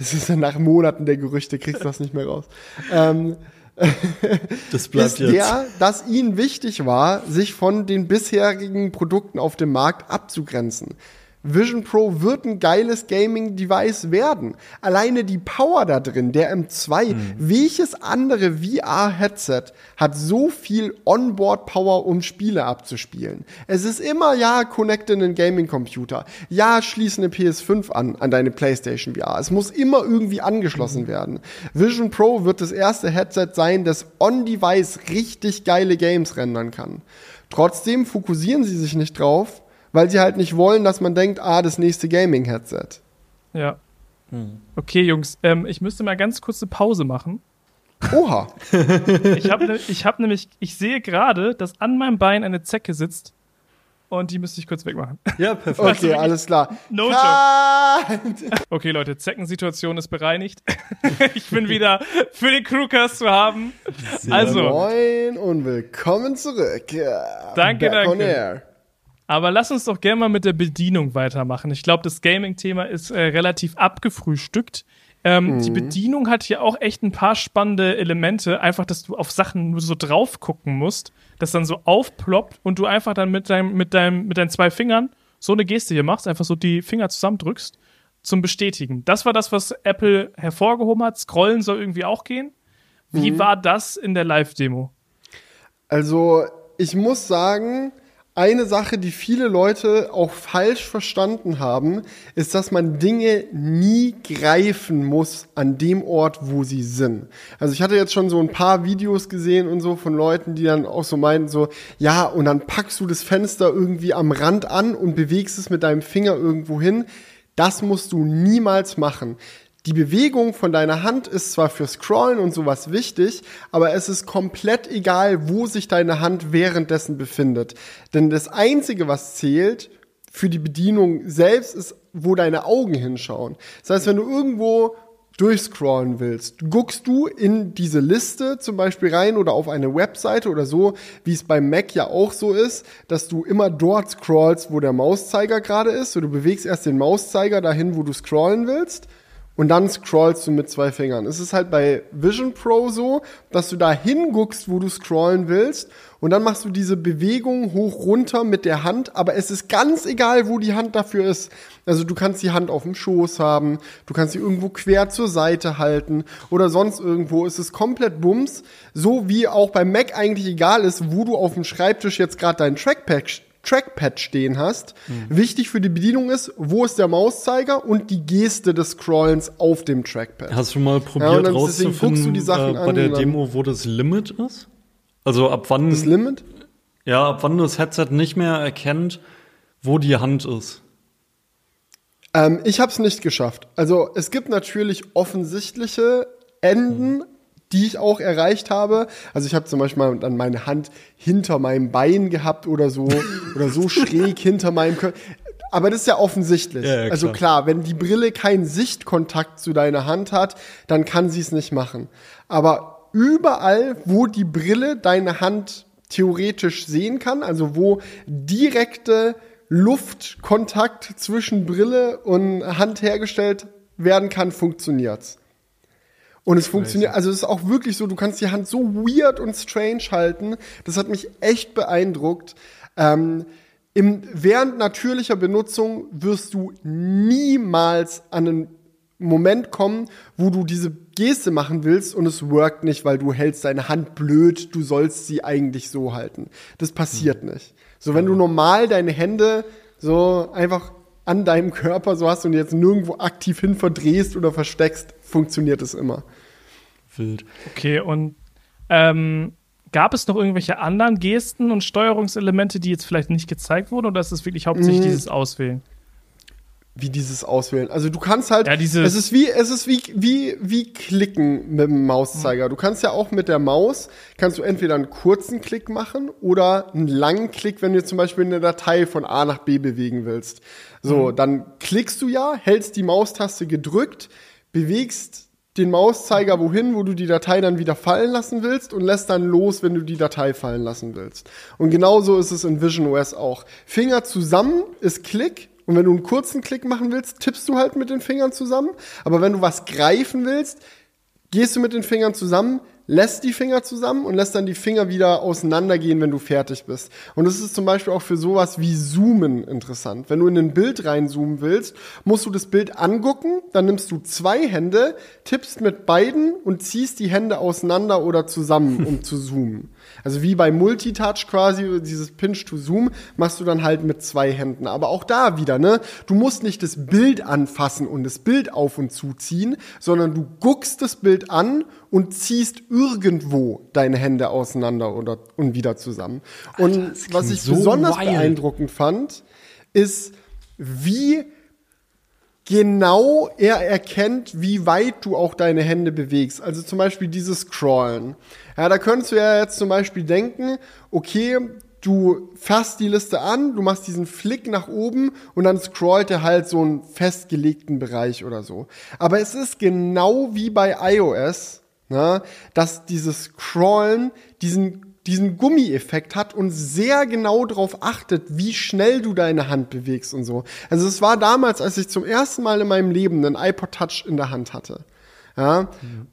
das ist ja nach Monaten der Gerüchte, kriegst du das nicht mehr raus. Ähm, Das bleibt ist jetzt. der, dass ihnen wichtig war, sich von den bisherigen Produkten auf dem Markt abzugrenzen. Vision Pro wird ein geiles Gaming-Device werden. Alleine die Power da drin, der M2, welches andere VR-Headset hat so viel Onboard-Power, um Spiele abzuspielen? Es ist immer, ja, connecte einen Gaming-Computer. Ja, schließe eine PS5 an, an deine PlayStation VR. Es muss immer irgendwie angeschlossen werden. Vision Pro wird das erste Headset sein, das on-device richtig geile Games rendern kann. Trotzdem fokussieren sie sich nicht drauf, weil sie halt nicht wollen, dass man denkt, ah, das nächste Gaming-Headset. Ja. Okay, Jungs, ähm, ich müsste mal ganz kurz eine Pause machen. Oha. Ich habe ne, ich hab nämlich, ich sehe gerade, dass an meinem Bein eine Zecke sitzt und die müsste ich kurz wegmachen. Ja, perfekt. Okay, alles klar. No Cut. Okay, Leute, Zeckensituation ist bereinigt. ich bin wieder für den Crewcast zu haben. Also, Moin und willkommen zurück. Danke, Back on danke. Aber lass uns doch gerne mal mit der Bedienung weitermachen. Ich glaube, das Gaming-Thema ist äh, relativ abgefrühstückt. Ähm, Die Bedienung hat hier auch echt ein paar spannende Elemente. Einfach, dass du auf Sachen nur so drauf gucken musst, das dann so aufploppt und du einfach dann mit, deinem, mit, deinem, mit deinen zwei Fingern so eine Geste hier machst, einfach so die Finger zusammendrückst zum Bestätigen. Das war das, was Apple hervorgehoben hat. Scrollen soll irgendwie auch gehen. Wie war das in der Live-Demo? Also, ich muss sagen, eine Sache, die viele Leute auch falsch verstanden haben, ist, dass man Dinge nie greifen muss an dem Ort, wo sie sind. Also ich hatte jetzt schon so ein paar Videos gesehen und so von Leuten, die dann auch so meinten, so, ja, und dann packst du das Fenster irgendwie am Rand an und bewegst es mit deinem Finger irgendwo hin. Das musst du niemals machen. Die Bewegung von deiner Hand ist zwar für Scrollen und sowas wichtig, aber es ist komplett egal, wo sich deine Hand währenddessen befindet. Denn das Einzige, was zählt für die Bedienung selbst, ist, wo deine Augen hinschauen. Das heißt, wenn du irgendwo durchscrollen willst, guckst du in diese Liste zum Beispiel rein oder auf eine Webseite oder so, wie es beim Mac ja auch so ist, dass du immer dort scrollst, wo der Mauszeiger gerade ist. So, du bewegst erst den Mauszeiger dahin, wo du scrollen willst. Und dann scrollst du mit zwei Fingern. Es ist halt bei Vision Pro so, dass du da hinguckst, wo du scrollen willst. Und dann machst du diese Bewegung hoch runter mit der Hand. Aber es ist ganz egal, wo die Hand dafür ist. Also du kannst die Hand auf dem Schoß haben. Du kannst sie irgendwo quer zur Seite halten. Oder sonst irgendwo. Es ist komplett Bums. So wie auch beim Mac eigentlich egal ist, wo du auf dem Schreibtisch jetzt gerade dein Trackpad Trackpad stehen hast. Wichtig für die Bedienung ist, wo ist der Mauszeiger und die Geste des Scrollens auf dem Trackpad. Hast du mal Ja, und probiert dann rauszufinden äh, bei der Demo, wo das Limit ist? Also ab wann? Das Limit? Ja, ab wann das Headset nicht mehr erkennt, wo die Hand ist. Ähm, ich habe es nicht geschafft. Also es gibt natürlich offensichtliche Enden, die ich auch erreicht habe. Also ich habe zum Beispiel mal dann meine Hand hinter meinem Bein gehabt oder so oder so schräg hinter meinem Körper. Aber das ist ja offensichtlich. Ja, ja, also klar. klar, wenn die Brille keinen Sichtkontakt zu deiner Hand hat, dann kann sie es nicht machen. Aber überall, wo die Brille deine Hand theoretisch sehen kann, also wo direkte Luftkontakt zwischen Brille und Hand hergestellt werden kann, funktioniert's. Und es funktioniert, also es ist auch wirklich so, du kannst die Hand so weird und strange halten. Das hat mich echt beeindruckt. Ähm, im, während natürlicher Benutzung wirst du niemals an einen Moment kommen, wo du diese Geste machen willst und es workt nicht, weil du hältst deine Hand blöd, du sollst sie eigentlich so halten. Das passiert nicht. So, wenn du normal deine Hände so einfach an deinem Körper so hast und jetzt nirgendwo aktiv hin verdrehst oder versteckst, funktioniert es immer. Wild. Okay, und ähm, gab es noch irgendwelche anderen Gesten und Steuerungselemente, die jetzt vielleicht nicht gezeigt wurden, oder ist es wirklich hauptsächlich Mhm. dieses Auswählen? Wie dieses Auswählen. Also du kannst halt, Ja, diese- es ist wie, es ist wie, wie, wie klicken mit dem Mauszeiger. Du kannst ja auch mit der Maus, kannst du entweder einen kurzen Klick machen oder einen langen Klick, wenn du zum Beispiel eine Datei von A nach B bewegen willst. So, dann klickst du ja, hältst die Maustaste gedrückt, bewegst den Mauszeiger wohin, wo du die Datei dann wieder fallen lassen willst und lässt dann los, wenn du die Datei fallen lassen willst. Und genauso ist es in Vision OS auch. Finger zusammen ist Klick und wenn du einen kurzen Klick machen willst, tippst du halt mit den Fingern zusammen. Aber wenn du was greifen willst, gehst du mit den Fingern zusammen, lässt die Finger zusammen und lässt dann die Finger wieder auseinandergehen, wenn du fertig bist. Und das ist zum Beispiel auch für sowas wie Zoomen interessant. Wenn du in ein Bild reinzoomen willst, musst du das Bild angucken, dann nimmst du zwei Hände, tippst mit beiden und ziehst die Hände auseinander oder zusammen, um zu zoomen. Also wie bei Multitouch quasi, dieses Pinch to Zoom, machst du dann halt mit zwei Händen. Aber auch da wieder, ne? Du musst nicht das Bild anfassen und das Bild auf und zuziehen, sondern du guckst das Bild an und ziehst irgendwo deine Hände auseinander oder, und wieder zusammen. Und das was ich so besonders wild. beeindruckend fand, ist, wie genau er erkennt, wie weit du auch deine Hände bewegst. Also zum Beispiel dieses Scrollen. Ja, da könntest du ja jetzt zum Beispiel denken, okay, du fasst die Liste an, du machst diesen Flick nach oben und dann scrollt er halt so einen festgelegten Bereich oder so. Aber es ist genau wie bei iOS, ne, dass dieses Scrollen diesen diesen Gummieffekt hat und sehr genau darauf achtet, wie schnell du deine Hand bewegst und so. Also es war damals, als ich zum ersten Mal in meinem Leben einen iPod Touch in der Hand hatte. Ja,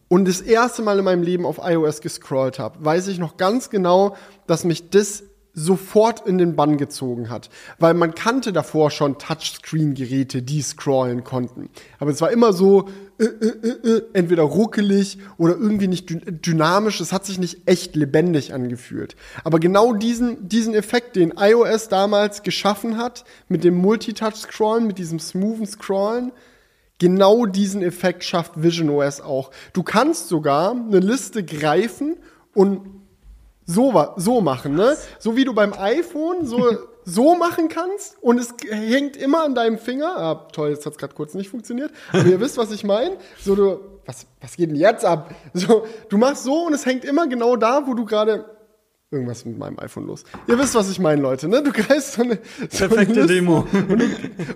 und das erste Mal in meinem Leben auf iOS gescrollt habe, weiß ich noch ganz genau, dass mich das sofort in den Bann gezogen hat. Weil man kannte davor schon Touchscreen-Geräte, die scrollen konnten. Aber es war immer so, äh, äh, äh, äh, entweder ruckelig oder irgendwie nicht dy dynamisch. Es hat sich nicht echt lebendig angefühlt. Aber genau diesen, diesen Effekt, den iOS damals geschaffen hat, mit dem Multitouch-Scrollen, mit diesem smoothen Scrollen, Genau diesen Effekt schafft Vision OS auch. Du kannst sogar eine Liste greifen und so, so machen, ne? So wie du beim iPhone so, so machen kannst und es hängt immer an deinem Finger. Ah, toll, jetzt hat's gerade kurz nicht funktioniert. Aber ihr wisst, was ich meine. So, du, was, was geht denn jetzt ab? So, du machst so und es hängt immer genau da, wo du gerade irgendwas mit meinem iPhone los. Ihr wisst, was ich meine, Leute, ne? Du greifst so eine, so eine Perfekte Liste Demo.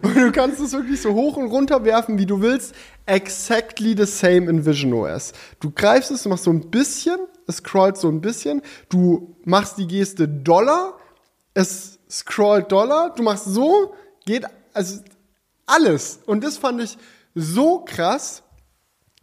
und du kannst es wirklich so hoch und runter werfen, wie du willst. Exactly the same in Vision OS. Du greifst es, du machst so ein bisschen, es scrollt so ein bisschen, du machst die Geste Dollar, es scrollt Dollar, du machst so, geht, also alles. Und das fand ich so krass,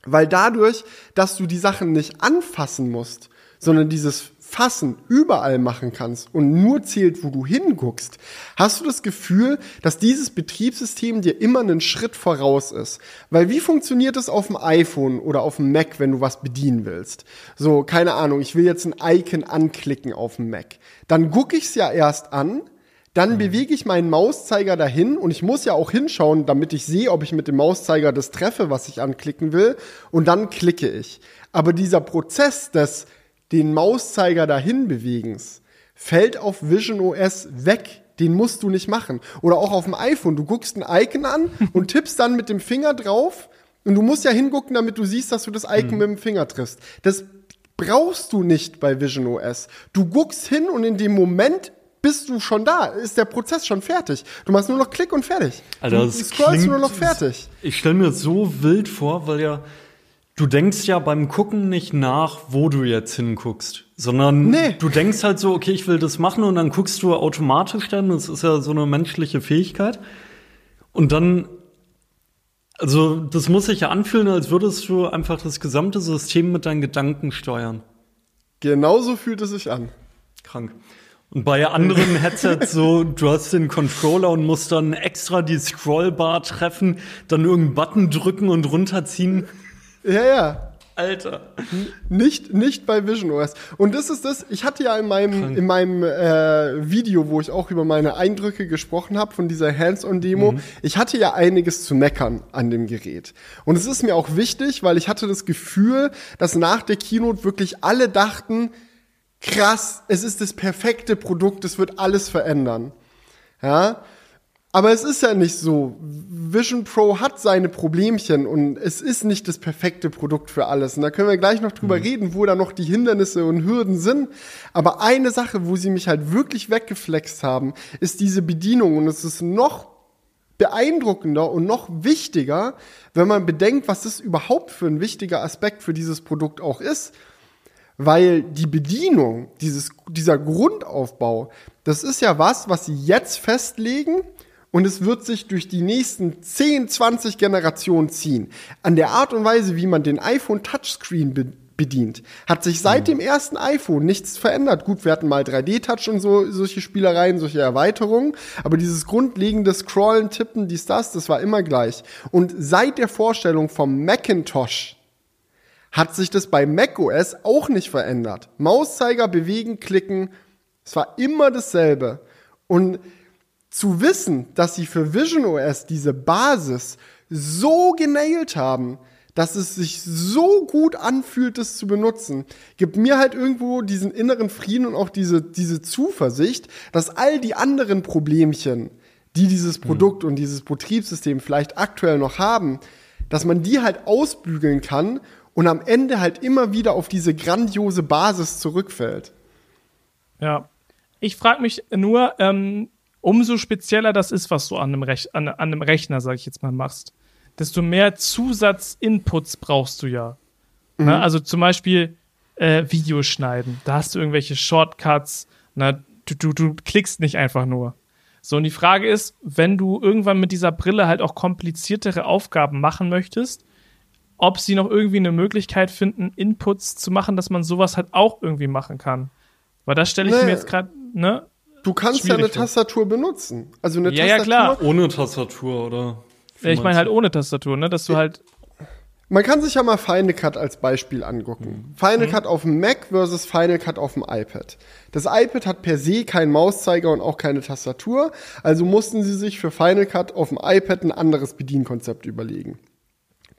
weil dadurch, dass du die Sachen nicht anfassen musst, sondern dieses Fassen überall machen kannst und nur zählt, wo du hinguckst, hast du das Gefühl, dass dieses Betriebssystem dir immer einen Schritt voraus ist. Weil wie funktioniert es auf dem iPhone oder auf dem Mac, wenn du was bedienen willst? So, keine Ahnung, ich will jetzt ein Icon anklicken auf dem Mac. Dann gucke ich es ja erst an, dann bewege ich meinen Mauszeiger dahin und ich muss ja auch hinschauen, damit ich sehe, ob ich mit dem Mauszeiger das treffe, was ich anklicken will. Und dann klicke ich. Aber dieser Prozess des den Mauszeiger dahin bewegens fällt auf Vision OS weg. Den musst du nicht machen. Oder auch auf dem iPhone. Du guckst ein Icon an und tippst dann mit dem Finger drauf. Und du musst ja hingucken, damit du siehst, dass du das Icon Mhm. mit dem Finger triffst. Das brauchst du nicht bei Vision OS. Du guckst hin und in dem Moment bist du schon da. Ist der Prozess schon fertig. Du machst nur noch Klick und fertig. Alter, du das scrollst klingt- nur noch fertig. Ich stelle mir das so wild vor, weil ja du denkst ja beim Gucken nicht nach, wo du jetzt hinguckst, sondern Nee. du denkst halt so, okay, ich will das machen und dann guckst du automatisch dann, das ist ja so eine menschliche Fähigkeit. Und dann also das muss sich ja anfühlen, als würdest du einfach das gesamte System mit deinen Gedanken steuern. Genauso fühlt es sich an. Krank. Und bei anderen Headsets so, du hast den Controller und musst dann extra die Scrollbar treffen, dann irgendeinen Button drücken und runterziehen. Ja, ja. Alter. Nicht, nicht bei Vision OS. Und das ist das, ich hatte ja in meinem, in meinem äh, Video, wo ich auch über meine Eindrücke gesprochen habe von dieser Hands-on-Demo, ich hatte ja einiges zu meckern an dem Gerät. Und es ist mir auch wichtig, weil ich hatte das Gefühl, dass nach der Keynote wirklich alle dachten, krass, es ist das perfekte Produkt, es wird alles verändern. Ja, aber es ist ja nicht so. Vision Pro hat seine Problemchen und es ist nicht das perfekte Produkt für alles. Und da können wir gleich noch drüber reden, wo da noch die Hindernisse und Hürden sind. Aber eine Sache, wo sie mich halt wirklich weggeflext haben, ist diese Bedienung. Und es ist noch beeindruckender und noch wichtiger, wenn man bedenkt, was das überhaupt für ein wichtiger Aspekt für dieses Produkt auch ist. Weil die Bedienung, dieses, dieser Grundaufbau, das ist ja was, was sie jetzt festlegen und es wird sich durch die nächsten 10, 20 Generationen ziehen. An der Art und Weise, wie man den iPhone Touchscreen be bedient, hat sich seit dem ersten iPhone nichts verändert. Gut, wir hatten mal 3D-Touch und so, solche Spielereien, solche Erweiterungen, aber dieses grundlegende Scrollen, Tippen, dies, das, das war immer gleich. Und seit der Vorstellung vom Macintosh hat sich das bei macOS auch nicht verändert. Mauszeiger bewegen, klicken, es war immer dasselbe. Und zu wissen, dass sie für Vision OS diese Basis so genailt haben, dass es sich so gut anfühlt, das zu benutzen, gibt mir halt irgendwo diesen inneren Frieden und auch diese, diese Zuversicht, dass all die anderen Problemchen, die dieses Produkt und dieses Betriebssystem vielleicht aktuell noch haben, dass man die halt ausbügeln kann und am Ende halt immer wieder auf diese grandiose Basis zurückfällt. Ja. Ich frage mich nur, ähm, umso spezieller das ist, was du an einem, Rech an, an einem Rechner, sag ich jetzt mal, machst, desto mehr Zusatzinputs brauchst du ja. Na, also zum Beispiel äh, Videos schneiden. Da hast du irgendwelche Shortcuts. Na, du, du, du klickst nicht einfach nur. So, und die Frage ist, wenn du irgendwann mit dieser Brille halt auch kompliziertere Aufgaben machen möchtest, ob sie noch irgendwie eine Möglichkeit finden, Inputs zu machen, dass man sowas halt auch irgendwie machen kann. Weil das stelle ich Nee. mir jetzt gerade, ne? Du kannst ja eine ja. Tastatur benutzen. Also eine Ja, ja, Tastatur. klar. Ohne Tastatur, oder? Ja, ich meine halt ohne Tastatur, ne? Dass du halt. Man kann sich ja mal Final Cut als Beispiel angucken. Final Cut auf dem Mac versus Final Cut auf dem iPad. Das iPad hat per se keinen Mauszeiger und auch keine Tastatur, also mussten sie sich für Final Cut auf dem iPad ein anderes Bedienkonzept überlegen.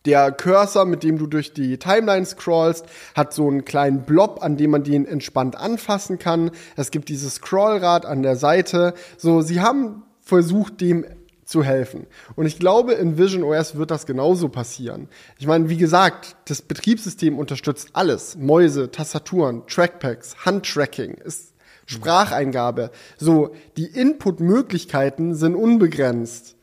Der Cursor, mit dem du durch die Timeline scrollst, hat so einen kleinen Blob, an dem man den entspannt anfassen kann. Es gibt dieses Scrollrad an der Seite. So, sie haben versucht, dem zu helfen. Und ich glaube, in Vision OS wird das genauso passieren. Ich meine, wie gesagt, das Betriebssystem unterstützt alles. Mäuse, Tastaturen, Trackpacks, Handtracking, ist Spracheingabe. So, die Input-Möglichkeiten sind unbegrenzt.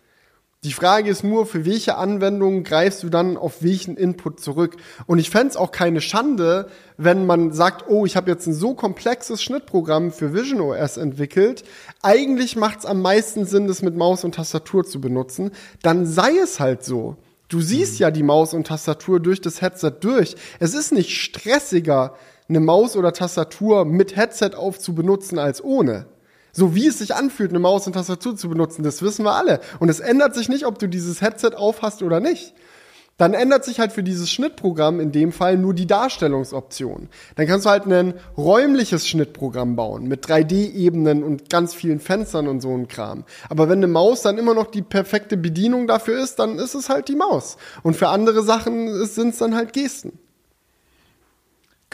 Die Frage ist nur, für welche Anwendung greifst du dann auf welchen Input zurück? Und ich fänd's auch keine Schande, wenn man sagt, oh, ich habe jetzt ein so komplexes Schnittprogramm für Vision OS entwickelt. Eigentlich macht's am meisten Sinn, das mit Maus und Tastatur zu benutzen. Dann sei es halt so. Du siehst ja die Maus und Tastatur durch das Headset durch. Es ist nicht stressiger, eine Maus oder Tastatur mit Headset auf zu benutzen als ohne. So wie es sich anfühlt, eine Maus und Tastatur zu benutzen, das wissen wir alle. Und es ändert sich nicht, ob du dieses Headset aufhast oder nicht. Dann ändert sich halt für dieses Schnittprogramm in dem Fall nur die Darstellungsoption. Dann kannst du halt ein räumliches Schnittprogramm bauen mit 3D-Ebenen und ganz vielen Fenstern und so ein Kram. Aber wenn eine Maus dann immer noch die perfekte Bedienung dafür ist, dann ist es halt die Maus. Und für andere Sachen sind es dann halt Gesten.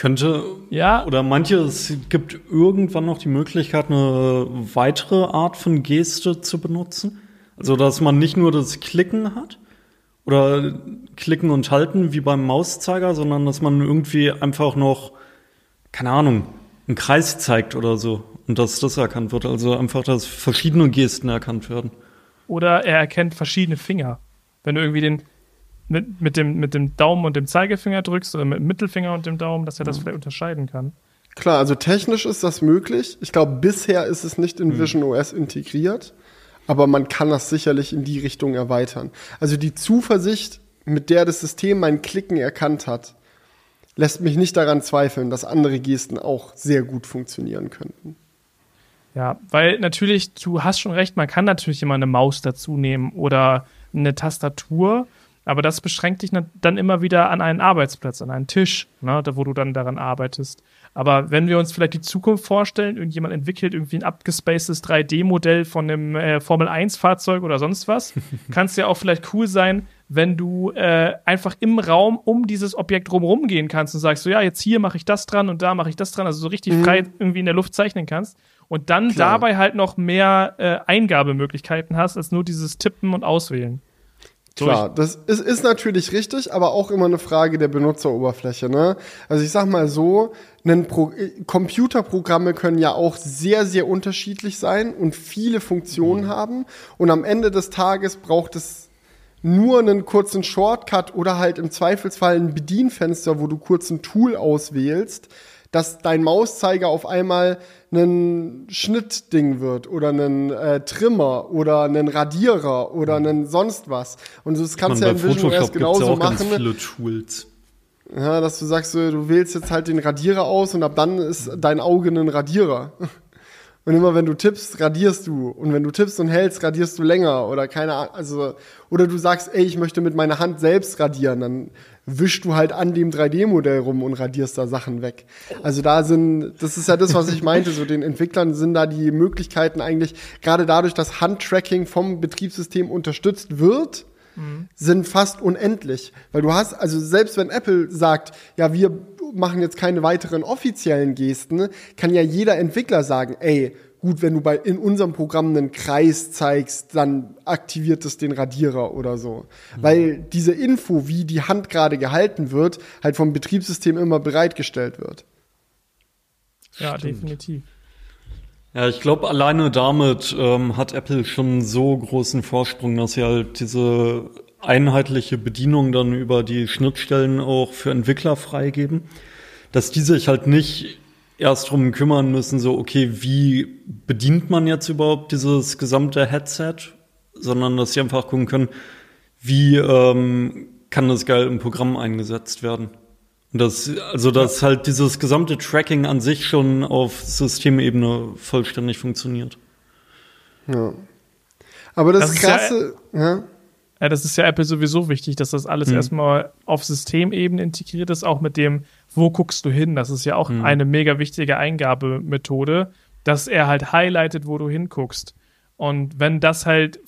Könnte, Ja. oder manche, es gibt irgendwann noch die Möglichkeit, eine weitere Art von Geste zu benutzen. Also, dass man nicht nur das Klicken hat oder Klicken und Halten wie beim Mauszeiger, sondern dass man irgendwie einfach noch, keine Ahnung, einen Kreis zeigt oder so und dass das erkannt wird. Also einfach, dass verschiedene Gesten erkannt werden. Oder er erkennt verschiedene Finger. Wenn du irgendwie den mit, mit, dem, mit dem Daumen und dem Zeigefinger drückst oder mit dem Mittelfinger und dem Daumen, dass er das vielleicht unterscheiden kann. Klar, also technisch ist das möglich. Ich glaube, bisher ist es nicht in Vision OS integriert, aber man kann das sicherlich in die Richtung erweitern. Also die Zuversicht, mit der das System mein Klicken erkannt hat, lässt mich nicht daran zweifeln, dass andere Gesten auch sehr gut funktionieren könnten. Ja, weil natürlich, du hast schon recht, man kann natürlich immer eine Maus dazu nehmen oder eine Tastatur, aber das beschränkt dich dann immer wieder an einen Arbeitsplatz, an einen Tisch, ne, da, wo du dann daran arbeitest. Aber wenn wir uns vielleicht die Zukunft vorstellen, irgendjemand entwickelt irgendwie ein abgespacedes 3D-Modell von einem äh, Formel-1-Fahrzeug oder sonst was, kann es ja auch vielleicht cool sein, wenn du äh, einfach im Raum um dieses Objekt drumherum gehen kannst und sagst, so ja, jetzt hier mache ich das dran und da mache ich das dran, also so richtig frei irgendwie in der Luft zeichnen kannst und dann Klar. dabei halt noch mehr äh, Eingabemöglichkeiten hast, als nur dieses Tippen und Auswählen. Klar, das ist, ist natürlich richtig, aber auch immer eine Frage der Benutzeroberfläche. Ne? Also ich sag mal so, ein Pro äh, Computerprogramme können ja auch sehr, sehr unterschiedlich sein und viele Funktionen haben. Und am Ende des Tages braucht es nur einen kurzen Shortcut oder halt im Zweifelsfall ein Bedienfenster, wo du kurz ein Tool auswählst, dass dein Mauszeiger auf einmal ein Schnittding wird oder ein äh, Trimmer oder ein Radierer oder ein sonst was. Und das kannst du ja in OS gibt's genauso auch ganz machen. viele Tools. Ja, dass du sagst, du wählst jetzt halt den Radierer aus und ab dann ist dein Auge ein Radierer. Und immer wenn du tippst, radierst du. Und wenn du tippst und hältst, radierst du länger. Oder keine Ahnung. Also, oder du sagst, ey, ich möchte mit meiner Hand selbst radieren. Dann wischst du halt an dem 3D-Modell rum und radierst da Sachen weg. Also da sind, das ist ja das, was ich meinte, so den Entwicklern sind da die Möglichkeiten eigentlich, gerade dadurch, dass Handtracking vom Betriebssystem unterstützt wird, sind fast unendlich. Weil du hast, also selbst wenn Apple sagt, ja, wir machen jetzt keine weiteren offiziellen Gesten, kann ja jeder Entwickler sagen, ey, gut, wenn du bei, in unserem Programm einen Kreis zeigst, dann aktiviert es den Radierer oder so. Weil diese Info, wie die Hand gerade gehalten wird, halt vom Betriebssystem immer bereitgestellt wird. ja, Stimmt. definitiv. Ja, ich glaube, alleine damit ähm, hat Apple schon so großen Vorsprung, dass sie halt diese einheitliche Bedienung dann über die Schnittstellen auch für Entwickler freigeben, dass die sich halt nicht erst drum kümmern müssen, so, okay, wie bedient man jetzt überhaupt dieses gesamte Headset, sondern dass sie einfach gucken können, wie ähm, kann das geil im Programm eingesetzt werden. Das, also dass halt dieses gesamte Tracking an sich schon auf Systemebene vollständig funktioniert. Ja. Aber das, Das ist ja- Krasse, ja, Ja, das ist ja Apple sowieso wichtig, dass das alles Mhm. erstmal auf Systemebene integriert ist, auch mit dem, wo guckst du hin? Das ist ja auch Mhm. eine mega wichtige Eingabemethode, dass er halt highlightet, wo du hinguckst. Und wenn das halt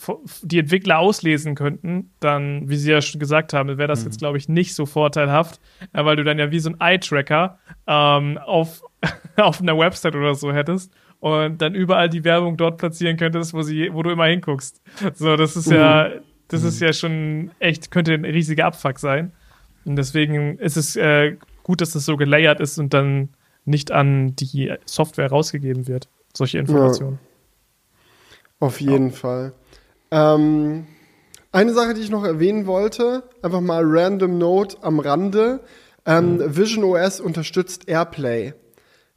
die Entwickler auslesen könnten, dann, wie sie ja schon gesagt haben, wäre das jetzt, glaube ich, nicht so vorteilhaft, äh, weil du dann ja wie so ein Eye-Tracker ähm, auf, auf einer Website oder so hättest und dann überall die Werbung dort platzieren könntest, wo, sie, wo du immer hinguckst. So, das ist ja, das ist ja schon echt, könnte ein riesiger Abfuck sein. Und deswegen ist es äh, gut, dass das so gelayert ist und dann nicht an die Software rausgegeben wird, solche Informationen. Auf jeden Fall. Ähm, eine Sache, die ich noch erwähnen wollte, einfach mal random Note am Rande. Ähm, Vision OS unterstützt AirPlay.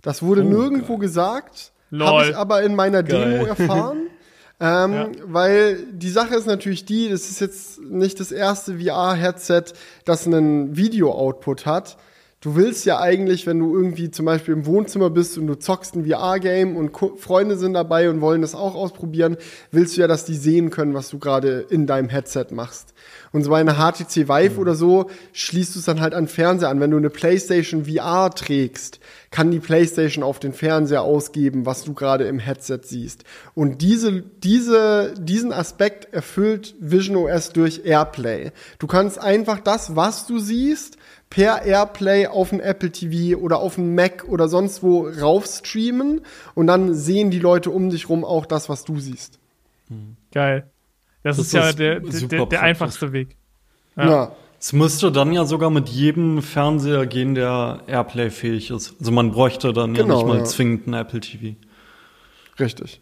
Das wurde Oh, nirgendwo gesagt, Lol. habe ich aber in meiner Demo Geil. erfahren. Ähm, Ja. Weil die Sache ist natürlich die, das ist jetzt nicht das erste VR-Headset, das einen Video-Output hat. Du willst ja eigentlich, wenn du irgendwie zum Beispiel im Wohnzimmer bist und du zockst ein VR-Game und Freunde sind dabei und wollen das auch ausprobieren, willst du ja, dass die sehen können, was du gerade in deinem Headset machst. Und so bei einer HTC Vive oder so schließt du es dann halt an den Fernseher an. Wenn du eine PlayStation VR trägst, kann die PlayStation auf den Fernseher ausgeben, was du gerade im Headset siehst. Und diese, diese, diesen Aspekt erfüllt Vision OS durch AirPlay. Du kannst einfach das, was du siehst, per Airplay auf ein Apple TV oder auf ein Mac oder sonst wo raufstreamen und dann sehen die Leute um dich rum auch das, was du siehst. Geil. Das, Das ist ja ist der, super der, der praktisch. einfachste Weg. Ja. Ja. Es müsste dann ja sogar mit jedem Fernseher gehen, der Airplay-fähig ist. Also man bräuchte dann ja Genau, nicht mal ja. zwingend einen Apple TV. Richtig.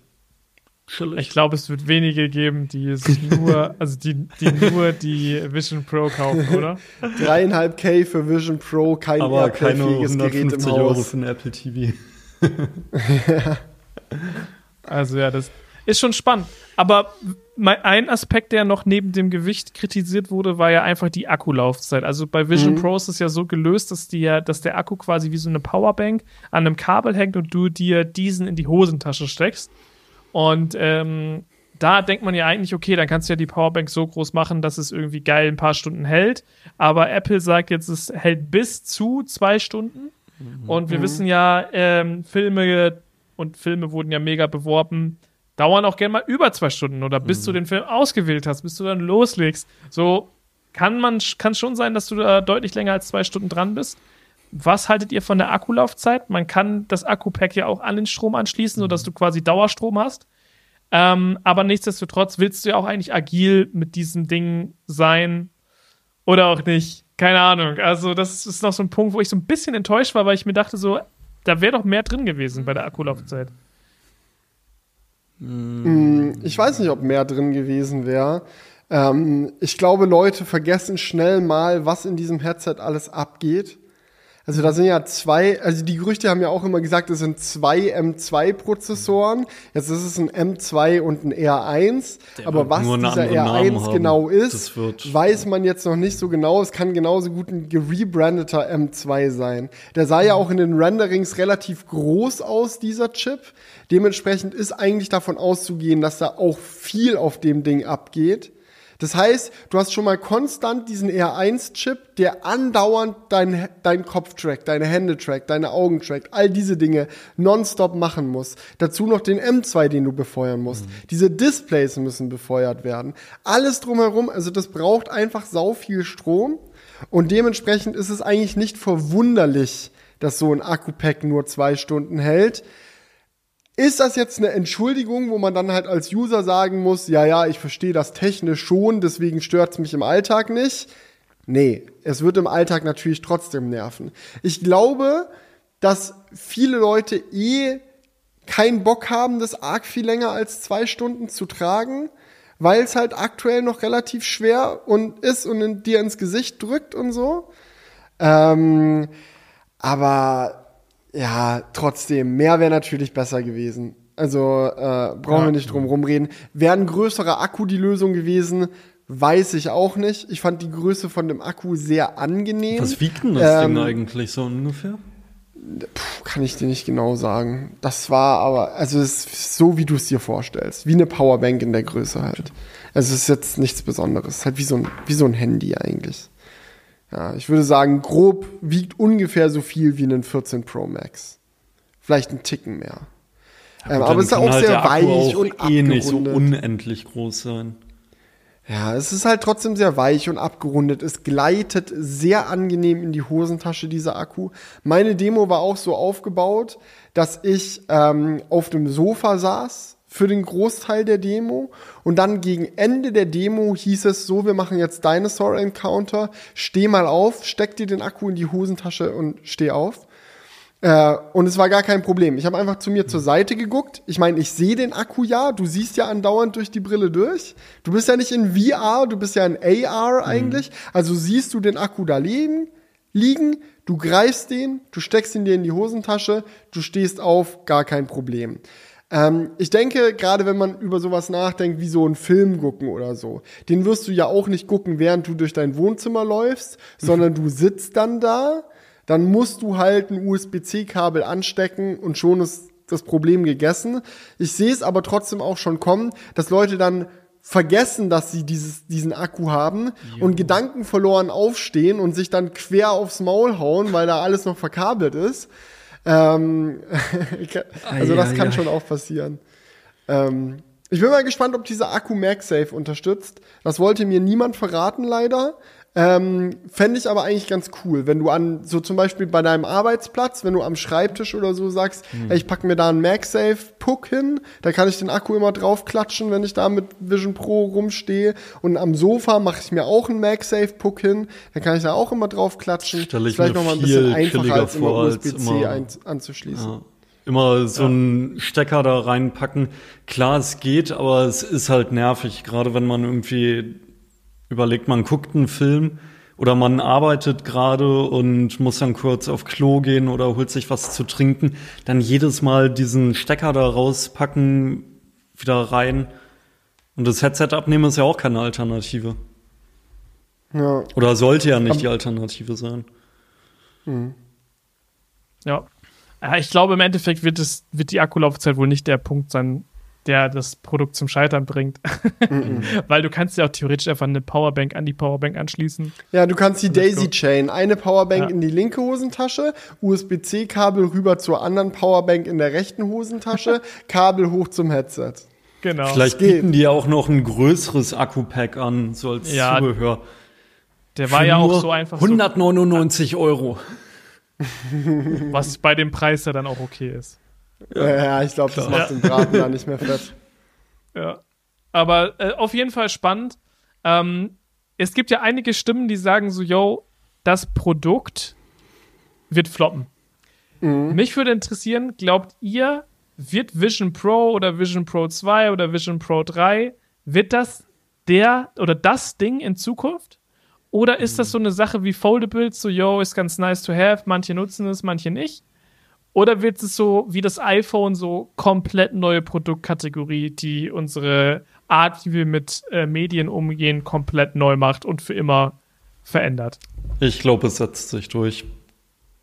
Chillig. Ich glaube, es wird wenige geben, die sich nur, also die, die nur die Vision Pro kaufen, oder? Dreieinhalb K für Vision Pro, kein aber keine Airplay-fähiges Gerät im 150 Euro Haus. für einen Apple TV. Also ja, das ist schon spannend. Aber mein, ein Aspekt, der noch neben dem Gewicht kritisiert wurde, war ja einfach die Akkulaufzeit. Also bei Vision Mhm. Pro ist es ja so gelöst, dass, die ja, dass der Akku quasi wie so eine Powerbank an einem Kabel hängt und du dir diesen in die Hosentasche steckst. Und ähm, da denkt man ja eigentlich, okay, dann kannst du ja die Powerbank so groß machen, dass es irgendwie geil ein paar Stunden hält. Aber Apple sagt jetzt, es hält bis zu zwei Stunden. Und wir wissen ja, ähm, Filme und Filme wurden ja mega beworben, dauern auch gerne mal über zwei Stunden oder bis du den Film ausgewählt hast, bis du dann loslegst. So kann man kann schon sein, dass du da deutlich länger als zwei Stunden dran bist. Was haltet ihr von der Akkulaufzeit? Man kann das Akku-Pack ja auch an den Strom anschließen, sodass du quasi Dauerstrom hast. Ähm, aber nichtsdestotrotz willst du ja auch eigentlich agil mit diesem Ding sein oder auch nicht. Keine Ahnung. Also, das ist noch so ein Punkt, wo ich so ein bisschen enttäuscht war, weil ich mir dachte, so, da wäre doch mehr drin gewesen bei der Akkulaufzeit. Mm, Ich weiß nicht, ob mehr drin gewesen wäre. Ähm, ich glaube, Leute vergessen schnell mal, was in diesem Headset alles abgeht. Also da sind ja zwei, also die Gerüchte haben ja auch immer gesagt, es sind zwei M2-Prozessoren. Jetzt ist es ein M2 und ein R1. Der Aber was dieser anderen Namen R1 haben. genau ist, weiß man jetzt noch nicht so genau. Es kann genauso gut ein gerebrandeter M2 sein. Der sah ja auch in den Renderings relativ groß aus, dieser Chip. Dementsprechend ist eigentlich davon auszugehen, dass da auch viel auf dem Ding abgeht. Das heißt, du hast schon mal konstant diesen R1-Chip, der andauernd deinen dein Kopf trackt, deine Hände trackt, deine Augen trackt, all diese Dinge nonstop machen muss. Dazu noch den M2, den du befeuern musst. Diese Displays müssen befeuert werden. Alles drumherum, also das braucht einfach sau viel Strom. Und dementsprechend ist es eigentlich nicht verwunderlich, dass so ein Akku-Pack nur zwei Stunden hält. Ist das jetzt eine Entschuldigung, wo man dann halt als User sagen muss, ja, ja, ich verstehe das technisch schon, deswegen stört es mich im Alltag nicht? Nee, es wird im Alltag natürlich trotzdem nerven. Ich glaube, dass viele Leute eh keinen Bock haben, das arg viel länger als zwei Stunden zu tragen, weil es halt aktuell noch relativ schwer und ist und in, dir ins Gesicht drückt und so. Ähm, aber ja, trotzdem, mehr wäre natürlich besser gewesen. Also äh, brauchen Ja. wir nicht drum rumreden. Wäre ein größerer Akku die Lösung gewesen, weiß ich auch nicht. Ich fand die Größe von dem Akku sehr angenehm. Was wiegt denn das Ähm, Ding eigentlich so ungefähr? Puh, kann ich dir nicht genau sagen. Das war aber, also es ist so, wie du es dir vorstellst. Wie eine Powerbank in der Größe halt. Also es ist jetzt nichts Besonderes. Halt wie so ein, wie so ein Handy eigentlich. Ja, ich würde sagen, grob wiegt ungefähr so viel wie ein 14 Pro Max. Vielleicht ein Ticken mehr. ähm, aber es ist auch halt sehr weich auch und eh nicht so abgerundet. unendlich groß sein. Ja, es ist halt trotzdem sehr weich und abgerundet. Es gleitet sehr angenehm in die Hosentasche, dieser Akku. Meine Demo war auch so aufgebaut, dass ich ähm, auf dem Sofa saß für den Großteil der Demo und dann gegen Ende der Demo hieß es so, wir machen jetzt Dinosaur Encounter, steh mal auf, steck dir den Akku in die Hosentasche und steh auf. Äh, und es war gar kein Problem. Ich habe einfach zu mir zur Seite geguckt. Ich meine, ich sehe den Akku ja. Du siehst ja andauernd durch die Brille durch. Du bist ja nicht in VR, du bist ja in AR eigentlich. Also siehst du den Akku da liegen, liegen, du greifst den, du steckst ihn dir in die Hosentasche, du stehst auf, gar kein Problem. Ähm, ich denke, gerade wenn man über sowas nachdenkt, wie so einen Film gucken oder so, den wirst du ja auch nicht gucken, während du durch dein Wohnzimmer läufst, sondern du sitzt dann da, dann musst du halt ein USB-C-Kabel anstecken und schon ist das Problem gegessen. Ich sehe es aber trotzdem auch schon kommen, dass Leute dann vergessen, dass sie dieses, diesen Akku haben und Gedanken verloren aufstehen und sich dann quer aufs Maul hauen, weil da alles noch verkabelt ist. Ähm, also das kann schon auch passieren. Ähm, ich bin mal gespannt, ob dieser Akku MagSafe unterstützt. Das wollte mir niemand verraten, leider. Ähm, Fände ich aber eigentlich ganz cool, wenn du an, so zum Beispiel bei deinem Arbeitsplatz, wenn du am Schreibtisch oder so sagst, Hm. ey, ich packe mir da einen MagSafe-Puck hin, da kann ich den Akku immer draufklatschen, wenn ich da mit Vision Pro rumstehe. Und am Sofa mache ich mir auch einen MagSafe-Puck hin, dann kann ich da auch immer draufklatschen. Stelle ich vielleicht mir noch mal ein bisschen einfacher, als immer USB-C anzuschließen. Ja. Immer so einen Stecker da reinpacken. Klar, es geht, aber es ist halt nervig, gerade wenn man irgendwie überlegt, man guckt einen Film oder man arbeitet gerade und muss dann kurz auf Klo gehen oder holt sich was zu trinken, dann jedes Mal diesen Stecker da rauspacken, wieder rein. Und das Headset abnehmen ist ja auch keine Alternative. Ja. Oder sollte ja nicht die Alternative sein. Ja. ja. Ich glaube, im Endeffekt wird, es, wird die Akkulaufzeit wohl nicht der Punkt sein, der das Produkt zum Scheitern bringt. Weil du kannst ja auch theoretisch einfach eine Powerbank an die Powerbank anschließen. Ja, du kannst die Daisy. Chain, eine Powerbank Ja. in die linke Hosentasche, USB-C-Kabel rüber zur anderen Powerbank in der rechten Hosentasche, Kabel hoch zum Headset. Genau. Vielleicht geht. bieten die ja auch noch ein größeres Akku-Pack an, so als Ja, Zubehör. der war Für ja auch so einfach, 199 Euro. so, was bei dem Preis ja dann auch okay ist. Ja, ich glaube, das macht den Braten da nicht mehr fett. Ja. Aber äh, auf jeden Fall spannend. Ähm, es gibt ja einige Stimmen, die sagen so, yo, das Produkt wird floppen. Mich würde interessieren, glaubt ihr, wird Vision Pro oder Vision Pro 2 oder Vision Pro 3, wird das der oder das Ding in Zukunft? Oder ist das so eine Sache wie Foldables, so, yo, ist ganz nice to have, manche nutzen es, manche nicht? Oder wird es so wie das iPhone so komplett neue Produktkategorie, die unsere Art, wie wir mit äh, Medien umgehen, komplett neu macht und für immer verändert? Ich glaube, es setzt sich durch.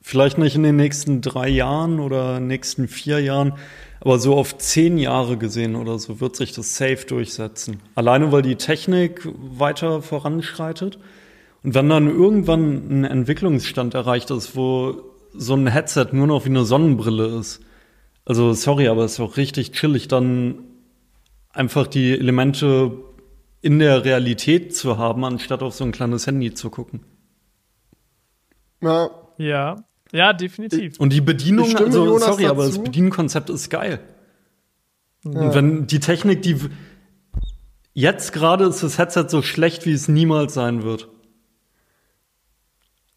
Vielleicht nicht in den nächsten drei Jahren oder nächsten vier Jahren, aber so auf zehn Jahre gesehen oder so wird sich das safe durchsetzen. Alleine, weil die Technik weiter voranschreitet. Und wenn dann irgendwann ein Entwicklungsstand erreicht ist, wo so ein Headset nur noch wie eine Sonnenbrille ist, also sorry, aber es ist auch richtig chillig, dann einfach die Elemente in der Realität zu haben, anstatt auf so ein kleines Handy zu gucken. Ja, Ja, ja, definitiv. Und die Bedienung, also Jonas sorry, aber das dazu. Bedienkonzept ist geil. Und wenn die Technik, die jetzt gerade ist das Headset so schlecht, wie es niemals sein wird.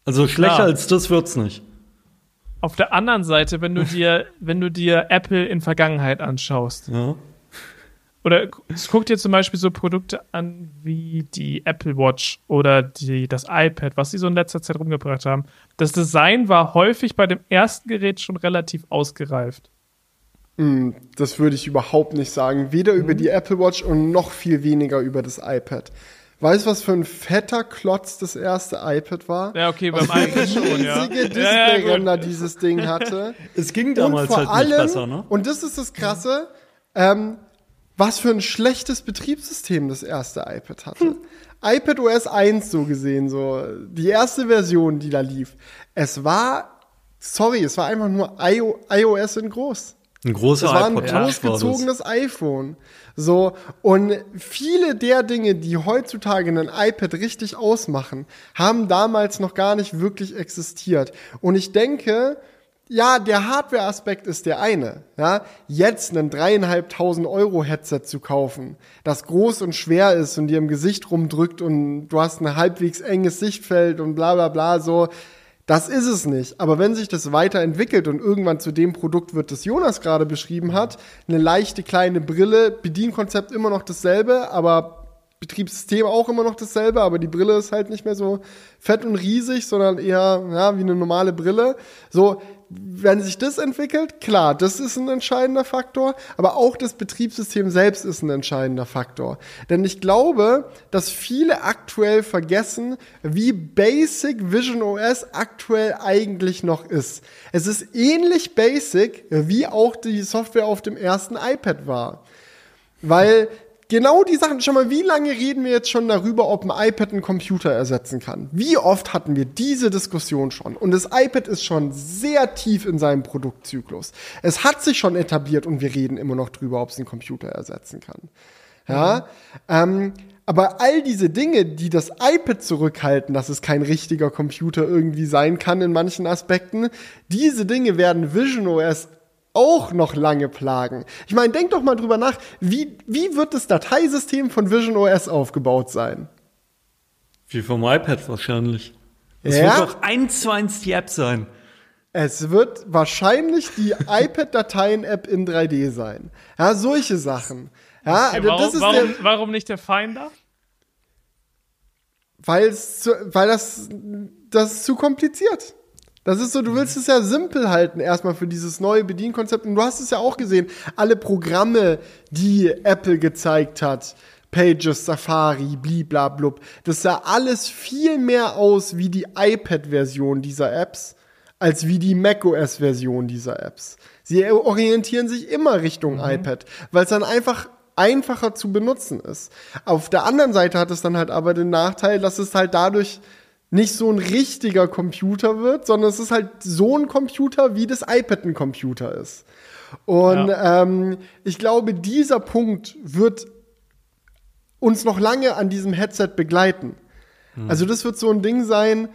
Also schlechter Klar. als das wird's nicht. Auf der anderen Seite, wenn du dir, wenn du dir Apple in Vergangenheit anschaust, Ja. oder gu- guck dir zum Beispiel so Produkte an wie die Apple Watch oder die, das iPad, was sie so in letzter Zeit rumgebracht haben. Das Design war häufig bei dem ersten Gerät schon relativ ausgereift. Hm, das würde ich überhaupt nicht sagen. Weder über Mhm. die Apple Watch und noch viel weniger über das iPad. Weißt du, was für ein fetter Klotz das erste iPad war? Ja, okay, beim iPad schon, ja. riesige Ja, ja, gut. Displayränder dieses Ding hatte. Es ging und damals vor halt allem, nicht besser, ne? und das ist das Krasse, ähm, was für ein schlechtes Betriebssystem das erste iPad hatte. iPad OS 1 so gesehen, so die erste Version, die da lief. Es war, sorry, es war einfach nur IO, iOS in groß. Ein großer Das war ein iPod Touch war das. großgezogenes iPhone. So, und viele der Dinge, die heutzutage ein iPad richtig ausmachen, haben damals noch gar nicht wirklich existiert. Und ich denke, ja, der Hardware-Aspekt ist der eine. Ja, jetzt einen dreieinhalbtausend Euro Headset zu kaufen, das groß und schwer ist und dir im Gesicht rumdrückt und du hast ein halbwegs enges Sichtfeld und bla bla bla so. Das ist es nicht. Aber wenn sich das weiterentwickelt und irgendwann zu dem Produkt wird, das Jonas gerade beschrieben hat, eine leichte kleine Brille, Bedienkonzept immer noch dasselbe, aber Betriebssystem auch immer noch dasselbe, aber die Brille ist halt nicht mehr so fett und riesig, sondern eher ja, wie eine normale Brille. So, wenn sich das entwickelt, klar, das ist ein entscheidender Faktor, aber auch das Betriebssystem selbst ist ein entscheidender Faktor. Denn ich glaube, dass viele aktuell vergessen, wie basic Vision OS aktuell eigentlich noch ist. Es ist ähnlich basic, wie auch die Software auf dem ersten iPad war. Weil genau die Sachen, schau mal, wie lange reden wir jetzt schon darüber, ob ein iPad einen Computer ersetzen kann? Wie oft hatten wir diese Diskussion schon? Und das iPad ist schon sehr tief in seinem Produktzyklus. Es hat sich schon etabliert und wir reden immer noch drüber, ob es einen Computer ersetzen kann. Ja. Ähm, aber all diese Dinge, die das iPad zurückhalten, dass es kein richtiger Computer irgendwie sein kann in manchen Aspekten, diese Dinge werden Vision OS auch noch lange plagen. Ich meine, denk doch mal drüber nach, wie, wie wird das Dateisystem von Vision OS aufgebaut sein? Wie vom iPad wahrscheinlich. Es Ja? wird doch eins zu eins die App sein. Es wird wahrscheinlich die iPad-Dateien-App in 3D sein. Ja, solche Sachen. Ja, Okay, also warum, das ist warum, der, warum nicht der Finder? weil es zu, weil das das ist zu kompliziert. Das ist so, du willst es ja simpel halten erstmal für dieses neue Bedienkonzept und du hast es ja auch gesehen, alle Programme, die Apple gezeigt hat, Pages, Safari, bliblablub, das sah alles viel mehr aus wie die iPad-Version dieser Apps als wie die macOS-Version dieser Apps. Sie orientieren sich immer Richtung iPad, weil es dann einfach einfacher zu benutzen ist. Auf der anderen Seite hat es dann halt aber den Nachteil, dass es halt dadurch nicht so ein richtiger Computer wird, sondern es ist halt so ein Computer, wie das iPad ein Computer ist. Und ähm, ich glaube, dieser Punkt wird uns noch lange an diesem Headset begleiten. Also das wird so ein Ding sein,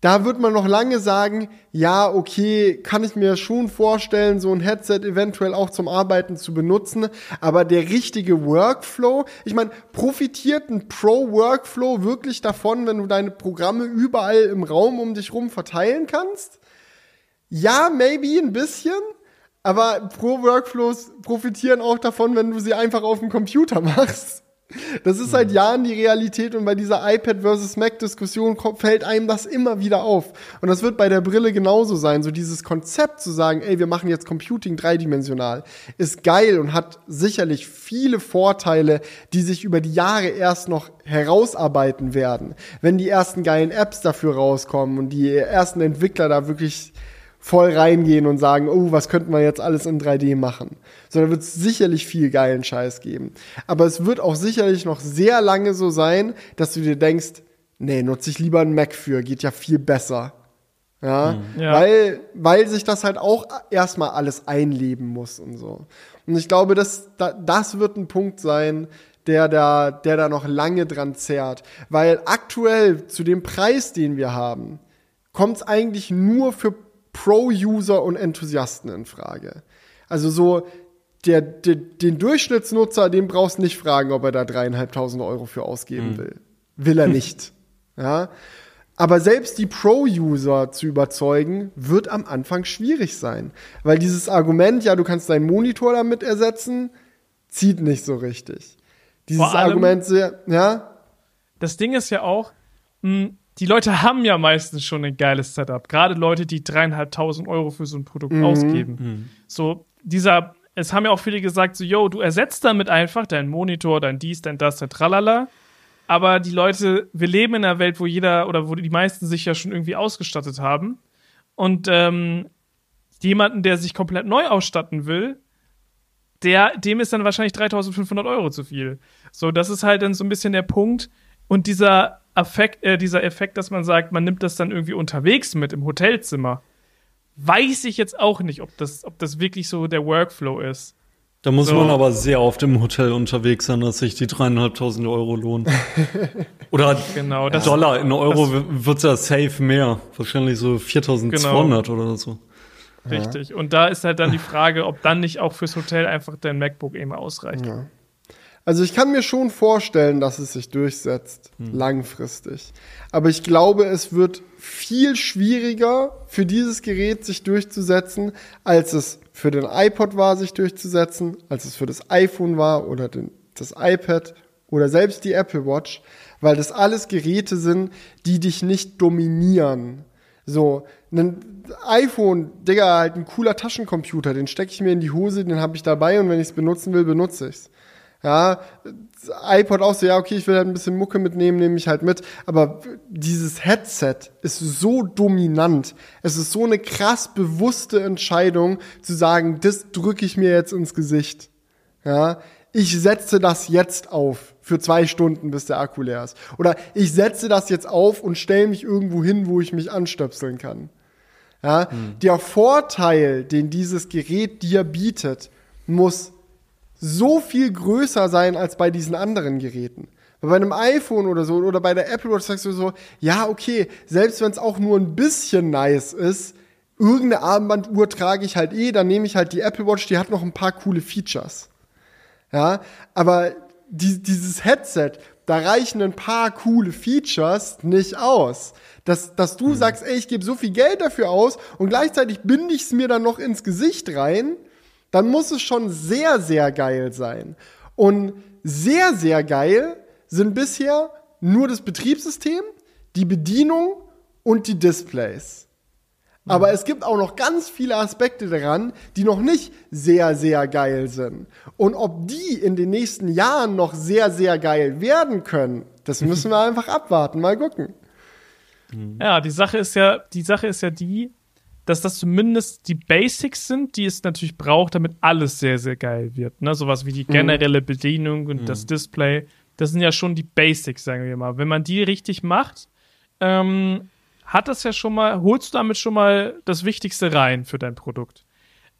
da wird man noch lange sagen, ja, okay, kann ich mir schon vorstellen, so ein Headset eventuell auch zum Arbeiten zu benutzen, aber der richtige Workflow, ich meine, profitiert ein Pro-Workflow wirklich davon, wenn du deine Programme überall im Raum um dich rum verteilen kannst? Ja, maybe ein bisschen, aber Pro-Workflows profitieren auch davon, wenn du sie einfach auf dem Computer machst. Das ist seit Jahren die Realität und bei dieser iPad versus Mac Diskussion fällt einem das immer wieder auf. Und das wird bei der Brille genauso sein. So dieses Konzept zu sagen, ey, wir machen jetzt Computing dreidimensional, ist geil und hat sicherlich viele Vorteile, die sich über die Jahre erst noch herausarbeiten werden. Wenn die ersten geilen Apps dafür rauskommen und die ersten Entwickler da wirklich voll reingehen und sagen, oh, was könnten wir jetzt alles in 3D machen. Sondern wird es sicherlich viel geilen Scheiß geben. Aber es wird auch sicherlich noch sehr lange so sein, dass du dir denkst, nee, nutze ich lieber einen Mac für, geht ja viel besser. Ja, Ja. Weil, weil sich das halt auch erstmal alles einleben muss und so. Und ich glaube, das, da, das wird ein Punkt sein, der da, der da noch lange dran zerrt. Weil aktuell zu dem Preis, den wir haben, kommt es eigentlich nur für Pro-User und Enthusiasten in Frage. Also so der, der, den Durchschnittsnutzer, den brauchst du nicht fragen, ob er da dreieinhalbtausend Euro für ausgeben will. Will er nicht. ja. Aber selbst die Pro-User zu überzeugen, wird am Anfang schwierig sein. Weil dieses Argument, ja, du kannst deinen Monitor damit ersetzen, zieht nicht so richtig. Dieses allem- Argument, sehr, ja, Das Ding ist ja auch, mh, die Leute haben ja meistens schon ein geiles Setup. Gerade Leute, die dreieinhalbtausend Euro für so ein Produkt ausgeben. So, dieser, es haben ja auch viele gesagt, so, yo, du ersetzt damit einfach deinen Monitor, dein dies, dein das, dein Tralala. Aber die Leute, wir leben in einer Welt, wo jeder oder wo die meisten sich ja schon irgendwie ausgestattet haben. Und ähm, jemanden, der sich komplett neu ausstatten will, der, dem ist dann wahrscheinlich 3500 Euro zu viel. So, das ist halt dann so ein bisschen der Punkt. Und dieser Effekt, äh, dieser Effekt, dass man sagt, man nimmt das dann irgendwie unterwegs mit im Hotelzimmer, weiß ich jetzt auch nicht, ob das, ob das wirklich so der Workflow ist. Da muss So. man aber sehr oft im Hotel unterwegs sein, dass sich die dreieinhalbtausend Euro lohnen. Oder Genau, das- Dollar. In Euro wird's ja safe mehr. Wahrscheinlich so 4200 Genau. oder so. Richtig. Und da ist halt dann die Frage, ob dann nicht auch fürs Hotel einfach dein MacBook eben ausreicht. Also ich kann mir schon vorstellen, dass es sich durchsetzt, langfristig. Aber ich glaube, es wird viel schwieriger für dieses Gerät sich durchzusetzen, als es für den iPod war, sich durchzusetzen, als es für das iPhone war oder den, das iPad oder selbst die Apple Watch, weil das alles Geräte sind, die dich nicht dominieren. So, ein iPhone, Digga, halt ein cooler Taschencomputer, den stecke ich mir in die Hose, den habe ich dabei und wenn ich es benutzen will, benutze ich's. Ja, iPod auch so, ja, okay, ich will halt ein bisschen Mucke mitnehmen, nehme ich halt mit. Aber dieses Headset ist so dominant. Es ist so eine krass bewusste Entscheidung, zu sagen, das drücke ich mir jetzt ins Gesicht. Ja, ich setze das jetzt auf für zwei Stunden, bis der Akku leer ist. Oder ich setze das jetzt auf und stelle mich irgendwo hin, wo ich mich anstöpseln kann. Ja, der Vorteil, den dieses Gerät dir bietet, muss so viel größer sein als bei diesen anderen Geräten. Bei einem iPhone oder so oder bei der Apple Watch sagst du so, ja, okay, selbst wenn es auch nur ein bisschen nice ist, irgendeine Armbanduhr trage ich halt eh, dann nehme ich halt die Apple Watch, die hat noch ein paar coole Features. Ja, aber die, dieses Headset, da reichen ein paar coole Features nicht aus. Dass, dass du mhm. sagst, ey, ich gebe so viel Geld dafür aus und gleichzeitig binde ich es mir dann noch ins Gesicht rein, dann muss es schon sehr, sehr geil sein. Und sehr, sehr geil sind bisher nur das Betriebssystem, die Bedienung und die Displays. Aber es gibt auch noch ganz viele Aspekte daran, die noch nicht sehr, sehr geil sind. Und ob die in den nächsten Jahren noch sehr, sehr geil werden können, das müssen wir einfach abwarten, mal gucken. Ja, die Sache ist ja, die Sache ist ja die, dass das zumindest die Basics sind, die es natürlich braucht, damit alles sehr, sehr geil wird. Ne? Sowas wie die mhm. generelle Bedienung und mhm. das Display. Das sind ja schon die Basics, sagen wir mal. Wenn man die richtig macht, ähm, hat das ja schon mal, holst du damit schon mal das Wichtigste rein für dein Produkt.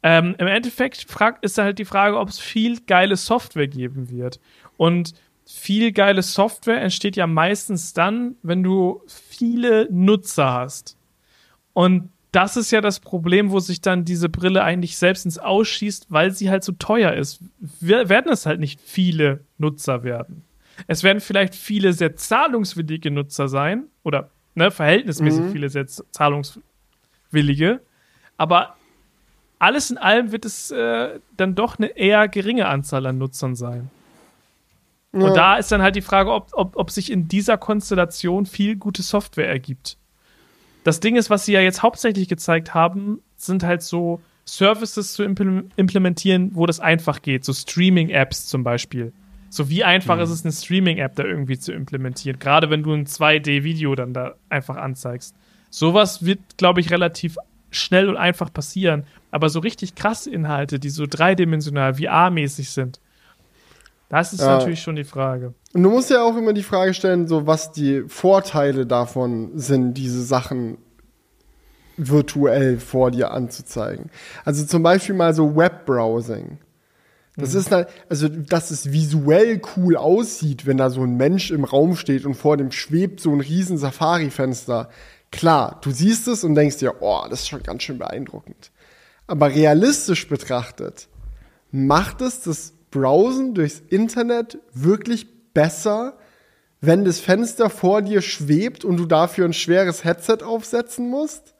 Ähm, Im Endeffekt frag, ist da halt die Frage, ob es viel geile Software geben wird. Und viel geile Software entsteht ja meistens dann, wenn du viele Nutzer hast. Und das ist ja das Problem, wo sich dann diese Brille eigentlich selbst ins Ausschießt, weil sie halt so teuer ist. Wir, werden es halt nicht viele Nutzer werden. Es werden vielleicht viele sehr zahlungswillige Nutzer sein oder ne, verhältnismäßig mhm. viele sehr zahlungswillige. Aber alles in allem wird es äh, dann doch eine eher geringe Anzahl an Nutzern sein. Ja. Und da ist dann halt die Frage, ob, ob, ob sich in dieser Konstellation viel gute Software ergibt. Das Ding ist, was sie ja jetzt hauptsächlich gezeigt haben, sind halt so Services zu implementieren, wo das einfach geht. So Streaming-Apps zum Beispiel. So wie einfach mhm. ist es, eine Streaming-App da irgendwie zu implementieren. Gerade wenn du ein 2D-Video dann da einfach anzeigst. Sowas wird, glaube ich, relativ schnell und einfach passieren. Aber so richtig krasse Inhalte, die so dreidimensional VR-mäßig sind, das ist ja. natürlich schon die Frage. Und du musst ja auch immer die Frage stellen, so was die Vorteile davon sind, diese Sachen virtuell vor dir anzuzeigen. Also zum Beispiel mal so Webbrowsing. Das mhm. ist halt, also, dass es visuell cool aussieht, wenn da so ein Mensch im Raum steht und vor dem schwebt so ein riesen Safari-Fenster. Klar, du siehst es und denkst dir, oh, das ist schon ganz schön beeindruckend. Aber realistisch betrachtet, macht es das Browsen durchs Internet wirklich besser, wenn das Fenster vor dir schwebt und du dafür ein schweres Headset aufsetzen musst?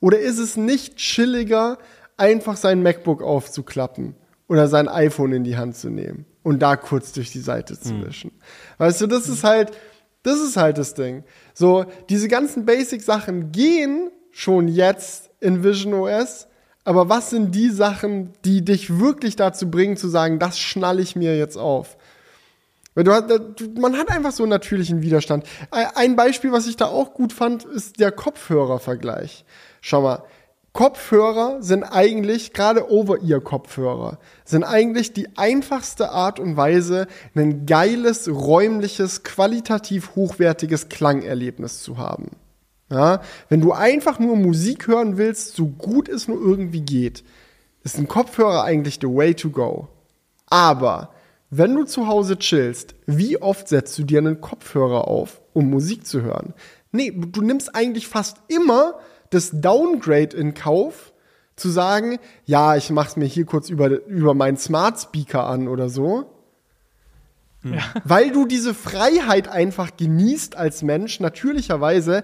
Oder ist es nicht chilliger, einfach sein MacBook aufzuklappen? oder sein iPhone in die Hand zu nehmen und da kurz durch die Seite zu hm. wischen. Mhm. Weißt du, das ist halt, das ist halt das Ding. So, diese ganzen Basic-Sachen gehen schon jetzt in Vision OS, aber was sind die Sachen, die dich wirklich dazu bringen, zu sagen, das schnalle ich mir jetzt auf? Weil du man hat einfach so einen natürlichen Widerstand. Ein Beispiel, was ich da auch gut fand, ist der Kopfhörervergleich. Schau mal, Kopfhörer sind eigentlich, gerade Over-Ear-Kopfhörer, sind eigentlich die einfachste Art und Weise, ein geiles, räumliches, qualitativ hochwertiges Klangerlebnis zu haben. Ja, wenn du einfach nur Musik hören willst, so gut es nur irgendwie geht, ist ein Kopfhörer eigentlich the way to go. Aber wenn du zu Hause chillst, wie oft setzt du dir einen Kopfhörer auf, um Musik zu hören? Nee, du nimmst eigentlich fast immer das Downgrade in Kauf, zu sagen, ja, ich mach's mir hier kurz über, über meinen Smart Speaker an oder so. Ja. Weil du diese Freiheit einfach genießt als Mensch, natürlicherweise,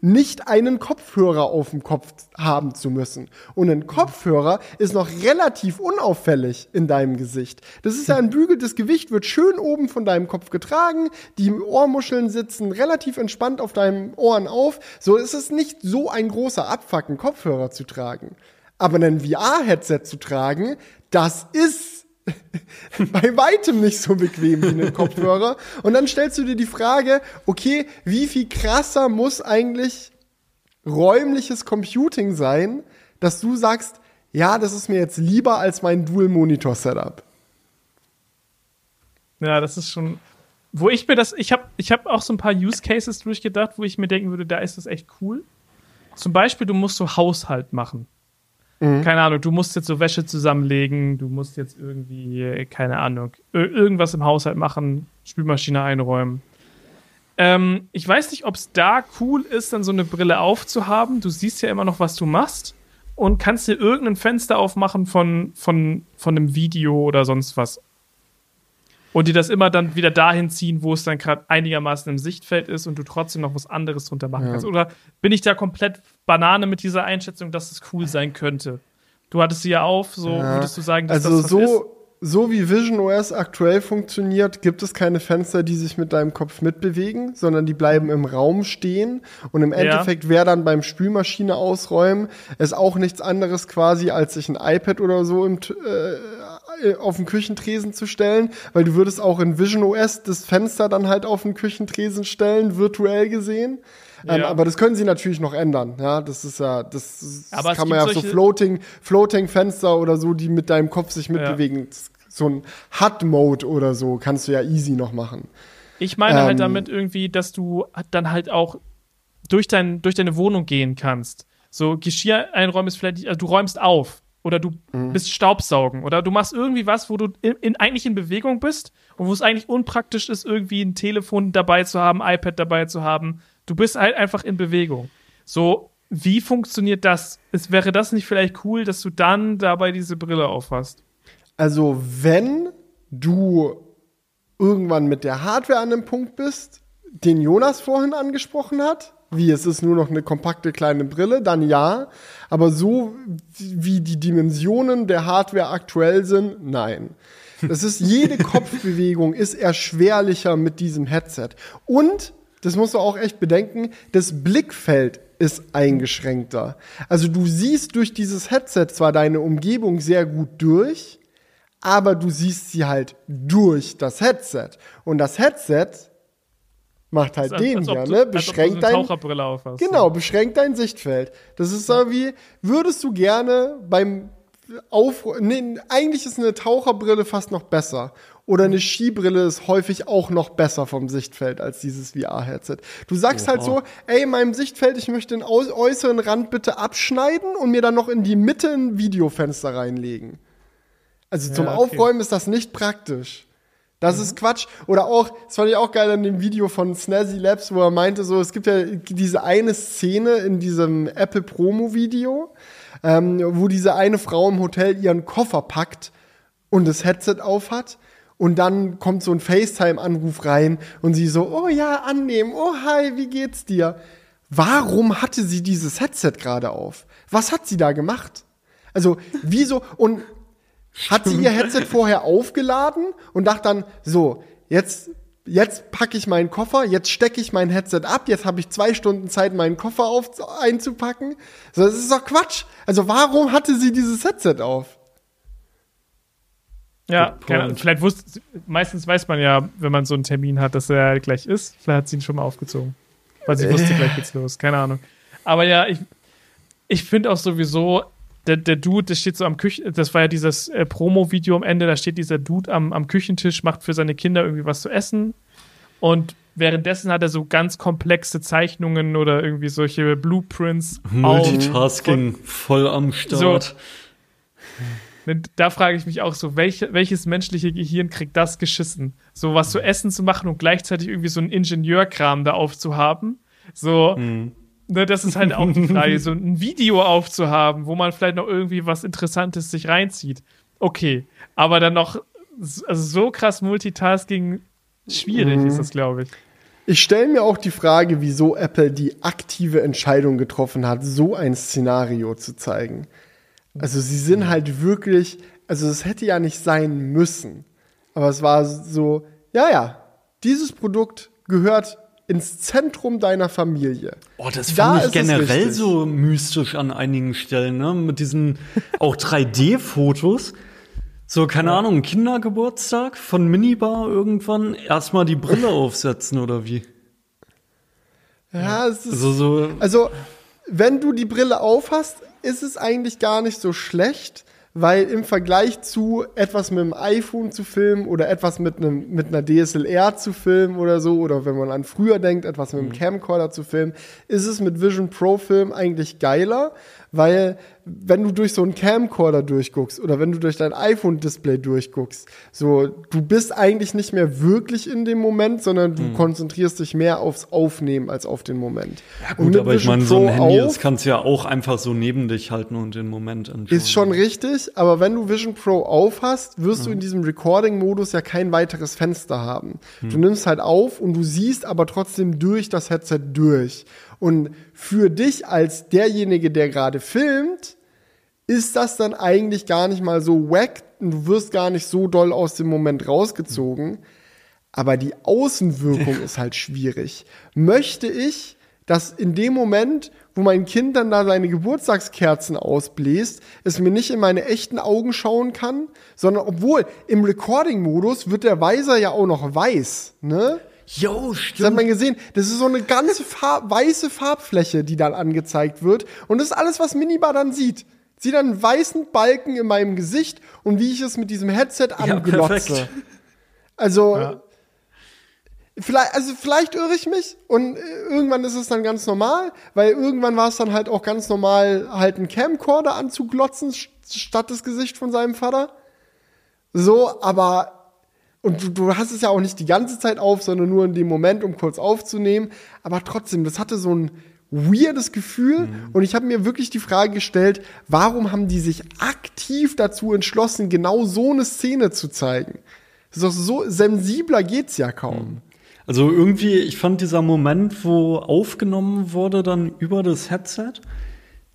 nicht einen Kopfhörer auf dem Kopf haben zu müssen. Und ein Kopfhörer ist noch relativ unauffällig in deinem Gesicht. Das ist ja ein Bügel, das Gewicht wird schön oben von deinem Kopf getragen, die Ohrmuscheln sitzen relativ entspannt auf deinen Ohren auf. So ist es nicht so ein großer Abfuck, Kopfhörer zu tragen. Aber ein VR-Headset zu tragen, das ist bei weitem nicht so bequem wie ein Kopfhörer. Und dann stellst du dir die Frage, okay, wie viel krasser muss eigentlich räumliches Computing sein, dass du sagst, ja, das ist mir jetzt lieber als mein Dual-Monitor-Setup. Ja, das ist schon, wo ich mir das, ich habe ich hab auch so ein paar Use Cases durchgedacht, wo ich mir denken würde, da ist das echt cool. Zum Beispiel, du musst so Haushalt machen. Mhm. Keine Ahnung, du musst jetzt so Wäsche zusammenlegen, du musst jetzt irgendwie, keine Ahnung, irgendwas im Haushalt machen, Spülmaschine einräumen. Ähm, ich weiß nicht, ob es da cool ist, dann so eine Brille aufzuhaben. Du siehst ja immer noch, was du machst und kannst dir irgendein Fenster aufmachen von, von, von einem Video oder sonst was. Und dir das immer dann wieder dahin ziehen, wo es dann gerade einigermaßen im Sichtfeld ist und du trotzdem noch was anderes drunter machen ja. kannst. Oder bin ich da komplett Banane mit dieser Einschätzung, dass es cool sein könnte? Du hattest sie ja auf, so ja. würdest du sagen, dass also das so, ist? so wie Vision OS aktuell funktioniert, gibt es keine Fenster, die sich mit deinem Kopf mitbewegen, sondern die bleiben im Raum stehen. Und im Endeffekt ja. wäre dann beim Spülmaschine ausräumen es auch nichts anderes quasi, als sich ein iPad oder so im, äh, auf den Küchentresen zu stellen, weil du würdest auch in Vision OS das Fenster dann halt auf den Küchentresen stellen, virtuell gesehen. Ähm, ja. Ähm, aber das können sie natürlich noch ändern. Ja, das ist ja, das, das kann man ja so Floating, Floating Fenster oder so, die mit deinem Kopf sich mitbewegen. Ja. So ein HUD-Mode oder so kannst du ja easy noch machen. Ich meine halt ähm, halt damit irgendwie, dass du dann halt auch durch, dein, durch deine Wohnung gehen kannst. So Geschirr einräumen ist vielleicht, also du räumst auf oder du mhm. bist Staubsaugen oder du machst irgendwie was, wo du in, in, eigentlich in Bewegung bist und wo es eigentlich unpraktisch ist, irgendwie ein Telefon dabei zu haben, iPad dabei zu haben, Du bist halt einfach in Bewegung. So, wie funktioniert das? Es wäre das nicht vielleicht cool, dass du dann dabei diese Brille aufhast? Also, wenn du irgendwann mit der Hardware an einem Punkt bist, den Jonas vorhin angesprochen hat, wie es ist nur noch eine kompakte kleine Brille, dann ja. Aber so wie die Dimensionen der Hardware aktuell sind, nein. Das ist jede Kopfbewegung ist erschwerlicher mit diesem Headset. Und das musst du auch echt bedenken, das Blickfeld ist eingeschränkter. Also du siehst durch dieses Headset zwar deine Umgebung sehr gut durch, aber du siehst sie halt durch das Headset. Und das Headset macht halt als, den hier, ne? Beschränkt dein hast, Genau, beschränkt dein Sichtfeld. Das ist so wie würdest du gerne beim auf nee, eigentlich ist eine Taucherbrille fast noch besser oder eine Skibrille ist häufig auch noch besser vom Sichtfeld als dieses VR-Headset. Du sagst Oha. halt so, ey, in meinem Sichtfeld, ich möchte den äußeren Rand bitte abschneiden und mir dann noch in die Mitte ein Videofenster reinlegen. Also ja, zum okay. Aufräumen ist das nicht praktisch. Das mhm. ist Quatsch. Oder auch, das fand ich auch geil an dem Video von Snazzy Labs, wo er meinte, so, es gibt ja diese eine Szene in diesem Apple Promo-Video, ähm, wo diese eine Frau im Hotel ihren Koffer packt und das Headset aufhat und dann kommt so ein FaceTime-Anruf rein und sie so, oh ja, annehmen, oh hi, wie geht's dir? Warum hatte sie dieses Headset gerade auf? Was hat sie da gemacht? Also, wieso? Und hat sie ihr Headset vorher aufgeladen und dachte dann, so, jetzt, jetzt packe ich meinen Koffer, jetzt stecke ich mein Headset ab, jetzt habe ich zwei Stunden Zeit, meinen Koffer auf, einzupacken. So, das ist doch Quatsch. Also, warum hatte sie dieses Headset auf? Ja, keine, vielleicht wusste, meistens weiß man ja, wenn man so einen Termin hat, dass er gleich ist. Vielleicht hat sie ihn schon mal aufgezogen. Weil sie wusste, gleich geht's los. Keine Ahnung. Aber ja, ich, ich finde auch sowieso, der, der Dude, der steht so am Küchen, das war ja dieses äh, Promo-Video am Ende, da steht dieser Dude am, am Küchentisch, macht für seine Kinder irgendwie was zu essen. Und währenddessen hat er so ganz komplexe Zeichnungen oder irgendwie solche Blueprints. Multitasking, voll am Start. So, da frage ich mich auch so, welche, welches menschliche Gehirn kriegt das geschissen? So was zu essen zu machen und gleichzeitig irgendwie so einen Ingenieurkram da aufzuhaben. So, mhm. Ne, das ist halt auch die Frage, so ein Video aufzuhaben, wo man vielleicht noch irgendwie was Interessantes sich reinzieht. Okay, aber dann noch also so krass Multitasking schwierig mhm. ist das, glaube ich. Ich stelle mir auch die Frage, wieso Apple die aktive Entscheidung getroffen hat, so ein Szenario zu zeigen. Also sie sind halt wirklich, also es hätte ja nicht sein müssen. Aber es war so, ja, ja, dieses Produkt gehört ins Zentrum deiner Familie. Oh, das fand da ich generell so mystisch an einigen Stellen, ne? Mit diesen auch 3D-Fotos. So, keine ja. Ahnung, Kindergeburtstag von Minibar irgendwann erstmal die Brille aufsetzen oder wie? Ja, es ist. Also, so also, wenn du die Brille aufhast, ist es eigentlich gar nicht so schlecht, weil im Vergleich zu etwas mit dem iPhone zu filmen oder etwas mit, einem, mit einer DSLR zu filmen oder so, oder wenn man an früher denkt, etwas mit einem mhm. Camcorder zu filmen, ist es mit Vision Pro Film eigentlich geiler, weil wenn du durch so einen Camcorder durchguckst oder wenn du durch dein iPhone-Display durchguckst, so, du bist eigentlich nicht mehr wirklich in dem Moment, sondern du konzentrierst dich mehr aufs Aufnehmen als auf den Moment. Ja, gut, aber ich meine, so ein Handy, das kannst du ja auch einfach so neben dich halten und den Moment anschauen. Ist schon richtig, aber wenn du Vision Pro auf hast, wirst mhm. du in diesem Recording-Modus ja kein weiteres Fenster haben. Mhm. Du nimmst halt auf und du siehst aber trotzdem durch das Headset durch. Und für dich als derjenige, der gerade filmt, ist das dann eigentlich gar nicht mal so wack und du wirst gar nicht so doll aus dem Moment rausgezogen. Aber die Außenwirkung ist halt schwierig. Möchte ich, dass in dem Moment, wo mein Kind dann da seine Geburtstagskerzen ausbläst, es mir nicht in meine echten Augen schauen kann, sondern obwohl im Recording-Modus wird der Weiser ja auch noch weiß, ne? Jo, stimmt. Das hat man gesehen. Das ist so eine ganze Farb weiße Farbfläche, die dann angezeigt wird. Und das ist alles, was Minibar dann sieht. Sieht dann einen weißen Balken in meinem Gesicht und wie ich es mit diesem Headset anglotze. Ja, also, ja. vielleicht, also vielleicht irre ich mich und irgendwann ist es dann ganz normal, weil irgendwann war es dann halt auch ganz normal, halt einen Camcorder anzuglotzen, statt das Gesicht von seinem Vater. So, aber und du, du hast es ja auch nicht die ganze Zeit auf, sondern nur in dem Moment, um kurz aufzunehmen. Aber trotzdem, das hatte so ein weirdes Gefühl. Mhm. Und ich habe mir wirklich die Frage gestellt, warum haben die sich aktiv dazu entschlossen, genau so eine Szene zu zeigen? Das ist doch so sensibler geht's ja kaum. Mhm. Also irgendwie, ich fand dieser Moment, wo aufgenommen wurde dann über das Headset,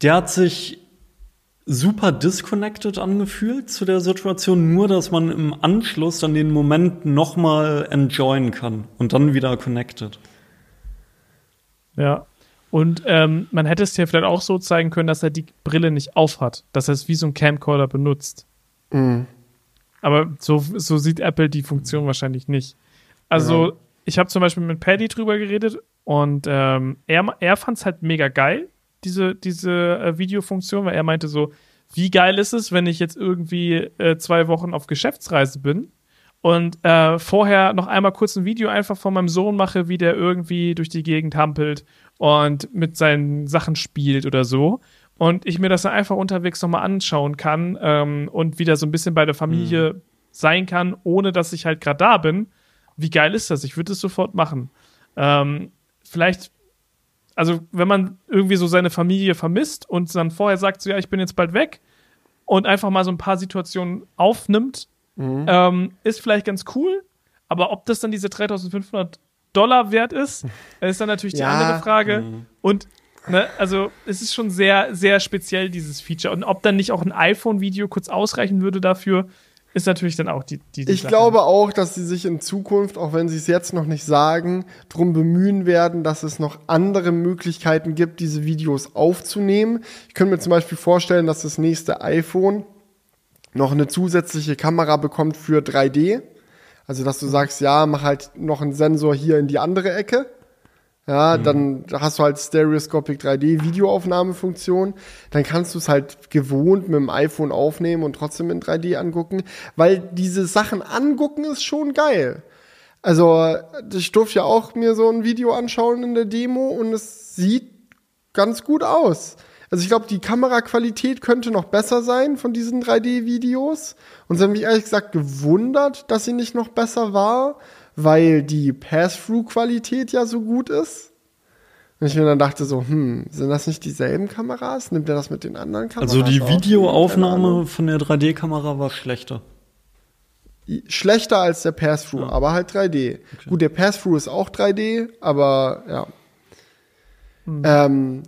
der hat sich super disconnected angefühlt zu der Situation, nur dass man im Anschluss dann den Moment nochmal enjoyen kann und dann wieder connected. Ja. Und ähm, man hätte es ja vielleicht auch so zeigen können, dass er die Brille nicht aufhat, dass er es wie so ein Camcorder benutzt. Mhm. Aber so, so sieht Apple die Funktion wahrscheinlich nicht. Also, ja. ich habe zum Beispiel mit Paddy drüber geredet und ähm, er, er fand es halt mega geil, diese, diese äh, Videofunktion, weil er meinte so, wie geil ist es, wenn ich jetzt irgendwie äh, zwei Wochen auf Geschäftsreise bin und äh, vorher noch einmal kurz ein Video einfach von meinem Sohn mache, wie der irgendwie durch die Gegend hampelt und mit seinen Sachen spielt oder so. Und ich mir das dann einfach unterwegs nochmal anschauen kann ähm, und wieder so ein bisschen bei der Familie mhm. sein kann, ohne dass ich halt gerade da bin. Wie geil ist das? Ich würde es sofort machen. Ähm, vielleicht also wenn man irgendwie so seine Familie vermisst und dann vorher sagt, so ja, ich bin jetzt bald weg und einfach mal so ein paar Situationen aufnimmt, mhm. ähm, ist vielleicht ganz cool. Aber ob das dann diese 3500 Dollar wert ist, ist dann natürlich die ja. andere Frage. Mhm. Und ne, also es ist schon sehr, sehr speziell, dieses Feature. Und ob dann nicht auch ein iPhone-Video kurz ausreichen würde dafür, ist natürlich dann auch die, die, die Ich Sache. glaube auch, dass sie sich in Zukunft, auch wenn sie es jetzt noch nicht sagen, darum bemühen werden, dass es noch andere Möglichkeiten gibt, diese Videos aufzunehmen. Ich könnte mir zum Beispiel vorstellen, dass das nächste iPhone noch eine zusätzliche Kamera bekommt für 3D. Also, dass du sagst, ja, mach halt noch einen Sensor hier in die andere Ecke. Ja, mhm. dann hast du halt Stereoscopic 3D Videoaufnahmefunktion. Dann kannst du es halt gewohnt mit dem iPhone aufnehmen und trotzdem in 3D angucken, weil diese Sachen angucken ist schon geil. Also, ich durfte ja auch mir so ein Video anschauen in der Demo und es sieht ganz gut aus. Also ich glaube, die Kameraqualität könnte noch besser sein von diesen 3D-Videos. Und sie haben mich ehrlich gesagt gewundert, dass sie nicht noch besser war weil die Pass-Through-Qualität ja so gut ist. Und ich mir dann dachte so, hm, sind das nicht dieselben Kameras? Nimmt er das mit den anderen Kameras? Also die Videoaufnahme von der 3D-Kamera war schlechter. Schlechter als der Pass-Through, ja. aber halt 3D. Okay. Gut, der Pass-Through ist auch 3D, aber ja. Hm. Ähm,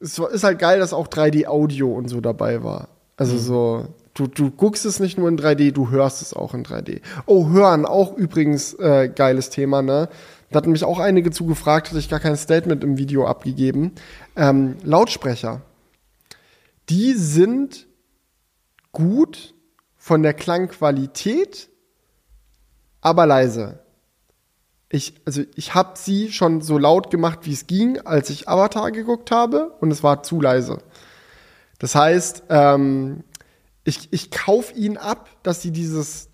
es ist halt geil, dass auch 3D-Audio und so dabei war. Also hm. so, Du, du guckst es nicht nur in 3D, du hörst es auch in 3D. Oh, hören, auch übrigens äh, geiles Thema, ne? Da hatten mich auch einige zugefragt, hatte ich gar kein Statement im Video abgegeben. Ähm, Lautsprecher. Die sind gut von der Klangqualität, aber leise. Ich, also ich habe sie schon so laut gemacht, wie es ging, als ich Avatar geguckt habe, und es war zu leise. Das heißt, ähm, ich, ich kaufe ihnen ab, dass sie dieses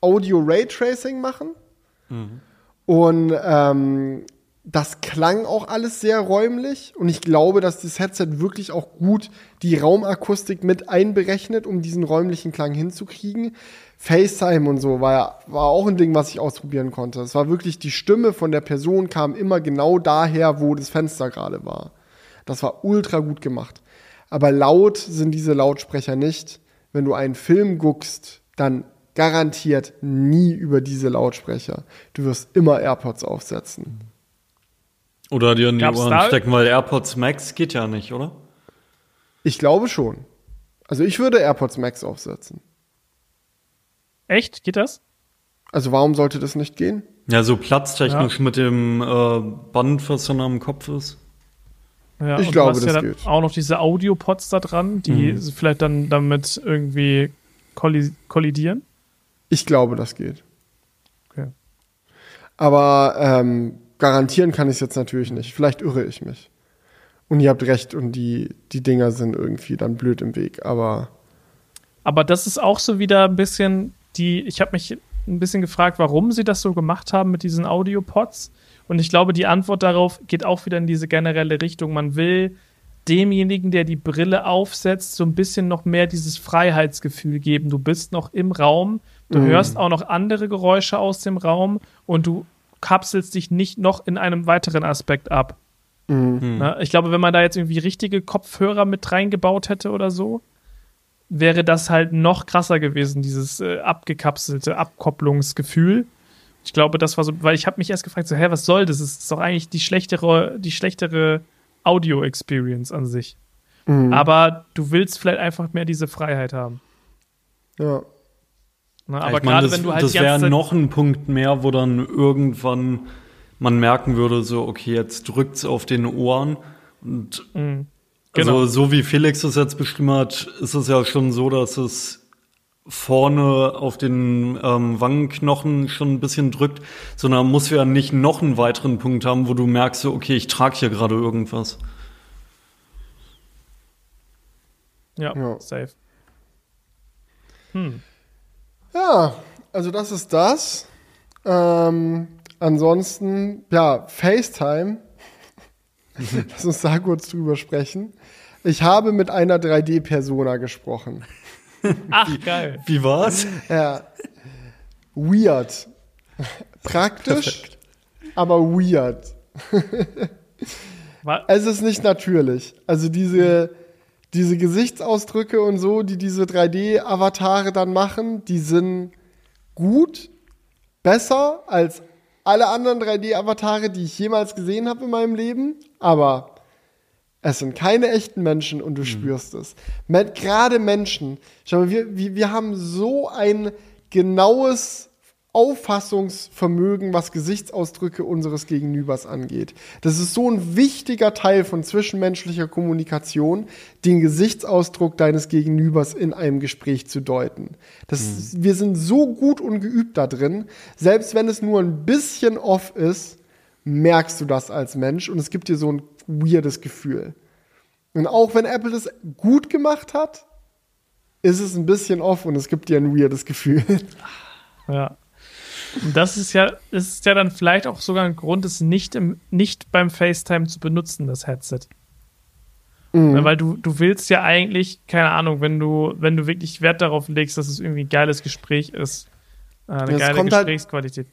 Audio Raytracing machen. Mhm. Und ähm, das klang auch alles sehr räumlich und ich glaube, dass das Headset wirklich auch gut die Raumakustik mit einberechnet, um diesen räumlichen Klang hinzukriegen. FaceTime und so war ja, war auch ein Ding, was ich ausprobieren konnte. Es war wirklich die Stimme von der Person kam immer genau daher, wo das Fenster gerade war. Das war ultra gut gemacht. Aber laut sind diese Lautsprecher nicht. Wenn du einen Film guckst, dann garantiert nie über diese Lautsprecher. Du wirst immer AirPods aufsetzen. Oder dir in die Gab's Ohren da- stecken, weil AirPods Max geht ja nicht, oder? Ich glaube schon. Also ich würde AirPods Max aufsetzen. Echt? Geht das? Also warum sollte das nicht gehen? Ja, so platztechnisch mit dem äh, Band, was dann am Kopf ist. Ja, Ich und glaube, du hast das ja dann geht. auch noch diese Audio-Pods da dran, die Mhm. vielleicht dann damit irgendwie kolli kollidieren. Ich glaube, das geht. Okay. Aber ähm, garantieren kann ich es jetzt natürlich nicht. Vielleicht irre ich mich. Und ihr habt recht und die, die Dinger sind irgendwie dann blöd im Weg. Aber Aber das ist auch so wieder ein bisschen die, ich habe mich ein bisschen gefragt, warum sie das so gemacht haben mit diesen Audio-Pods. Und ich glaube, die Antwort darauf geht auch wieder in diese generelle Richtung. Man will demjenigen, der die Brille aufsetzt, so ein bisschen noch mehr dieses Freiheitsgefühl geben. Du bist noch im Raum, du hörst auch noch andere Geräusche aus dem Raum und du kapselst dich nicht noch in einem weiteren Aspekt ab. Na, ich glaube, wenn man da jetzt irgendwie richtige Kopfhörer mit reingebaut hätte oder so, wäre das halt noch krasser gewesen, dieses äh, abgekapselte Abkopplungsgefühl. Ich glaube, das war so, weil ich habe mich erst gefragt, so, hä, was soll das? Das ist doch eigentlich die schlechtere, die schlechtere Audio-Experience an sich. Aber du willst vielleicht einfach mehr diese Freiheit haben. ja. Ne? Ja, Aber gerade wenn du halt das die ganze wäre noch ein Punkt mehr, wo dann irgendwann man merken würde, so, okay, jetzt drückt's auf den Ohren. Und genau. also, so wie Felix es jetzt beschrieben hat, ist es ja schon so, dass es vorne auf den ähm, Wangenknochen schon ein bisschen drückt, sondern muss ja nicht noch einen weiteren Punkt haben, wo du merkst, so, okay, ich trage hier gerade irgendwas. ja, Ja. safe. Ja, also das ist das. Ähm, ansonsten, ja, FaceTime. Lass uns da kurz drüber sprechen. Ich habe mit einer 3D-Persona gesprochen. Ach, geil. Wie war's? Ja. Weird. Praktisch, aber weird. Es ist nicht natürlich. Also diese, diese Gesichtsausdrücke und so, die diese 3D-Avatare dann machen, die sind gut, besser als alle anderen 3D-Avatare, die ich jemals gesehen habe in meinem Leben. Aber es sind keine echten Menschen und du spürst es. Gerade Menschen. Schau mal, wir, wir, wir haben so ein genaues Auffassungsvermögen, was Gesichtsausdrücke unseres Gegenübers angeht. Das ist so ein wichtiger Teil von zwischenmenschlicher Kommunikation, den Gesichtsausdruck deines Gegenübers in einem Gespräch zu deuten. Das, Wir sind so gut und geübt da drin, selbst wenn es nur ein bisschen off ist, merkst du das als Mensch und es gibt dir so ein weirdes Gefühl. Und auch wenn Apple das gut gemacht hat, ist es ein bisschen off und es gibt dir ein weirdes Gefühl. Ja. Und das ist ja, das ist ja dann vielleicht auch sogar ein Grund, es nicht, im, nicht beim FaceTime zu benutzen, das Headset. Mhm. Weil du, du willst ja eigentlich, keine Ahnung, wenn du, wenn du wirklich Wert darauf legst, dass es irgendwie ein geiles Gespräch ist, äh, eine Ja, geile halt- Gesprächsqualität.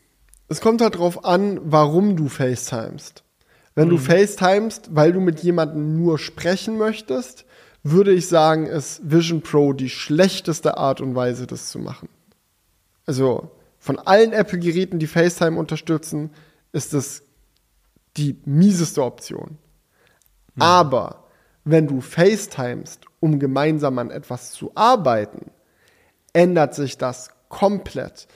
Es kommt halt drauf an, warum du FaceTimest. Wenn du FaceTimest, weil du mit jemandem nur sprechen möchtest, würde ich sagen, ist Vision Pro die schlechteste Art und Weise, das zu machen. Also von allen Apple-Geräten, die FaceTime unterstützen, ist das die mieseste Option. Aber wenn du FaceTimest, um gemeinsam an etwas zu arbeiten, ändert sich das komplett.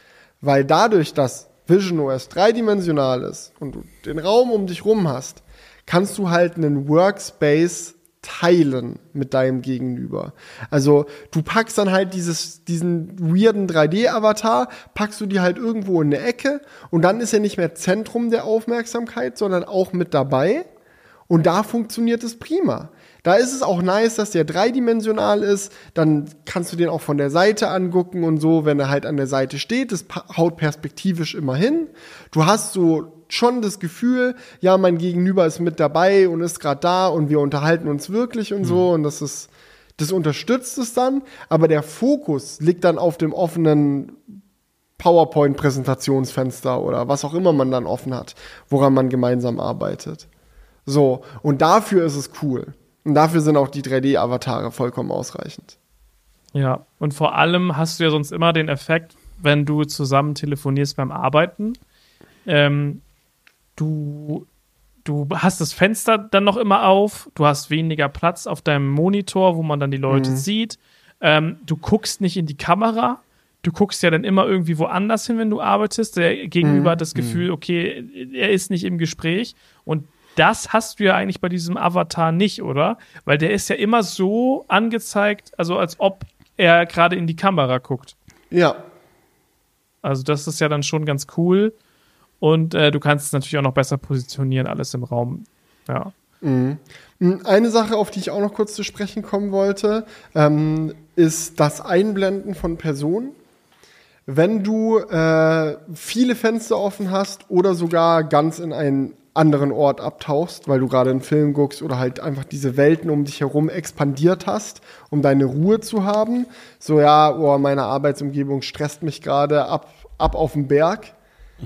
Weil dadurch, dass Vision OS dreidimensional ist und du den Raum um dich rum hast, kannst du halt einen Workspace teilen mit deinem Gegenüber. Also du packst dann halt dieses, diesen weirden 3D-Avatar, packst du die halt irgendwo in eine Ecke und dann ist er nicht mehr Zentrum der Aufmerksamkeit, sondern auch mit dabei. Und da funktioniert es prima. Da ist es auch nice, dass der dreidimensional ist. Dann kannst du den auch von der Seite angucken und so, wenn er halt an der Seite steht. Das haut perspektivisch immer hin. Du hast so schon das Gefühl, ja, mein Gegenüber ist mit dabei und ist gerade da und wir unterhalten uns wirklich und so und das ist, das unterstützt es dann, aber der Fokus liegt dann auf dem offenen PowerPoint-Präsentationsfenster oder was auch immer man dann offen hat, woran man gemeinsam arbeitet. So, und dafür ist es cool. Und dafür sind auch die 3D-Avatare vollkommen ausreichend. Ja, und vor allem hast du ja sonst immer den Effekt, wenn du zusammen telefonierst beim Arbeiten, ähm, du, du hast das Fenster dann noch immer auf, du hast weniger Platz auf deinem Monitor, wo man dann die Leute Mhm. sieht, ähm, du guckst nicht in die Kamera, du guckst ja dann immer irgendwie woanders hin, wenn du arbeitest. Der Gegenüber Mhm. hat das Gefühl, okay, er ist nicht im Gespräch und das hast du ja eigentlich bei diesem Avatar nicht, oder? Weil der ist ja immer so angezeigt, also als ob er gerade in die Kamera guckt. Ja, Also das ist ja dann schon ganz cool. Und äh, du kannst es natürlich auch noch besser positionieren, alles im Raum. Ja. Mhm. Eine Sache, auf die ich auch noch kurz zu sprechen kommen wollte, ähm, ist das Einblenden von Personen. Wenn du äh, viele Fenster offen hast oder sogar ganz in einen anderen Ort abtauchst, weil du gerade einen Film guckst oder halt einfach diese Welten um dich herum expandiert hast, um deine Ruhe zu haben. So, ja, oh, meine Arbeitsumgebung stresst mich gerade ab, ab auf den Berg.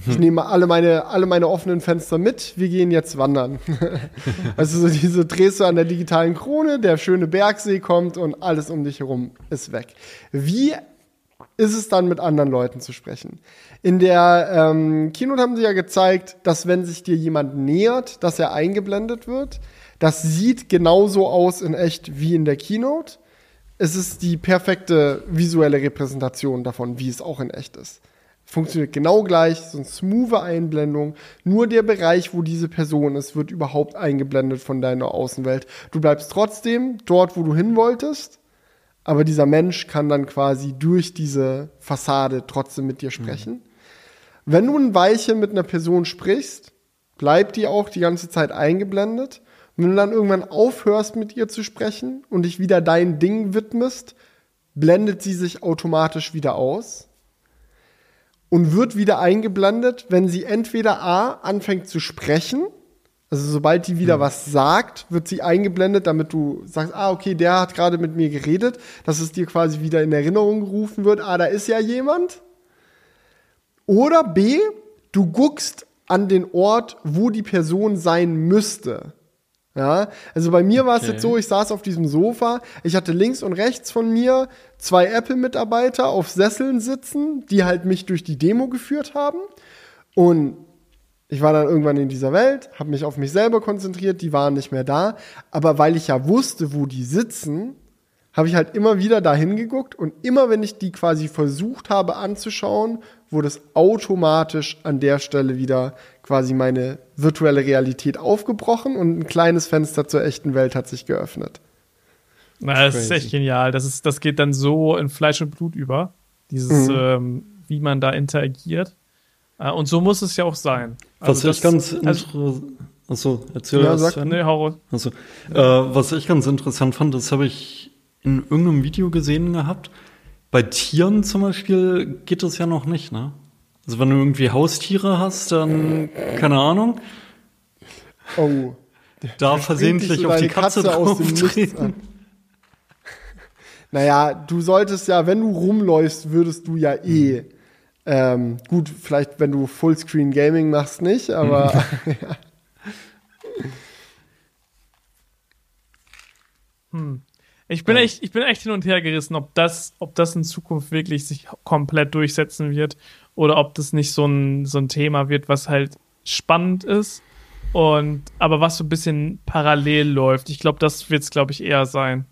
Ich nehme alle meine, alle meine offenen Fenster mit. Wir gehen jetzt wandern. also so diese drehst du an der digitalen Krone, der schöne Bergsee kommt und alles um dich herum ist weg. Wie ist es dann mit anderen Leuten zu sprechen? In der ähm, Keynote haben sie ja gezeigt, dass wenn sich dir jemand nähert, dass er eingeblendet wird. Das sieht genauso aus in echt wie in der Keynote. Es ist die perfekte visuelle Repräsentation davon, wie es auch in echt ist. Funktioniert genau gleich, so eine smoothe Einblendung. Nur der Bereich, wo diese Person ist, wird überhaupt eingeblendet von deiner Außenwelt. Du bleibst trotzdem dort, wo du hin wolltest, aber dieser Mensch kann dann quasi durch diese Fassade trotzdem mit dir sprechen. Wenn du ein Weilchen mit einer Person sprichst, bleibt die auch die ganze Zeit eingeblendet. Und wenn du dann irgendwann aufhörst, mit ihr zu sprechen und dich wieder dein Ding widmest, blendet sie sich automatisch wieder aus und wird wieder eingeblendet, wenn sie entweder A anfängt zu sprechen, also sobald die wieder was sagt, wird sie eingeblendet, damit du sagst, ah, okay, der hat gerade mit mir geredet, dass es dir quasi wieder in Erinnerung gerufen wird, ah, da ist ja jemand. Oder B, du guckst an den Ort, wo die Person sein müsste. Ja, also bei mir war es Okay. jetzt so, ich saß auf diesem Sofa, ich hatte links und rechts von mir zwei Apple-Mitarbeiter auf Sesseln sitzen, die halt mich durch die Demo geführt haben. Und ich war dann irgendwann in dieser Welt, habe mich auf mich selber konzentriert, die waren nicht mehr da. Aber weil ich ja wusste, wo die sitzen, habe ich halt immer wieder dahin geguckt und immer wenn ich die quasi versucht habe anzuschauen, wurde es automatisch an der Stelle wieder quasi meine virtuelle Realität aufgebrochen und ein kleines Fenster zur echten Welt hat sich geöffnet. Na, das ist Crazy. echt genial. Das, ist, das geht dann so in Fleisch und Blut über. Dieses, Mhm. ähm, wie man da interagiert. Äh, und so muss es ja auch sein. Was Also ich ganz also, interessant. Achso, erzähl Ja, sag- nee, hau. Also, äh, was ich ganz interessant fand, das habe ich in irgendeinem Video gesehen gehabt. Bei Tieren zum Beispiel geht das ja noch nicht, ne? Also wenn du irgendwie Haustiere hast, dann, keine Ahnung, Oh. da versehentlich so auf die Katze, Katze aus drauf dem Nichts an. treten. Naja, du solltest ja, wenn du rumläufst, würdest du ja eh. Mhm. Ähm, gut, vielleicht wenn du Fullscreen Gaming machst, nicht, aber Ich bin, Ja. echt, ich bin echt hin und her gerissen, ob das, ob das in Zukunft wirklich sich komplett durchsetzen wird oder ob das nicht so ein, so ein Thema wird, was halt spannend ist und aber was so ein bisschen parallel läuft. Ich glaube, das wird es, glaube ich, eher sein.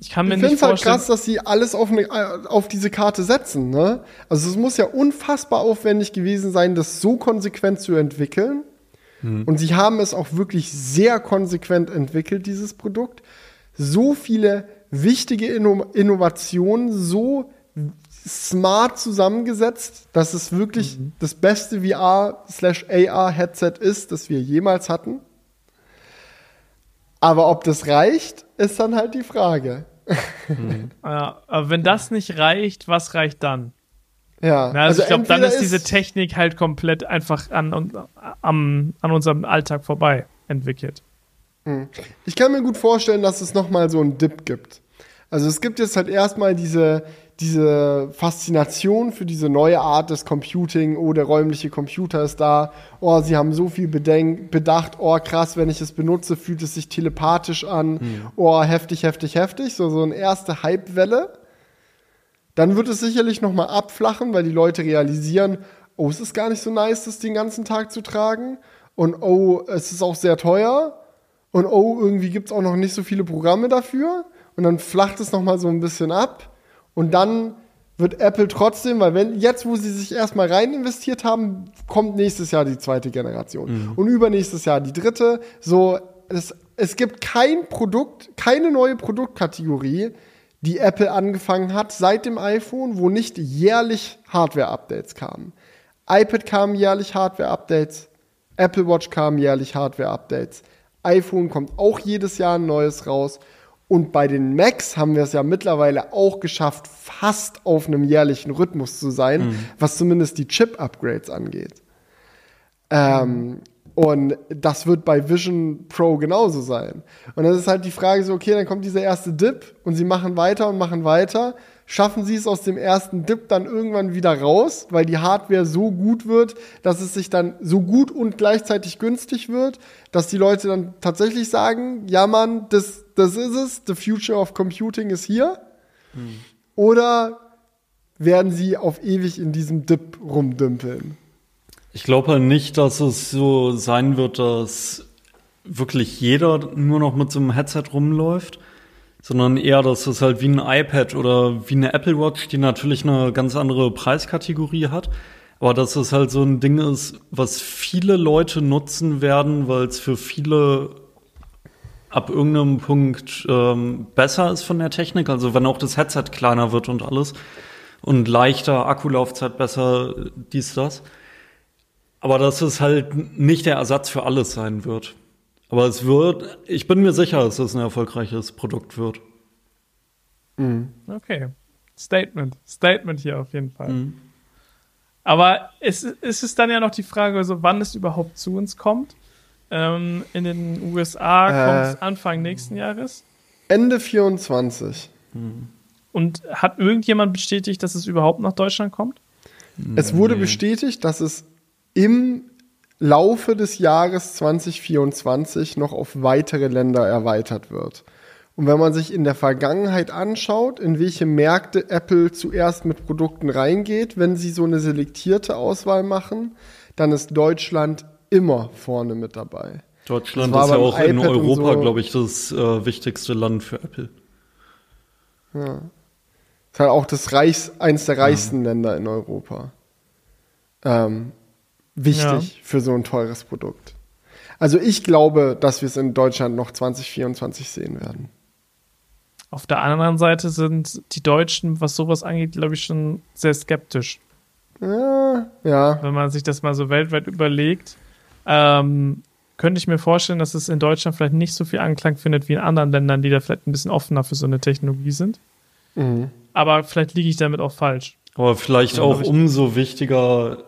Ich kann mir ich nicht finde es halt vorstellen. krass, dass sie alles auf, eine, auf diese Karte setzen. Ne? Also es muss ja unfassbar aufwendig gewesen sein, das so konsequent zu entwickeln. Und sie haben es auch wirklich sehr konsequent entwickelt, dieses Produkt. So viele wichtige Inno Innovationen, so smart zusammengesetzt, dass es wirklich das beste VR/AR-Headset ist, das wir jemals hatten. Aber ob das reicht, ist dann halt die Frage. Ja, aber wenn das nicht reicht, was reicht dann? Ja, Na, also, ich glaube, dann entweder ist diese Technik halt komplett einfach an, an, an unserem Alltag vorbei entwickelt. Ich kann mir gut vorstellen, dass es nochmal so einen Dip gibt. Also es gibt jetzt halt erstmal diese, diese Faszination für diese neue Art des Computing, oh, der räumliche Computer ist da, oh, sie haben so viel Bedenk bedacht, oh, krass, wenn ich es benutze, fühlt es sich telepathisch an, oh, heftig, heftig, heftig, so, so eine erste Hypewelle. Dann wird es sicherlich nochmal abflachen, weil die Leute realisieren, oh, es ist gar nicht so nice, das den ganzen Tag zu tragen. Und oh, es ist auch sehr teuer. Und oh, irgendwie gibt es auch noch nicht so viele Programme dafür. Und dann flacht es nochmal so ein bisschen ab. Und dann wird Apple trotzdem, weil wenn jetzt, wo sie sich erstmal rein investiert haben, kommt nächstes Jahr die zweite Generation. Und übernächstes Jahr die dritte. So, es, es gibt kein Produkt, keine neue Produktkategorie, die Apple angefangen hat seit dem iPhone, wo nicht jährlich Hardware-Updates kamen. iPad kamen jährlich Hardware-Updates, Apple Watch kamen jährlich Hardware-Updates, iPhone kommt auch jedes Jahr ein neues raus. Und bei den Macs haben wir es ja mittlerweile auch geschafft, fast auf einem jährlichen Rhythmus zu sein, was zumindest die Chip-Upgrades angeht. Ähm, und das wird bei Vision Pro genauso sein. Und dann ist halt die Frage so, okay, dann kommt dieser erste Dip und sie machen weiter und machen weiter. Schaffen sie es aus dem ersten Dip dann irgendwann wieder raus, weil die Hardware so gut wird, dass es sich dann so gut und gleichzeitig günstig wird, dass die Leute dann tatsächlich sagen, ja Mann, das, das ist es, the future of computing ist hier. Oder werden sie auf ewig in diesem Dip rumdümpeln? Ich glaube halt nicht, dass es so sein wird, dass wirklich jeder nur noch mit so einem Headset rumläuft, sondern eher, dass es halt wie ein iPad oder wie eine Apple Watch, die natürlich eine ganz andere Preiskategorie hat, aber dass es halt so ein Ding ist, was viele Leute nutzen werden, weil es für viele ab irgendeinem Punkt ähm, besser ist von der Technik, also wenn auch das Headset kleiner wird und alles und leichter, Akkulaufzeit besser, dies, das. Aber dass es halt nicht der Ersatz für alles sein wird. Aber es wird, ich bin mir sicher, dass es ein erfolgreiches Produkt wird. Okay. Statement. Statement hier auf jeden Fall. Aber es, es ist dann ja noch die Frage, also wann es überhaupt zu uns kommt. Ähm, in den USA Äh. kommt es Anfang nächsten Jahres. Ende 24. Und hat irgendjemand bestätigt, dass es überhaupt nach Deutschland kommt? Es wurde bestätigt, dass es im Laufe des Jahres 2024 noch auf weitere Länder erweitert wird. Und wenn man sich in der Vergangenheit anschaut, in welche Märkte Apple zuerst mit Produkten reingeht, wenn sie so eine selektierte Auswahl machen, dann ist Deutschland immer vorne mit dabei. Deutschland ist ja auch in Europa, so. glaube ich, das äh, wichtigste Land für Apple. Ist halt auch das Reichs, eins der reichsten Länder in Europa. Ähm, wichtig für so ein teures Produkt. Also ich glaube, dass wir es in Deutschland noch 2024 sehen werden. Auf der anderen Seite sind die Deutschen, was sowas angeht, glaube ich, schon sehr skeptisch. Ja, ja. Wenn man sich das mal so weltweit überlegt, ähm, könnte ich mir vorstellen, dass es in Deutschland vielleicht nicht so viel Anklang findet wie in anderen Ländern, die da vielleicht ein bisschen offener für so eine Technologie sind. Mhm. Aber vielleicht liege ich damit auch falsch. Aber vielleicht Ja, auch umso wichtiger,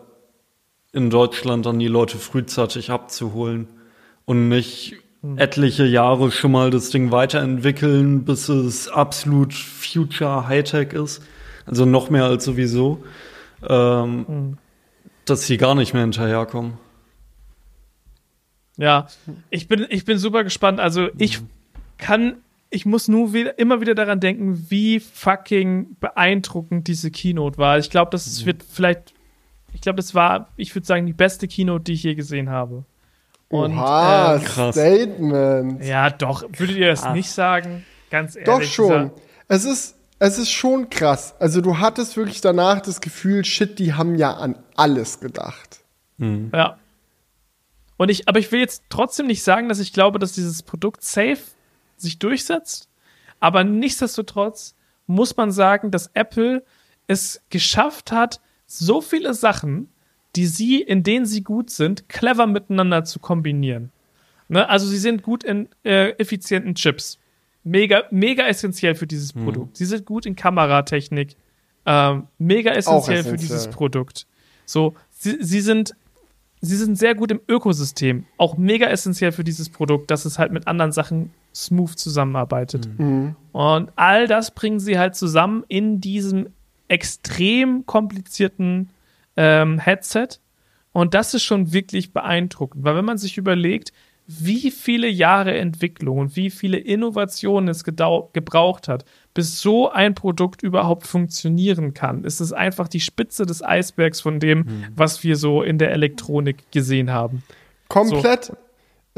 in Deutschland dann die Leute frühzeitig abzuholen und nicht Hm. etliche Jahre schon mal das Ding weiterentwickeln, bis es absolut Future Hightech ist. Also noch mehr als sowieso. Ähm, Hm. Dass sie gar nicht mehr hinterherkommen. Ja, ich bin, ich bin super gespannt. Also ich kann, ich muss nur wieder, immer wieder daran denken, wie fucking beeindruckend diese Keynote war. Ich glaube, das wird vielleicht, ich glaube, das war, ich würde sagen, die beste Keynote, die ich je gesehen habe. Und, Oha, äh, krass. Statement. Ja, doch, würdet ihr das Ah. nicht sagen? Ganz ehrlich. Doch schon. Es ist, es ist schon krass. Also du hattest wirklich danach das Gefühl, shit, die haben ja an alles gedacht. Ja. Und ich, aber ich will jetzt trotzdem nicht sagen, dass ich glaube, dass dieses Produkt safe sich durchsetzt. Aber nichtsdestotrotz muss man sagen, dass Apple es geschafft hat, so viele Sachen, die sie, in denen sie gut sind, clever miteinander zu kombinieren. Ne? Also sie sind gut in äh, effizienten Chips. Mega, mega essentiell für dieses Produkt. Sie sind gut in Kameratechnik. Ähm, mega essentiell, für essentiell. dieses Produkt. So, sie, sie sind sie sind sehr gut im Ökosystem. Auch mega essentiell für dieses Produkt, dass es halt mit anderen Sachen smooth zusammenarbeitet. Mhm. Und all das bringen sie halt zusammen in diesem extrem komplizierten ähm, Headset. Und das ist schon wirklich beeindruckend, weil wenn man sich überlegt, wie viele Jahre Entwicklung und wie viele Innovationen es gebraucht hat, bis so ein Produkt überhaupt funktionieren kann, ist es einfach die Spitze des Eisbergs von dem, was wir so in der Elektronik gesehen haben. Komplett.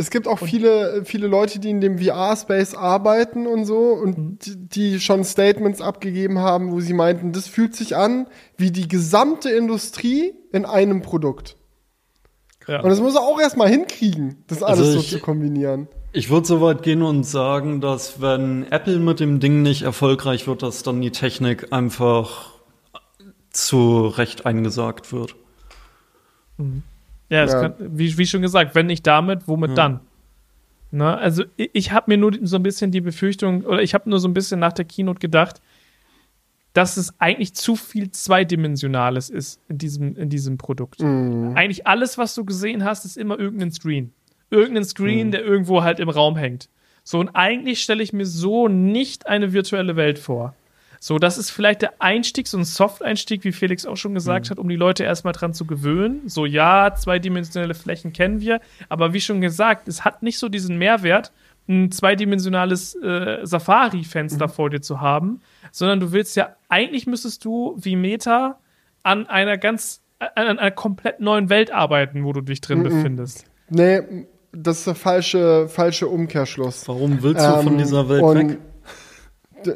Es gibt auch viele, viele Leute, die in dem VR-Space arbeiten und so und die, die schon Statements abgegeben haben, wo sie meinten, das fühlt sich an wie die gesamte Industrie in einem Produkt. Ja. Und das muss er auch erstmal hinkriegen, das alles Also so ich- zu kombinieren. Ich würde so weit gehen und sagen, dass wenn Apple mit dem Ding nicht erfolgreich wird, dass dann die Technik einfach zu Recht eingesagt wird. Ja, Ja. Kann, wie, wie schon gesagt, wenn nicht damit, womit dann? Ne? Also ich, ich habe mir nur so ein bisschen die Befürchtung, oder ich habe nur so ein bisschen nach der Keynote gedacht, dass es eigentlich zu viel Zweidimensionales ist in diesem, in diesem Produkt. Eigentlich alles, was du gesehen hast, ist immer irgendein Screen. Irgendein Screen, der irgendwo halt im Raum hängt. So, und eigentlich stelle ich mir so nicht eine virtuelle Welt vor. So, das ist vielleicht der Einstieg, so ein Soft-Einstieg, wie Felix auch schon gesagt hat, um die Leute erstmal dran zu gewöhnen. So, ja, zweidimensionale Flächen kennen wir, aber wie schon gesagt, es hat nicht so diesen Mehrwert, ein zweidimensionales äh, Safari-Fenster vor dir zu haben, sondern du willst ja, eigentlich müsstest du wie Meta an einer ganz, an einer komplett neuen Welt arbeiten, wo du dich drin befindest. Nee, das ist der falsche, falsche Umkehrschluss. Warum willst du von Ähm, dieser Welt weg?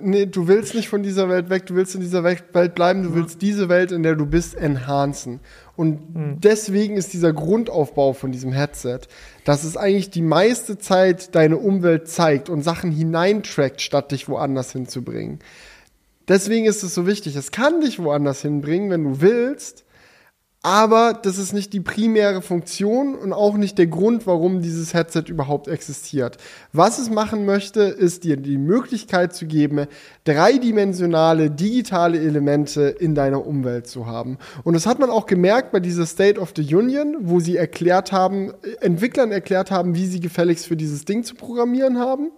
Nee, du willst nicht von dieser Welt weg, du willst in dieser Welt Welt bleiben, du willst diese Welt, in der du bist, enhancen. Und deswegen ist dieser Grundaufbau von diesem Headset, dass es eigentlich die meiste Zeit deine Umwelt zeigt und Sachen hineintrackt, statt dich woanders hinzubringen. Deswegen ist es so wichtig. Es kann dich woanders hinbringen, wenn du willst, aber das ist nicht die primäre Funktion und auch nicht der Grund, warum dieses Headset überhaupt existiert. Was es machen möchte, ist dir die Möglichkeit zu geben, dreidimensionale digitale Elemente in deiner Umwelt zu haben. Und das hat man auch gemerkt bei dieser State of the Union, wo sie erklärt haben, Entwicklern erklärt haben, wie sie gefälligst für dieses Ding zu programmieren haben.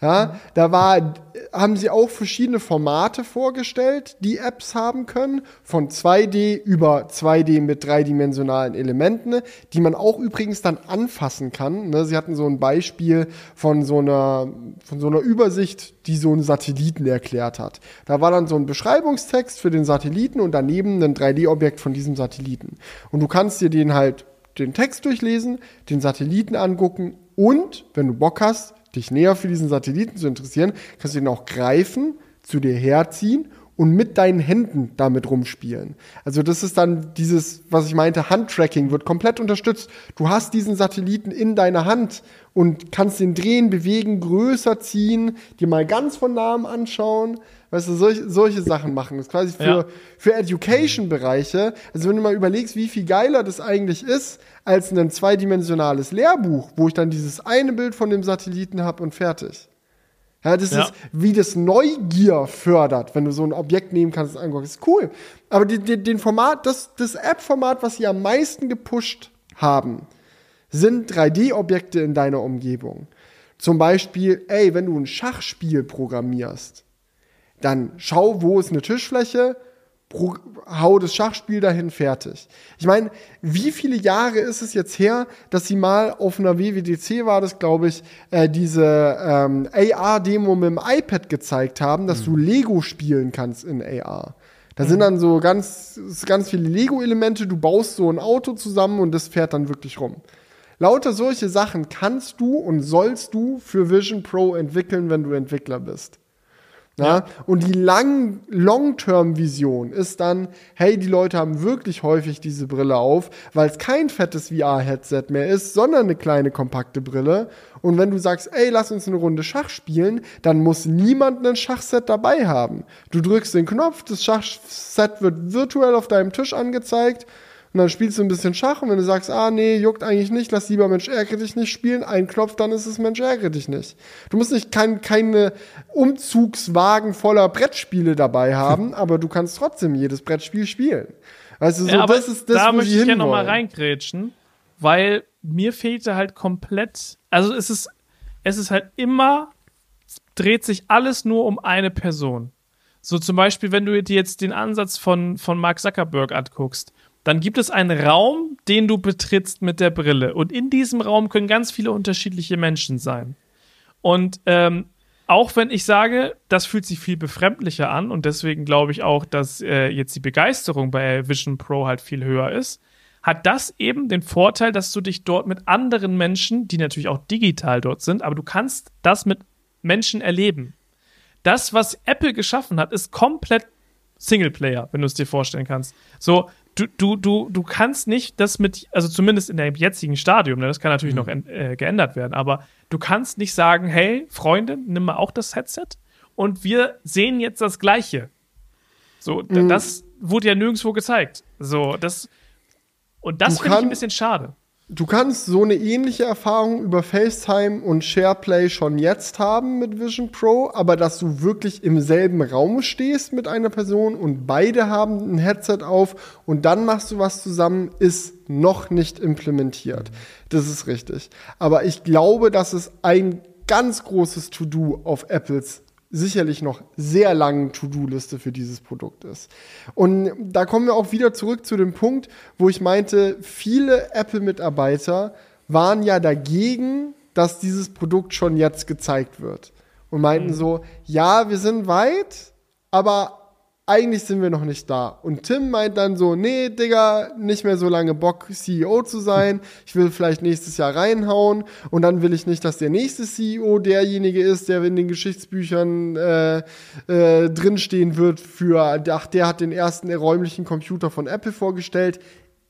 Ja, da war, haben sie auch verschiedene Formate vorgestellt, die Apps haben können, von 2D über 2D mit dreidimensionalen Elementen, die man auch übrigens dann anfassen kann. Ne, sie hatten so ein Beispiel von so einer, von so einer Übersicht, die so einen Satelliten erklärt hat. Da war dann so ein Beschreibungstext für den Satelliten und daneben ein 3D-Objekt von diesem Satelliten. Und du kannst dir den halt den Text durchlesen, den Satelliten angucken und, wenn du Bock hast, dich näher für diesen Satelliten zu interessieren, kannst du ihn auch greifen, zu dir herziehen und mit deinen Händen damit rumspielen. Also das ist dann dieses, was ich meinte, Handtracking wird komplett unterstützt. Du hast diesen Satelliten in deiner Hand und kannst den drehen, bewegen, größer ziehen, dir mal ganz von nahem anschauen. Weißt du, solche, solche Sachen machen. Das ist quasi für, Ja. für Education-Bereiche. Also wenn du mal überlegst, wie viel geiler das eigentlich ist, als ein zweidimensionales Lehrbuch, wo ich dann dieses eine Bild von dem Satelliten habe und fertig. Ja, das Ja. ist, wie das Neugier fördert, wenn du so ein Objekt nehmen kannst und anguckst. Ist cool. Aber die, die, den Format, das, das App-Format, was sie am meisten gepusht haben, sind 3D-Objekte in deiner Umgebung. Zum Beispiel, ey, wenn du ein Schachspiel programmierst, dann schau, wo ist eine Tischfläche, hau das Schachspiel dahin, fertig. Ich meine, wie viele Jahre ist es jetzt her, dass sie mal auf einer WWDC war das, glaube ich, äh, diese ähm, AR-Demo mit dem iPad gezeigt haben, dass du Lego spielen kannst in AR. Da sind dann so ganz, ganz viele Lego-Elemente, du baust so ein Auto zusammen und das fährt dann wirklich rum. Lauter solche Sachen kannst du und sollst du für Vision Pro entwickeln, wenn du Entwickler bist. Ja? Und die lang, Long-Term-Vision ist dann, hey, die Leute haben wirklich häufig diese Brille auf, weil es kein fettes VR-Headset mehr ist, sondern eine kleine kompakte Brille. Und wenn du sagst, ey, lass uns eine Runde Schach spielen, dann muss niemand ein Schachset dabei haben. Du drückst den Knopf, das Schachset wird virtuell auf deinem Tisch angezeigt. Und dann spielst du ein bisschen Schach und wenn du sagst, ah nee, juckt eigentlich nicht, lass lieber Mensch ärgere dich nicht spielen, ein Knopf, dann ist es Mensch ärgere dich nicht. Du musst nicht kein, keine Umzugswagen voller Brettspiele dabei haben, aber du kannst trotzdem jedes Brettspiel spielen. Du, so, Ja, das ist das, da wo möchte ich ja noch mal hinwollen. reingrätschen, weil mir fehlte halt komplett, also es ist, es ist halt immer, dreht sich alles nur um eine Person. So zum Beispiel, wenn du dir jetzt den Ansatz von, von Mark Zuckerberg anguckst, dann gibt es einen Raum, den du betrittst mit der Brille. Und in diesem Raum können ganz viele unterschiedliche Menschen sein. Und ähm, auch wenn ich sage, das fühlt sich viel befremdlicher an und deswegen glaube ich auch, dass äh, jetzt die Begeisterung bei Vision Pro halt viel höher ist, hat das eben den Vorteil, dass du dich dort mit anderen Menschen, die natürlich auch digital dort sind, aber du kannst das mit Menschen erleben. Das, was Apple geschaffen hat, ist komplett Singleplayer, wenn du es dir vorstellen kannst. So, du, du, du, du kannst nicht das mit, also zumindest in dem jetzigen Stadium, ne, das kann natürlich noch en- äh, geändert werden, aber du kannst nicht sagen, hey, Freunde, nimm mal auch das Headset und wir sehen jetzt das Gleiche. So, d- das wurde ja nirgendwo gezeigt. So, das, und das finde ich ein bisschen schade. Du kannst so eine ähnliche Erfahrung über FaceTime und SharePlay schon jetzt haben mit Vision Pro, aber dass du wirklich im selben Raum stehst mit einer Person und beide haben ein Headset auf und dann machst du was zusammen, ist noch nicht implementiert. Das ist richtig. Aber ich glaube, dass es ein ganz großes To-Do auf Apples sicherlich noch sehr langen To-Do-Liste für dieses Produkt ist. Und da kommen wir auch wieder zurück zu dem Punkt, wo ich meinte, viele Apple-Mitarbeiter waren ja dagegen, dass dieses Produkt schon jetzt gezeigt wird. Und meinten so, ja, wir sind weit, aber eigentlich sind wir noch nicht da. Und Tim meint dann so, nee, Digga, nicht mehr so lange Bock, CEO zu sein. Ich will vielleicht nächstes Jahr reinhauen. Und dann will ich nicht, dass der nächste CEO derjenige ist, der in den Geschichtsbüchern äh, äh, drinstehen wird für, ach, der hat den ersten räumlichen Computer von Apple vorgestellt.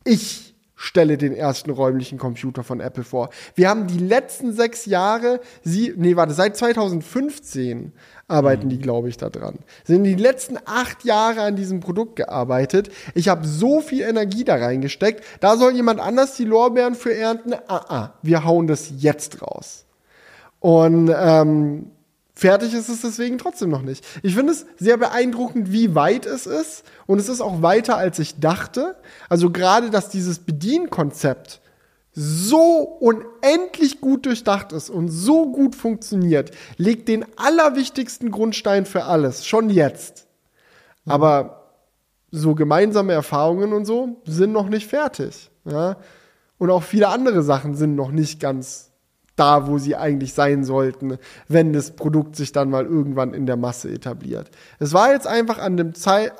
Ich stelle den ersten räumlichen Computer von Apple vor. Wir haben die letzten sechs Jahre, sie, nee, warte, seit 2015 arbeiten die, glaube ich, da dran. Sind die letzten acht Jahre an diesem Produkt gearbeitet. Ich habe so viel Energie da reingesteckt. Da soll jemand anders die Lorbeeren für ernten. Ah, ah, wir hauen das jetzt raus. Und ähm, fertig ist es deswegen trotzdem noch nicht. Ich finde es sehr beeindruckend, wie weit es ist. Und es ist auch weiter, als ich dachte. Also gerade, dass dieses Bedienkonzept so unendlich gut durchdacht ist und so gut funktioniert, legt den allerwichtigsten Grundstein für alles, schon jetzt. Aber so gemeinsame Erfahrungen und so sind noch nicht fertig. Ja? Und auch viele andere Sachen sind noch nicht ganz da, wo sie eigentlich sein sollten, wenn das Produkt sich dann mal irgendwann in der Masse etabliert. Es war jetzt einfach an dem Zeit,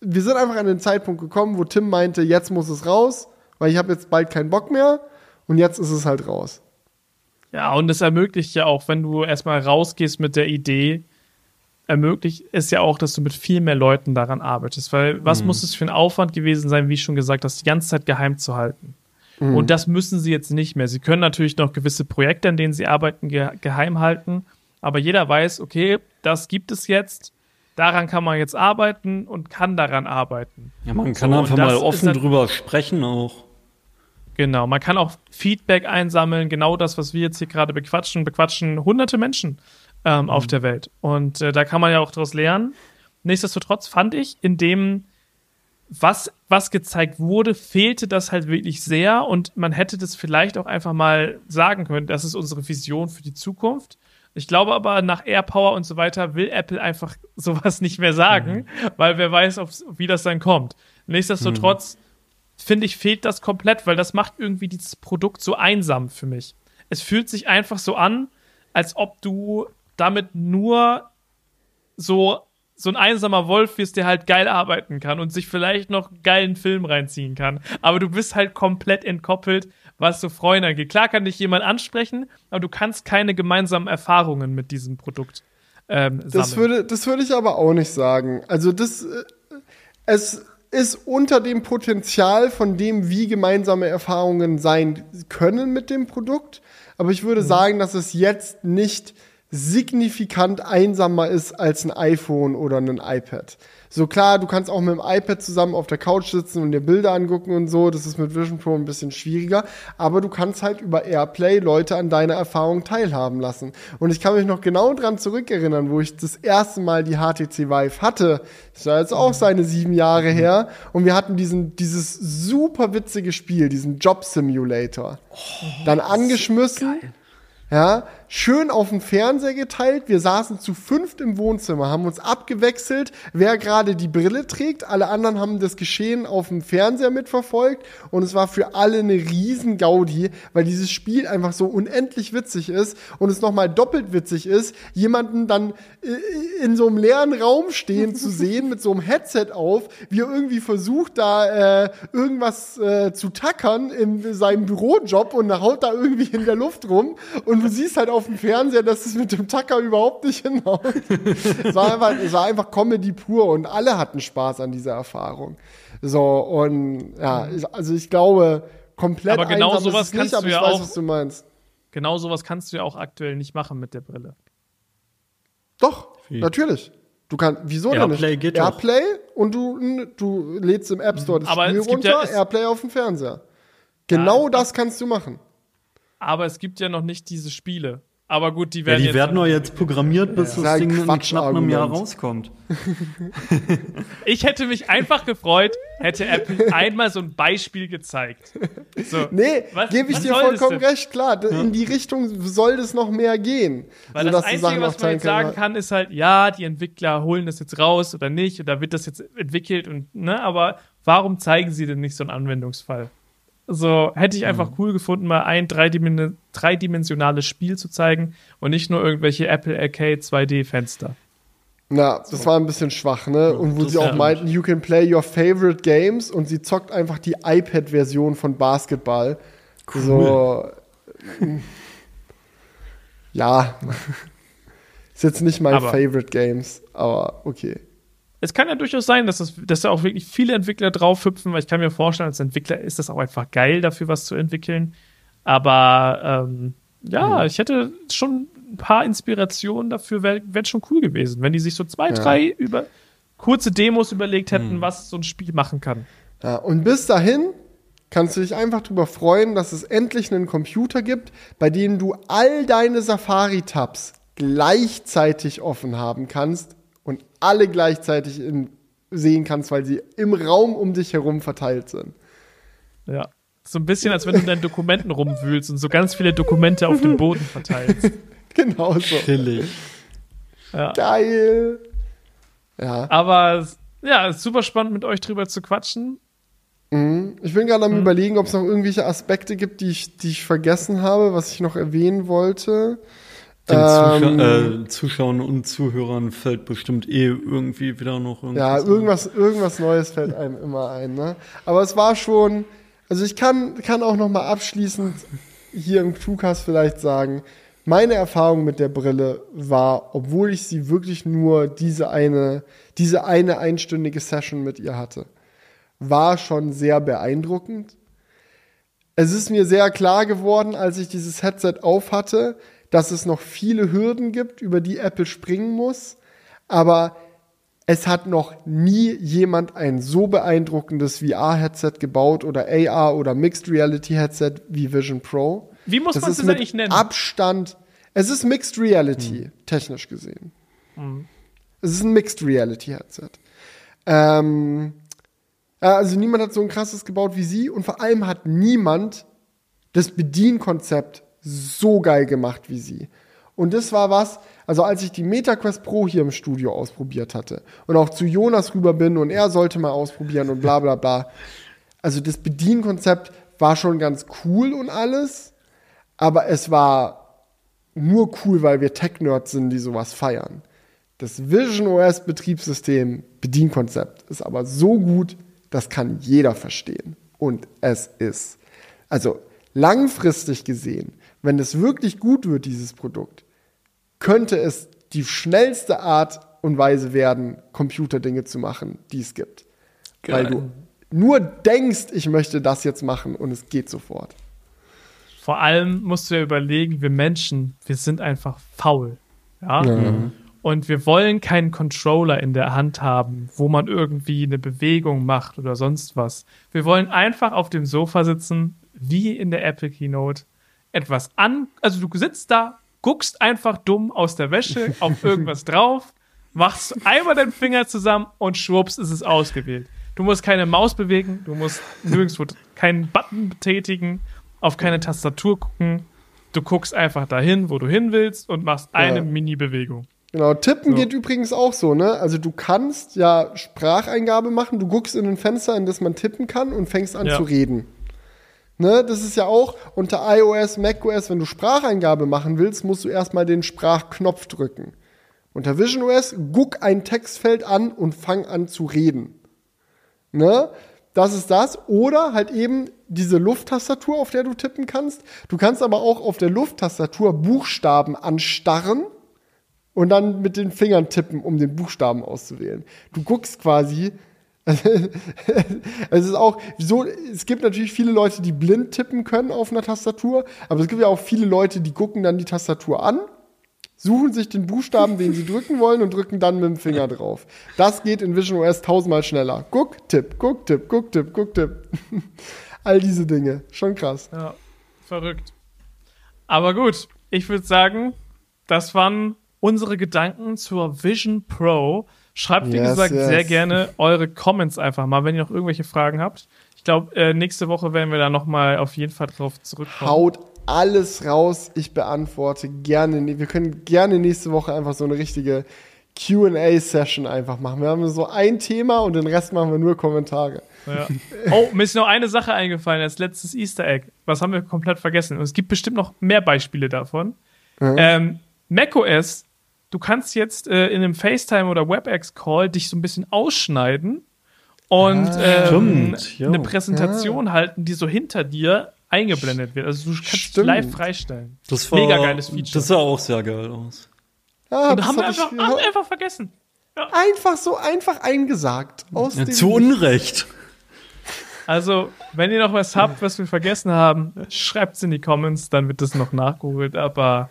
wir sind einfach an den Zeitpunkt gekommen, wo Tim meinte, jetzt muss es raus, weil ich habe jetzt bald keinen Bock mehr und jetzt ist es halt raus. Ja, und es ermöglicht ja auch, wenn du erstmal rausgehst mit der Idee, ermöglicht es ja auch, dass du mit viel mehr Leuten daran arbeitest. Weil was muss es für ein Aufwand gewesen sein, wie schon gesagt, das die ganze Zeit geheim zu halten? Und das müssen sie jetzt nicht mehr. Sie können natürlich noch gewisse Projekte, an denen sie arbeiten, ge geheim halten. Aber jeder weiß, okay, das gibt es jetzt. Daran kann man jetzt arbeiten und kann daran arbeiten. Ja, man kann So, einfach mal offen halt- drüber sprechen auch. Genau, man kann auch Feedback einsammeln, genau das, was wir jetzt hier gerade bequatschen, bequatschen hunderte Menschen ähm, auf der Welt. Und äh, da kann man ja auch daraus lernen. Nichtsdestotrotz fand ich, in dem, was, was gezeigt wurde, fehlte das halt wirklich sehr und man hätte das vielleicht auch einfach mal sagen können, das ist unsere Vision für die Zukunft. Ich glaube aber, nach AirPower und so weiter will Apple einfach sowas nicht mehr sagen, weil wer weiß, wie das dann kommt. Nichtsdestotrotz finde ich, fehlt das komplett, weil das macht irgendwie dieses Produkt so einsam für mich. Es fühlt sich einfach so an, als ob du damit nur so, so ein einsamer Wolf wirst, der halt geil arbeiten kann und sich vielleicht noch einen geilen Film reinziehen kann. Aber du bist halt komplett entkoppelt, was so Freunde angeht. Klar kann dich jemand ansprechen, aber du kannst keine gemeinsamen Erfahrungen mit diesem Produkt ähm, Das sammeln. würde, das würde ich aber auch nicht sagen. Also das, äh, es ist unter dem Potenzial von dem, wie gemeinsame Erfahrungen sein können mit dem Produkt. Aber ich Mhm. würde sagen, dass es jetzt nicht signifikant einsamer ist als ein iPhone oder ein iPad. So klar, du kannst auch mit dem iPad zusammen auf der Couch sitzen und dir Bilder angucken und so. Das ist mit Vision Pro ein bisschen schwieriger. Aber du kannst halt über Airplay Leute an deiner Erfahrung teilhaben lassen. Und ich kann mich noch genau dran zurückerinnern, wo ich das erste Mal die HTC Vive hatte. Das war jetzt auch seine sieben Jahre her. Und wir hatten diesen, dieses super witzige Spiel, diesen Job Simulator. Dann angeschmissen. Ja, schön auf dem Fernseher geteilt. Wir saßen zu fünft im Wohnzimmer, haben uns abgewechselt, wer gerade die Brille trägt. Alle anderen haben das Geschehen auf dem Fernseher mitverfolgt. Und es war für alle eine riesen Gaudi, weil dieses Spiel einfach so unendlich witzig ist und es nochmal doppelt witzig ist, jemanden dann äh, in so einem leeren Raum stehen zu sehen mit so einem Headset auf, wie er irgendwie versucht, da äh, irgendwas äh, zu tackern in seinem Bürojob und haut da irgendwie in der Luft rum. Und du siehst halt auf dem Fernseher, dass es mit dem Tacker überhaupt nicht hinhaut. es, war einfach, es war einfach Comedy pur und alle hatten Spaß an dieser Erfahrung. So, und ja, also ich glaube, komplett Aber genau einsam sowas ist es nicht, kannst aber du ich ja weiß, auch- was du meinst. Genau sowas kannst du ja auch aktuell nicht machen mit der Brille. Doch, Wie? natürlich. Du kannst, wieso denn Airplay nicht? geht doch. Airplay und du, du lädst im App Store das Aber Spiel es gibt runter, ja- Airplay auf dem Fernseher. Genau es das kannst du machen. Aber es gibt ja noch nicht diese Spiele. Aber gut, die Ja, werden die jetzt werden doch jetzt programmiert, bis Das ist das ein Ding in knapp einem Jahr rauskommt. Ich hätte mich einfach gefreut, hätte Apple einmal so ein Beispiel gezeigt. So, Nee, Was- gebe ich dir vollkommen recht, klar. In die Richtung soll das noch mehr gehen. Weil sodass das Einzige, was man jetzt sagen kann, ist halt, ja, die Entwickler holen das jetzt raus oder nicht, oder wird das jetzt entwickelt und, ne, aber warum zeigen sie denn nicht so einen Anwendungsfall? So, hätte ich Mhm. einfach cool gefunden, mal ein dreidimen dreidimensionales Spiel zu zeigen und nicht nur irgendwelche Apple Arcade 2D-Fenster. Na, das war ein bisschen schwach, ne? Und wo das sie auch meinten, you can play your favorite games und sie zockt einfach die iPad-Version von Basketball. So. Ja. Ist jetzt nicht mein Aber- favorite games, aber okay. Es kann ja durchaus sein, dass, das, dass da auch wirklich viele Entwickler drauf hüpfen, weil ich kann mir vorstellen, als Entwickler ist das auch einfach geil, dafür was zu entwickeln. Aber ähm, ja, ich hätte schon ein paar Inspirationen dafür, wäre wär schon cool gewesen, wenn die sich so zwei, drei über kurze Demos überlegt hätten, was so ein Spiel machen kann. Ja, und bis dahin kannst du dich einfach darüber freuen, dass es endlich einen Computer gibt, bei dem du all deine Safari-Tabs gleichzeitig offen haben kannst alle gleichzeitig in, sehen kannst, weil sie im Raum um dich herum verteilt sind. Ja. So ein bisschen, als wenn du in deinen Dokumenten rumwühlst und so ganz viele Dokumente auf dem Boden verteilst. Genau so. Chillig. Ja. Geil. Ja. Aber ja, ist super spannend mit euch drüber zu quatschen. Mhm. Ich bin gerade am überlegen, ob es noch irgendwelche Aspekte gibt, die ich, die ich vergessen habe, was ich noch erwähnen wollte. Den Ähm, Zuschau äh, Zuschauern und Zuhörern fällt bestimmt eh irgendwie wieder noch irgendwas. Ja, ein. irgendwas, irgendwas Neues fällt einem immer ein, ne? Aber es war schon, also ich kann, kann auch noch mal abschließend hier im Crewcast vielleicht sagen, meine Erfahrung mit der Brille war, obwohl ich sie wirklich nur diese eine, diese eine einstündige Session mit ihr hatte, war schon sehr beeindruckend. Es ist mir sehr klar geworden, als ich dieses Headset auf hatte, dass es noch viele Hürden gibt, über die Apple springen muss. Aber es hat noch nie jemand ein so beeindruckendes VR-Headset gebaut oder AR oder Mixed Reality Headset wie Vision Pro. Wie muss Das man das mit eigentlich nennen? Abstand. Es ist Mixed Reality, technisch gesehen. Es ist ein Mixed Reality Headset. Ähm, also niemand hat so ein krasses gebaut wie sie und vor allem hat niemand das Bedienkonzept so geil gemacht wie sie. Und das war was, also als ich die MetaQuest Pro hier im Studio ausprobiert hatte und auch zu Jonas rüber bin und er sollte mal ausprobieren und bla bla bla. Also das Bedienkonzept war schon ganz cool und alles, aber es war nur cool, weil wir Tech-Nerds sind, die sowas feiern. Das Vision OS Betriebssystem Bedienkonzept ist aber so gut, das kann jeder verstehen. Und es ist. Also langfristig gesehen, wenn es wirklich gut wird, dieses Produkt, könnte es die schnellste Art und Weise werden, Computerdinge zu machen, die es gibt. Weil du nur denkst, ich möchte das jetzt machen und es geht sofort. Vor allem musst du ja überlegen, wir Menschen, wir sind einfach faul. Ja. Und wir wollen keinen Controller in der Hand haben, wo man irgendwie eine Bewegung macht oder sonst was. Wir wollen einfach auf dem Sofa sitzen, wie in der Apple Keynote, etwas an, also du sitzt da, guckst einfach dumm aus der Wäsche auf irgendwas drauf, machst einmal den Finger zusammen und schwupps ist es ausgewählt. Du musst keine Maus bewegen, du musst nirgendwo keinen Button betätigen, auf keine Tastatur gucken. Du guckst einfach dahin, wo du hin willst und machst eine Ja. Mini-Bewegung. Genau, tippen So. geht übrigens auch so, ne? Also du kannst ja Spracheingabe machen, du guckst in ein Fenster, in das man tippen kann und fängst an Ja. zu reden. Ne, das ist ja auch unter iOS, macOS, wenn du Spracheingabe machen willst, musst du erstmal den Sprachknopf drücken. Unter VisionOS, guck ein Textfeld an und fang an zu reden. Ne? Das ist das. Oder halt eben diese Lufttastatur, auf der du tippen kannst. Du kannst aber auch auf der Lufttastatur Buchstaben anstarren und dann mit den Fingern tippen, um den Buchstaben auszuwählen. Du guckst quasi. es ist auch so, es gibt natürlich viele Leute, die blind tippen können auf einer Tastatur, aber es gibt ja auch viele Leute, die gucken dann die Tastatur an, suchen sich den Buchstaben, den sie drücken wollen und drücken dann mit dem Finger drauf. Das geht in Vision OS tausendmal schneller. Guck, tipp, guck, tipp, guck, tipp, guck, tipp. All diese Dinge. Schon krass. Ja, verrückt. Aber gut, ich würde sagen, das waren unsere Gedanken zur Vision Pro. Schreibt, wie Yes, gesagt, yes. sehr gerne eure Comments einfach mal, wenn ihr noch irgendwelche Fragen habt. Ich glaube, äh, nächste Woche werden wir da nochmal auf jeden Fall drauf zurückkommen. Haut alles raus. Ich beantworte gerne. Wir können gerne nächste Woche einfach so eine richtige QA-Session einfach machen. Wir haben so ein Thema und den Rest machen wir nur Kommentare. Ja. Oh, mir ist noch eine Sache eingefallen als letztes Easter Egg. Was haben wir komplett vergessen? Und es gibt bestimmt noch mehr Beispiele davon. Ähm, macOS, du kannst jetzt äh, in einem FaceTime oder WebEx-Call dich so ein bisschen ausschneiden und ähm, Stimmt, ja. eine Präsentation halten, die so hinter dir eingeblendet wird. Also du kannst Stimmt. live freistellen. Das war, Mega geiles Feature. Das sah auch sehr geil aus. Ah, Und das haben wir hab ich- einfach, haben wir einfach vergessen. einfach so einfach eingesagt. Aus Ja, dem zu Unrecht. Also, wenn ihr noch was habt, was wir vergessen haben, schreibt es in die Comments, dann wird das noch nachgeholt. Aber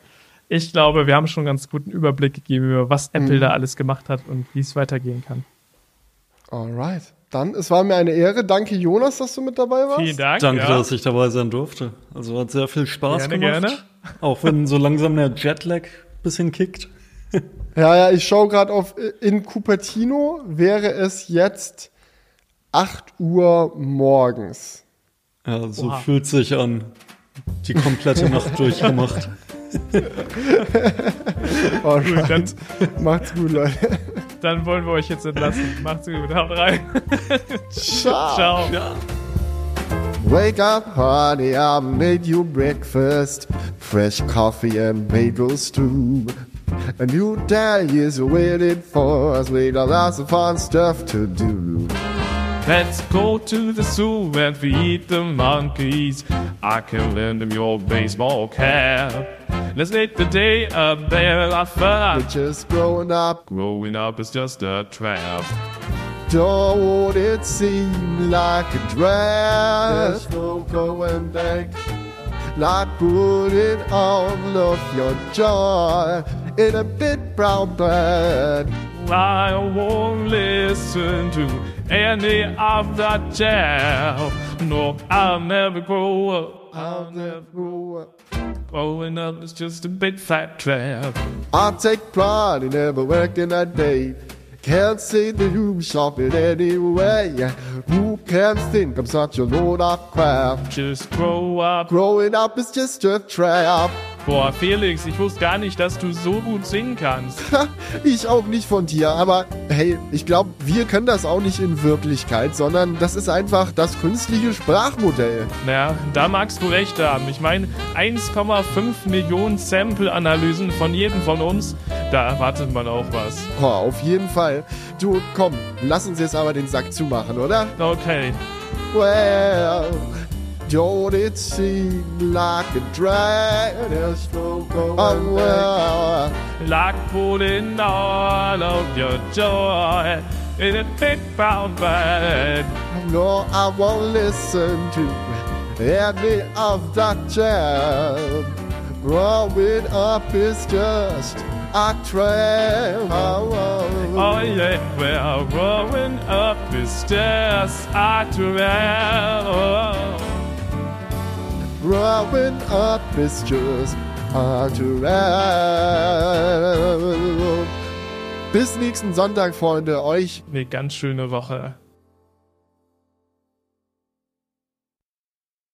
ich glaube, wir haben schon einen ganz guten Überblick gegeben über was Apple Mhm. da alles gemacht hat und wie es weitergehen kann. Alright. Dann, es war mir eine Ehre. Danke, Jonas, dass du mit dabei warst. Vielen Dank. Danke, ja. dass ich dabei sein durfte. Also hat sehr viel Spaß Gerne, gemacht. gerne. Auch wenn so langsam der Jetlag bisschen kickt. Ja, ja, ich schaue gerade auf, in Cupertino wäre es jetzt 8 Uhr morgens. Ja, so Oha. fühlt sich an. Die komplette Nacht durchgemacht. Alright. Dann, Macht's gut, Leute. dann wollen wir euch jetzt entlassen. Macht's gut. Haut rein. Ciao. Ciao. Wake up, honey, I made you breakfast. Fresh coffee and bagels too. A new day is waiting for us. We got lots of fun stuff to do. Let's go to the zoo and feed the monkeys. I can lend them your baseball cap. Let's make the day a better of fun. Just growing up, Growing up is just a trap. don't it seem like a drag? There's no going back. Like putting all of your joy in a big brown bag. I won't listen to any of that jazz. No, I'll never grow up. I'll never grow up. Growing up is just a big fat trap. I take pride in never working a day. Can't see the you shop it anyway. Who can think I'm such a load of crap? Just grow up. Growing up is just a trap. Boah, Felix, ich wusste gar nicht, dass du so gut singen kannst. Ich auch nicht von dir, aber hey, ich glaube, wir können das auch nicht in Wirklichkeit, sondern das ist einfach das künstliche Sprachmodell. Naja, da magst du recht haben. Ich meine, 1,5 Millionen Sample-Analysen von jedem von uns, da erwartet man auch was. Boah, auf jeden Fall. Du, komm, lass uns jetzt aber den Sack zumachen, oder? Okay. Well, don't it seem like a drag? There's no going oh, well. Like pulling all of your joy in a big brown bag. No, I won't listen to any of that jam. Growing up is just aktuell. Oh, oh, Oh yeah, we're growing up ist es aktuell. Oh. oh. Growing up is just aktuell. Bis nächsten Sonntag, Freunde. Euch Eine ganz schöne Woche.